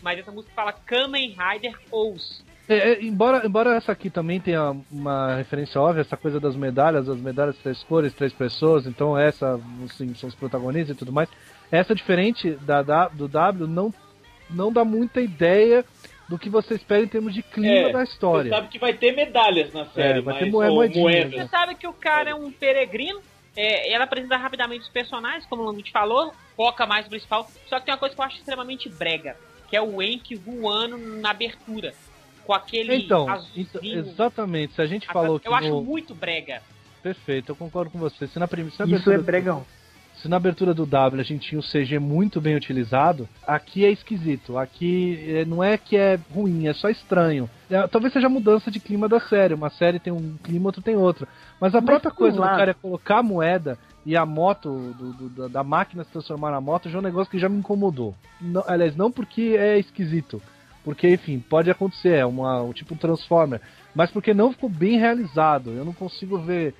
mas essa música fala Kamen Rider Ous. É, é, embora, embora essa aqui também tenha uma referência óbvia, essa coisa das medalhas, as medalhas três cores, três pessoas, então essa assim, são os protagonistas e tudo mais. Essa diferente da, da- do W não, não dá muita ideia do que você espera em termos de clima É, da história. Você sabe que vai ter medalhas na série, vai mas, ter moe- moedas. Você sabe que o cara é um peregrino, é, ela apresenta rapidamente os personagens, como o Lamute falou, foca mais no principal, só que tem uma coisa que eu acho extremamente brega, que é o Enki voando na abertura, com aquele Então, azulzinho. então, exatamente. Se a gente falou que eu acho no... muito brega. Perfeito, eu concordo com você. Se na, prim... se na Isso abertura é bregão. Se na abertura do W a gente tinha o CG muito bem utilizado, aqui é esquisito. Aqui eh, não é que é ruim, é só estranho. É, talvez seja a mudança de clima da série. Uma série tem um clima, outra tem outro. Mas a Mas própria coisa lado- do cara é colocar a moeda e a moto, do- do- da- da máquina se transformar na moto, já é um negócio que já me incomodou. Não- aliás, não porque é esquisito. Porque, enfim, pode acontecer, é uma, um tipo um Transformer. Mas porque não ficou bem realizado. Eu não consigo ver.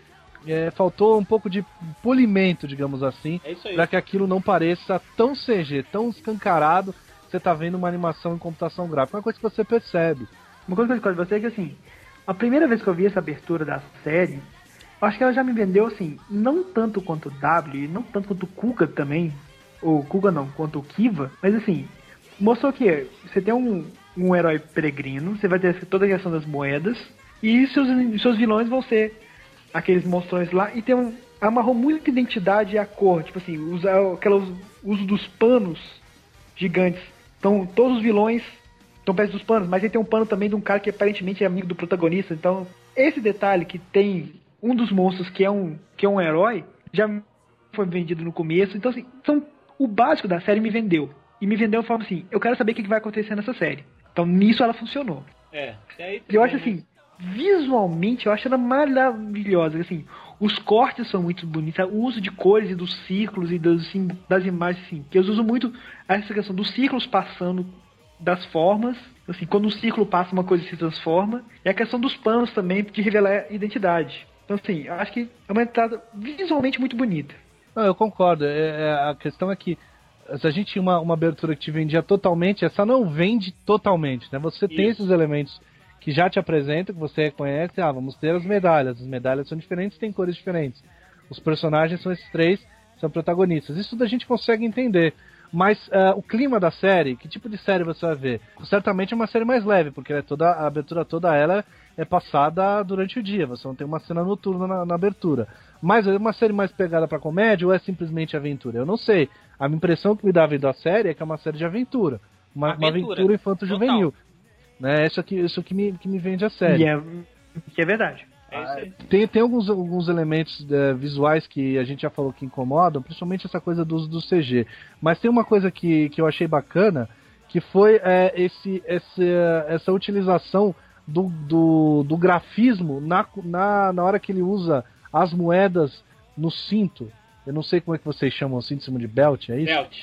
é, faltou um pouco de polimento, digamos assim, É para que aquilo não pareça tão CG, tão escancarado, que você tá vendo uma animação em computação gráfica. Uma coisa que você percebe. Uma coisa que eu discordo de você é que assim, a primeira vez que eu vi essa abertura da série, eu acho que ela já me vendeu assim, não tanto quanto o W, e não tanto quanto o Kuga também, ou Kuga não, quanto o Kiva, mas assim, mostrou que você tem um, um herói peregrino, você vai ter toda a questão das moedas, e seus, seus vilões vão ser aqueles monstrões lá, e tem um. Amarrou muita identidade à cor, tipo assim, usa aquelas uso dos panos gigantes. Então, todos os vilões estão perto dos panos, mas aí tem um pano também de um cara que aparentemente é amigo do protagonista. Então, esse detalhe que tem um dos monstros que é um, que é um herói, já foi vendido no começo. Então, assim, são, o básico da série me vendeu. E me vendeu de forma assim, eu quero saber o que vai acontecer nessa série. Então, nisso ela funcionou. É, e aí E eu acho assim, visualmente, eu acho ela maravilhosa. Assim, os cortes são muito bonitos, o uso de cores e dos círculos e das, assim, das imagens, assim, que eu uso muito essa questão dos círculos passando das formas. Assim, quando um círculo passa, uma coisa se transforma. E a questão dos panos também, de revelar a identidade. Então, assim, eu acho que é uma entrada visualmente muito bonita. Não, eu concordo. É, é, a questão é que se a gente tinha uma, uma abertura que te vendia totalmente, essa não vende totalmente, né? Você tem Isso. esses elementos que já te apresentam, que você reconhece, ah, vamos ter as medalhas. As medalhas são diferentes, têm cores diferentes. Os personagens são esses três, são protagonistas. Isso a gente consegue entender. Mas ah, o clima da série, que tipo de série você vai ver? Certamente é uma série mais leve, porque é toda, a abertura toda ela é passada durante o dia. Você não tem uma cena noturna na, na abertura. Mas é uma série mais pegada pra comédia ou é simplesmente aventura? Eu não sei. A impressão que me dá vendo a série é que é uma série de aventura. Uma uma Aventura. aventura infanto-juvenil. Né? Isso, aqui, isso que, me, que me vende a série. E é, que é verdade. É. Tem, tem alguns, alguns elementos eh, visuais que a gente já falou que incomodam, principalmente essa coisa do uso do CG. Mas tem uma coisa que, que eu achei bacana, que foi eh, esse, esse, eh, essa utilização do, do, do grafismo na, na, na hora que ele usa as moedas no cinto. Eu não sei como é que vocês chamam o cinto em cima de belt, é isso? Belt.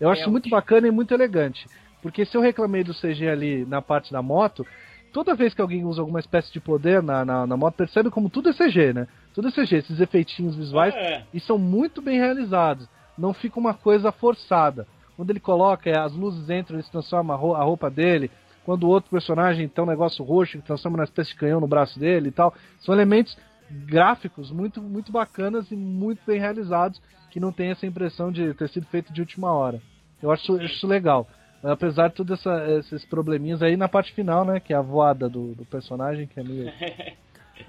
Eu acho Belt. muito bacana e muito elegante. Porque se eu reclamei do CG ali na parte da moto, toda vez que alguém usa alguma espécie de poder na, na, na moto, percebe como tudo é CG, né? Tudo é CG, esses efeitinhos visuais, É. e são muito bem realizados. Não fica uma coisa forçada. Quando ele coloca, é, as luzes entram, ele se transforma a ro- a roupa dele. Quando o outro personagem tem um negócio roxo que transforma numa espécie de canhão no braço dele e tal. São elementos gráficos muito, muito bacanas e muito bem realizados, que não tem essa impressão de ter sido feito de última hora. Eu acho isso legal. Apesar de todos esses probleminhas aí na parte final, né? Que é a voada do, do personagem, que é meio, meio,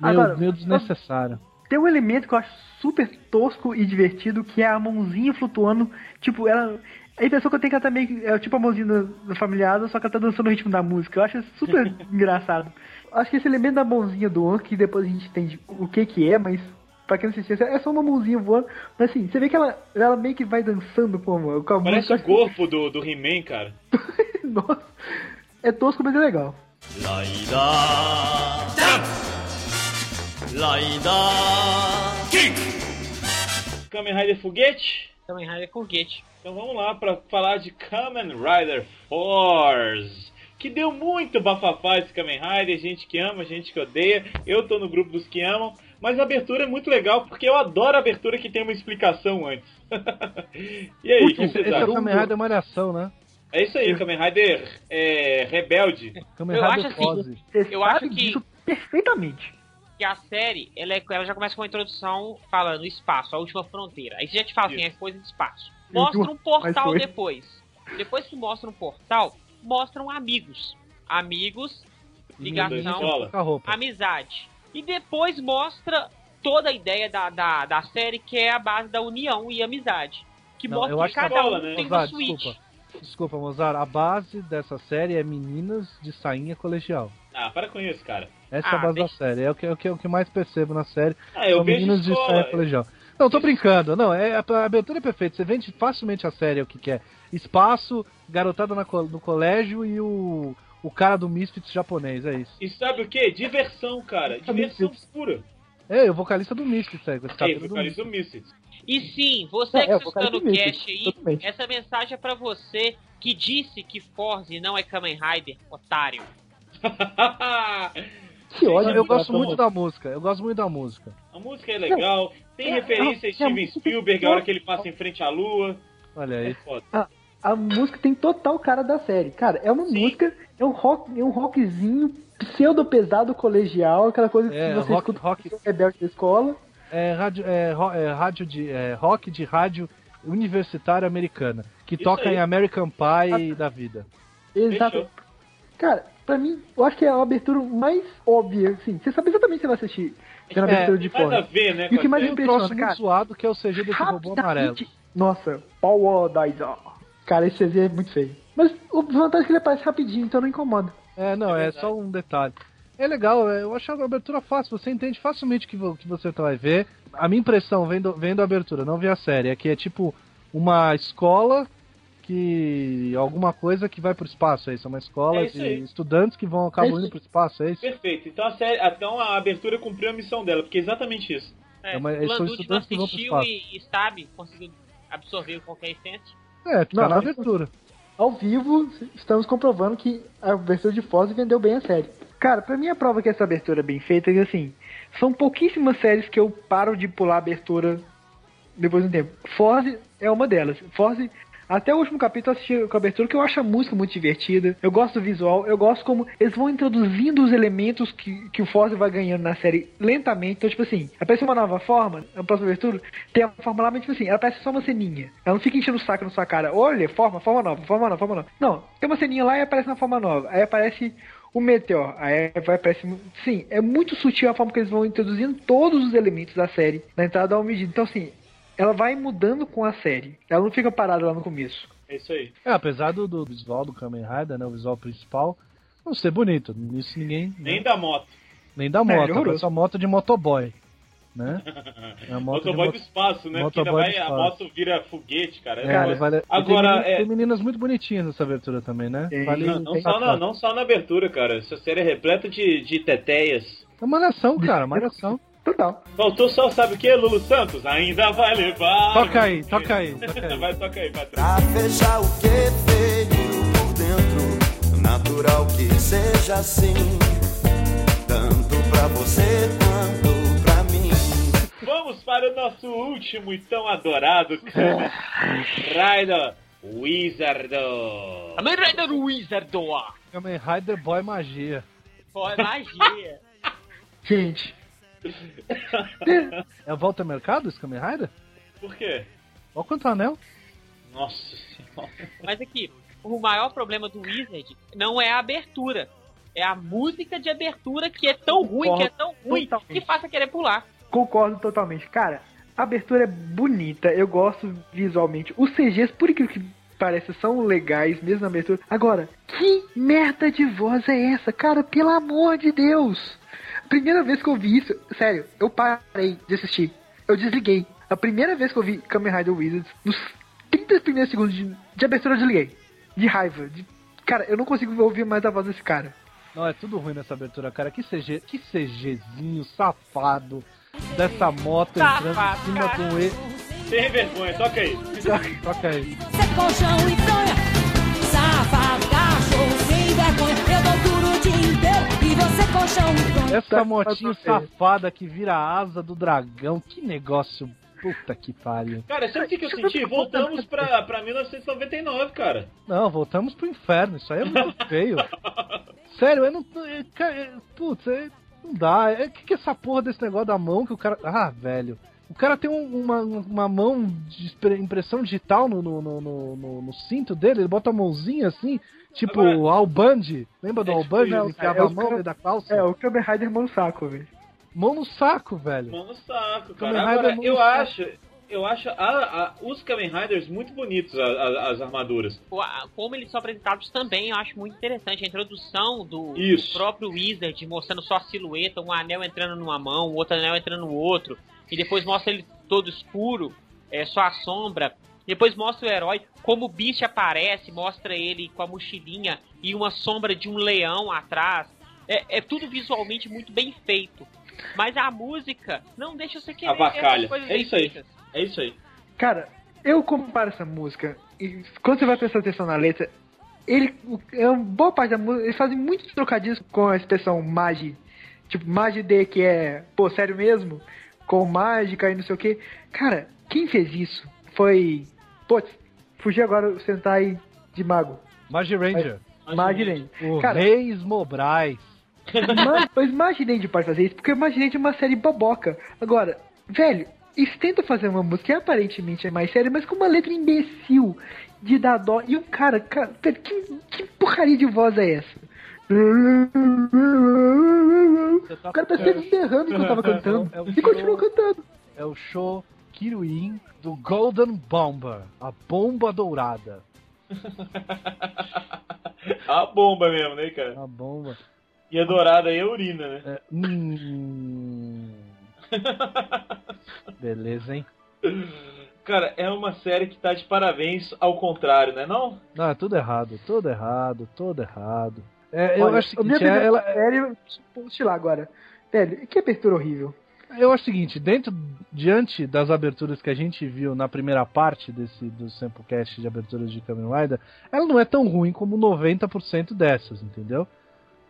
Agora, meio desnecessário. Tem um elemento que eu acho super tosco e divertido, que é a mãozinha flutuando. Tipo, ela A impressão que eu tenho que ela tá meio. É tipo a mãozinha do, do familiar, só que ela tá dançando no ritmo da música. Eu acho super engraçado. Acho que esse elemento da mãozinha do An, que depois a gente entende o que que é, mas Pra quem não assistiu, é só uma mãozinha voando. Mas assim, você vê que ela, ela meio que vai dançando com a mão. Parece música. o corpo do, do He-Man, cara. Nossa. É tosco, mas é legal. Laida. Laida. Kick! Kamen Rider Foguete? Kamen Rider Foguete. Então vamos lá pra falar de Kamen Rider Force que deu muito bafafá esse Kamen Rider, gente que ama, gente que odeia. Eu tô no grupo dos que amam. Mas a abertura é muito legal, porque eu adoro a abertura que tem uma explicação antes. e aí, o que vocês esse é o? Kamen Rider Malhação, né? É isso aí, Kamen Rider é, rebelde. Kamen Eu Rider acho assim, Pose. Você Eu sabe acho que- disso perfeitamente. Que a série, ela, é- ela já começa com uma introdução falando espaço, a última fronteira. Aí você já te fala assim, é coisa de espaço. Mostra um portal depois. Depois que mostra um portal, mostram amigos. Amigos, ligação, a amizade. E depois mostra toda a ideia da, da, da série, que é a base da união e amizade. Que Não, mostra eu que acho que cada escola, um né? tem uma Mozart, suíte. desculpa. Desculpa, Mozart. A base dessa série é meninas de sainha colegial. Ah, para com isso, cara. Essa é a Ah, base da série. É o que, é o que, é o que mais percebo na série. Ah, eu São vejo meninos de escola. saia colegial. Não, tô brincando. Não, é, a abertura é perfeita. Você vende facilmente a série, é o que quer. Espaço, garotada na no colégio e o, o cara do Misfits japonês, é isso. E sabe o que? Diversão, cara. Diversão pura. É, o vocalista do Misfits, é, É, vocalista Misfits. do Misfits. E sim, você É, que é, está o cara escutando o do Misfits, cast aí, totalmente. essa mensagem é pra você que disse que Forze não é Kamen Rider, otário. Que Olha, ódio. eu gosto muito da música. Eu gosto muito da música. a música é legal. Tem É, referência é, a Steven é, Spielberg, a hora que ele passa em frente à lua. Olha É aí. foda. A música tem total cara da série. Cara, é uma Sim. música, é um rock, é um rockzinho pseudo pesado colegial, aquela coisa que É, você rock, escuta rock, rebelde da escola. é, rádio, é, ro- é, rádio de, é, rock de rádio universitária americana. Que Isso toca aí. em American Pie da vida. Exato. Fechou. Cara, pra mim, eu acho que é a abertura mais óbvia, assim. Você sabe exatamente o que você vai assistir É, abertura de Tem mais a fora. ver, né? E o que mais um impressiona, muito cara. zoado que é o CG desse robô amarelo. Nossa, Power Dizer. Cara, esse CG é muito feio. Mas o vantagem é que ele aparece rapidinho, então não incomoda. É, não, É é, só um detalhe. É legal, é, eu acho a abertura fácil, você entende facilmente o que, que você vai ver. A minha impressão, vendo, vendo a abertura, não vi a série, é que é tipo uma escola que. alguma coisa que vai pro espaço, é isso? É uma escola É isso de estudantes que vão É acabam isso indo pro espaço, é isso? Perfeito. Então a, série, então a abertura cumpriu a missão dela, porque é exatamente isso. É, É, eles são Landucci não estudantes que vão pro assistiu espaço. e, e sabe, conseguiu absorver qualquer essência. É, tá na abertura. Ao vivo, estamos comprovando que a abertura de Foz vendeu bem a série. Cara, pra mim a prova que essa abertura é bem feita é assim, são pouquíssimas séries que eu paro de pular a abertura depois de um tempo. Forze é uma delas. Forze, até o último capítulo eu assisti com a abertura, que eu acho a música muito divertida. Eu gosto do visual, eu gosto como eles vão introduzindo os elementos que, que o Forze vai ganhando na série lentamente. Então, tipo assim, aparece uma nova forma, na próxima abertura, tem a forma lá, mas tipo assim, ela parece só uma ceninha. Ela não fica enchendo o saco na sua cara. Olha, forma, forma nova, forma nova, forma nova. Não, tem uma ceninha lá e aparece na forma nova. Aí aparece o Meteor. Aí vai aparecer. Sim, é muito sutil a forma que eles vão introduzindo todos os elementos da série na entrada ao medida. Então, assim, ela vai mudando com a série. Ela não fica parada lá no começo. É isso aí. É, apesar do, do visual do Kamen Rider, né, o visual principal, não ser bonito. Nisso ninguém. né, Nem da moto. nem da É, moto, é só moto de motoboy. Né? É Motoboy moto- do espaço, né? Porque Motoboy vai, do a espaço. moto vira foguete, cara. É, É, vale- Agora, tem, meninas, é- tem meninas muito bonitinhas nessa abertura também, né? Vale Não, não só na, não só na abertura, cara. Essa série é repleta de, de tetéias. É uma nação, cara, uma nação. Total. Faltou só, sabe o que, Lulu Santos? Ainda vai levar. Toca aí, toca aí, toca aí. vai, toca aí, Patrick. Pra fechar o que feio por dentro, natural que seja assim, tanto pra você quanto pra mim. Vamos para o nosso último e tão adorado Kamen Rider Wizardo. Kamen Rider Wizard. Kamen Rider Boy Magia. É magia. Gente, É o Volta ao Mercado esse Kamen Rider? Por quê? Olha quanto anel. Nossa senhora. Mas aqui, o maior problema do Wizard não é a abertura. É a música de abertura que é tão ruim, que é tão ruim, Totalmente. que faça querer pular. concordo totalmente. Cara, a abertura é bonita, eu gosto visualmente. Os CGs, por incrível que parece são legais, mesmo na abertura. Agora, que merda de voz é essa? Cara, pelo amor de Deus! Primeira vez que eu vi isso, sério, eu parei de assistir. Eu desliguei. A primeira vez que eu vi Kamen Rider Wizards, nos 30 primeiros segundos de, de abertura eu desliguei. De raiva. De... Cara, eu não consigo ouvir mais a voz desse cara. Não, é tudo ruim nessa abertura, cara. Que CG, que CGzinho safado dessa moto entrando Safado, em cima cara. do E. Sem vergonha, toca aí. Toca aí. Você colchão Essa motinho pra safada que vira a asa do dragão. Que negócio. Puta que pariu. Cara, sabe o que, que eu senti? Voltamos pra, pra 1999, cara. Não, voltamos pro inferno. Isso aí é muito feio. Sério, eu não. é, Putz, é, não dá. É que, que é essa porra desse negócio da mão que o cara. Ah, velho. O cara tem um- uma, uma mão de impressão digital no, no, no- no- no cinto dele, ele bota a mãozinha assim, tipo Agora- Alband. Lembra do É Alband? tipo Ele isso, enfiava é a o mão da calça. É, o Kamen Rider mão no saco, velho. Mão no saco, velho. Mão no saco, Kamen cara. Rider Agora, eu acho, eu acho a- a- os Kamen Riders muito bonitos, a- a- as armaduras. O- Como eles são apresentados também, eu acho muito interessante. A introdução do, do próprio Wizard, mostrando só a silhueta, um anel entrando numa mão, o outro anel entrando no outro. E depois mostra ele todo escuro, é, só a sombra. Depois mostra o herói, como o Beast aparece, mostra ele com a mochilinha e uma sombra de um leão atrás. É, é tudo visualmente muito bem feito. Mas a música não deixa você querer Avacalha. coisas É isso aí. feitas. É isso aí. Cara, eu comparo essa música e quando você vai prestar atenção na letra, ele é uma boa parte da música, eles fazem muitos trocadilhos com a expressão magi, tipo magi de que é, pô, sério mesmo, com mágica e não sei o que. Cara, quem fez isso foi, putz, fugi agora o Sentai de mago, Magi Ranger. Maginen. O Cara, Reis Mobrais. mas, mas Imaginate pode fazer isso, porque Imaginate é uma série boboca. Agora, velho, eles tentam fazer uma música que aparentemente é mais séria, mas com uma letra imbecil de dar dó. E um cara, cara, que, que porcaria de voz é essa? O cara tá se enterrando enquanto tava cantando. É o E continuou show. cantando. É o show Kiruin do Golden Bomber. A bomba dourada. A bomba mesmo, né, cara? A bomba. E a dourada aí é urina, né? É, hum. Beleza, hein? Cara, é uma série que tá de parabéns ao contrário, né não? Não, é tudo errado, tudo errado, tudo errado. É, eu Olha, acho o a minha é, primeira ela, série, post lá agora. Velho, que abertura horrível. Eu acho o seguinte, dentro, diante das aberturas que a gente viu na primeira parte desse do Samplecast de aberturas de Kamen Rider, ela não é tão ruim como 90% dessas, entendeu?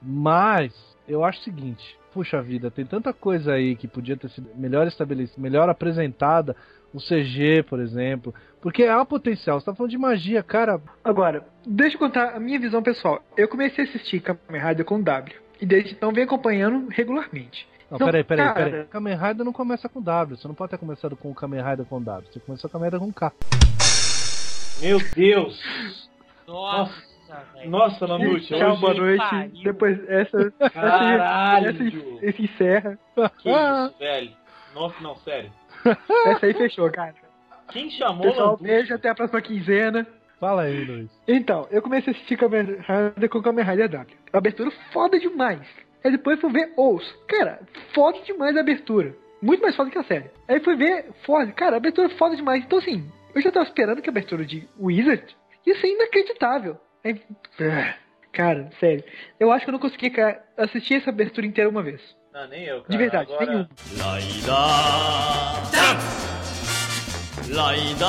Mas eu acho o seguinte, puxa vida, tem tanta coisa aí que podia ter sido melhor estabelecida, melhor apresentada, o CG, por exemplo, porque há potencial, você tá falando de magia, cara, Agora, deixa eu contar a minha visão pessoal. Eu comecei a assistir Kamen Rider com W. E desde então venho acompanhando regularmente. Não, Não, peraí, peraí, cara. peraí. Kamen Rider não começa com W. Você não pode ter começado com o Kamen Rider com W. Você começou com Kamen Rider com K. Meu Deus! Nossa. Nossa, Mamute, Tchau, boa noite. pariu. Depois essa. Caralho! Essa, essa, esse encerra. Que isso, velho? Nossa, não, sério. Essa aí fechou, cara. Quem chamou Pessoal, Lambuja? beijo, até a próxima quinzena. Fala aí, Luiz. Então, eu comecei a assistir Kamen Rider com Kamen Rider W. Abertura foda demais. Aí depois fui ver Ous. Cara, foda demais a abertura. Muito mais foda que a série. Aí fui ver Ford, Cara, a abertura é foda demais. Então, assim, eu já tava esperando que a abertura de Wizard ia ser inacreditável. Aí, ah, cara, sério. Eu acho que eu não consegui assistir essa abertura inteira uma vez. Não, nem eu, cara. De verdade, Agora... nenhum. Laida. Laida.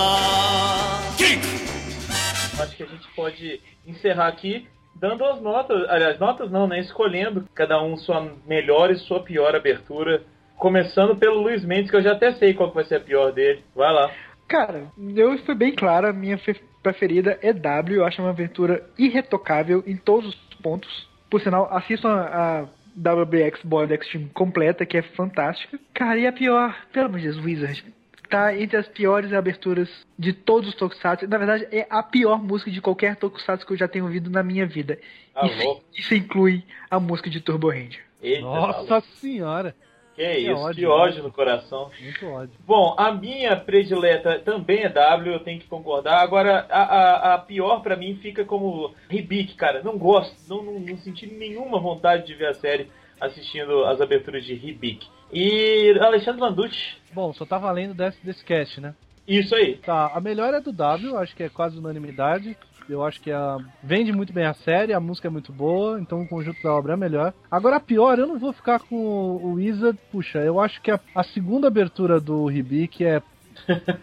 Kick. Acho que a gente pode encerrar aqui dando as notas. Aliás, notas não, né? Escolhendo cada um sua melhor e sua pior abertura. Começando pelo Luiz Mendes, que eu já até sei qual vai ser a pior dele. Vai lá. Cara, eu fui bem claro, a minha fe- preferida é W, eu acho uma aventura irretocável em todos os pontos. Por sinal, assistam a, a WBX Board Extreme completa, que é fantástica. Cara, e a pior, pelo amor de Deus, Wizard, tá entre as piores aberturas de todos os Tokusatsu. Na verdade, é a pior música de qualquer Tokusatsu que eu já tenho ouvido na minha vida. Tá Isso, isso inclui a música de Turbo Ranger. Eita, tá Nossa louco. senhora. Que é isso, ódio, que ódio ódio. no coração. Muito ódio. Bom, a minha predileta também é W, eu tenho que concordar. Agora, a, a, a pior pra mim fica como Ribic, cara. Não gosto, não, não, não senti nenhuma vontade de ver a série assistindo as aberturas de Ribic. E Alexandre Landucci, Bom, só tá valendo desse, desse cast, né? isso aí. Tá, a melhor é do W, acho que é quase unanimidade. Eu acho que a vende muito bem a série, a música é muito boa, então o conjunto da obra é melhor. Agora a pior, eu não vou ficar com o Wizard, puxa, eu acho que a, a segunda abertura do Ribic é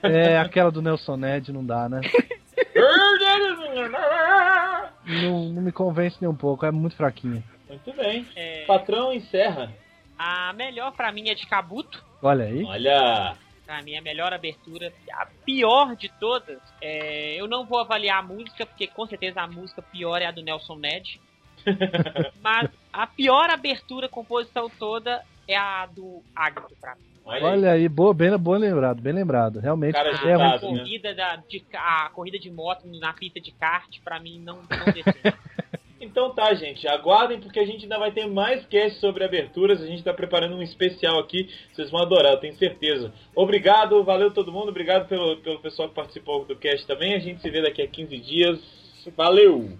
é aquela do Nelson Ned, não dá, né? Não, não me convence nem um pouco, é muito fraquinha. Muito bem. É, Patrão encerra. A melhor pra mim é de Kabuto. Olha aí. Olha. Pra mim, a melhor abertura. A pior de todas, é, eu não vou avaliar a música, porque com certeza a música pior é a do Nelson Ned. Mas a pior abertura, composição toda, é a do Águia pra mim. Olha, aí. Olha aí, boa, bem, bom lembrado, bem lembrado. Realmente Cara é A ruim. né? corrida, da, de, a corrida de moto na pista de kart, pra mim, não, não desceu. Então tá, gente. Aguardem porque a gente ainda vai ter mais cast sobre aberturas. A gente tá preparando um especial aqui. Vocês vão adorar, eu tenho certeza. Obrigado, valeu todo mundo. Obrigado pelo, pelo pessoal que participou do cast também. A gente se vê daqui a 15 dias. Valeu!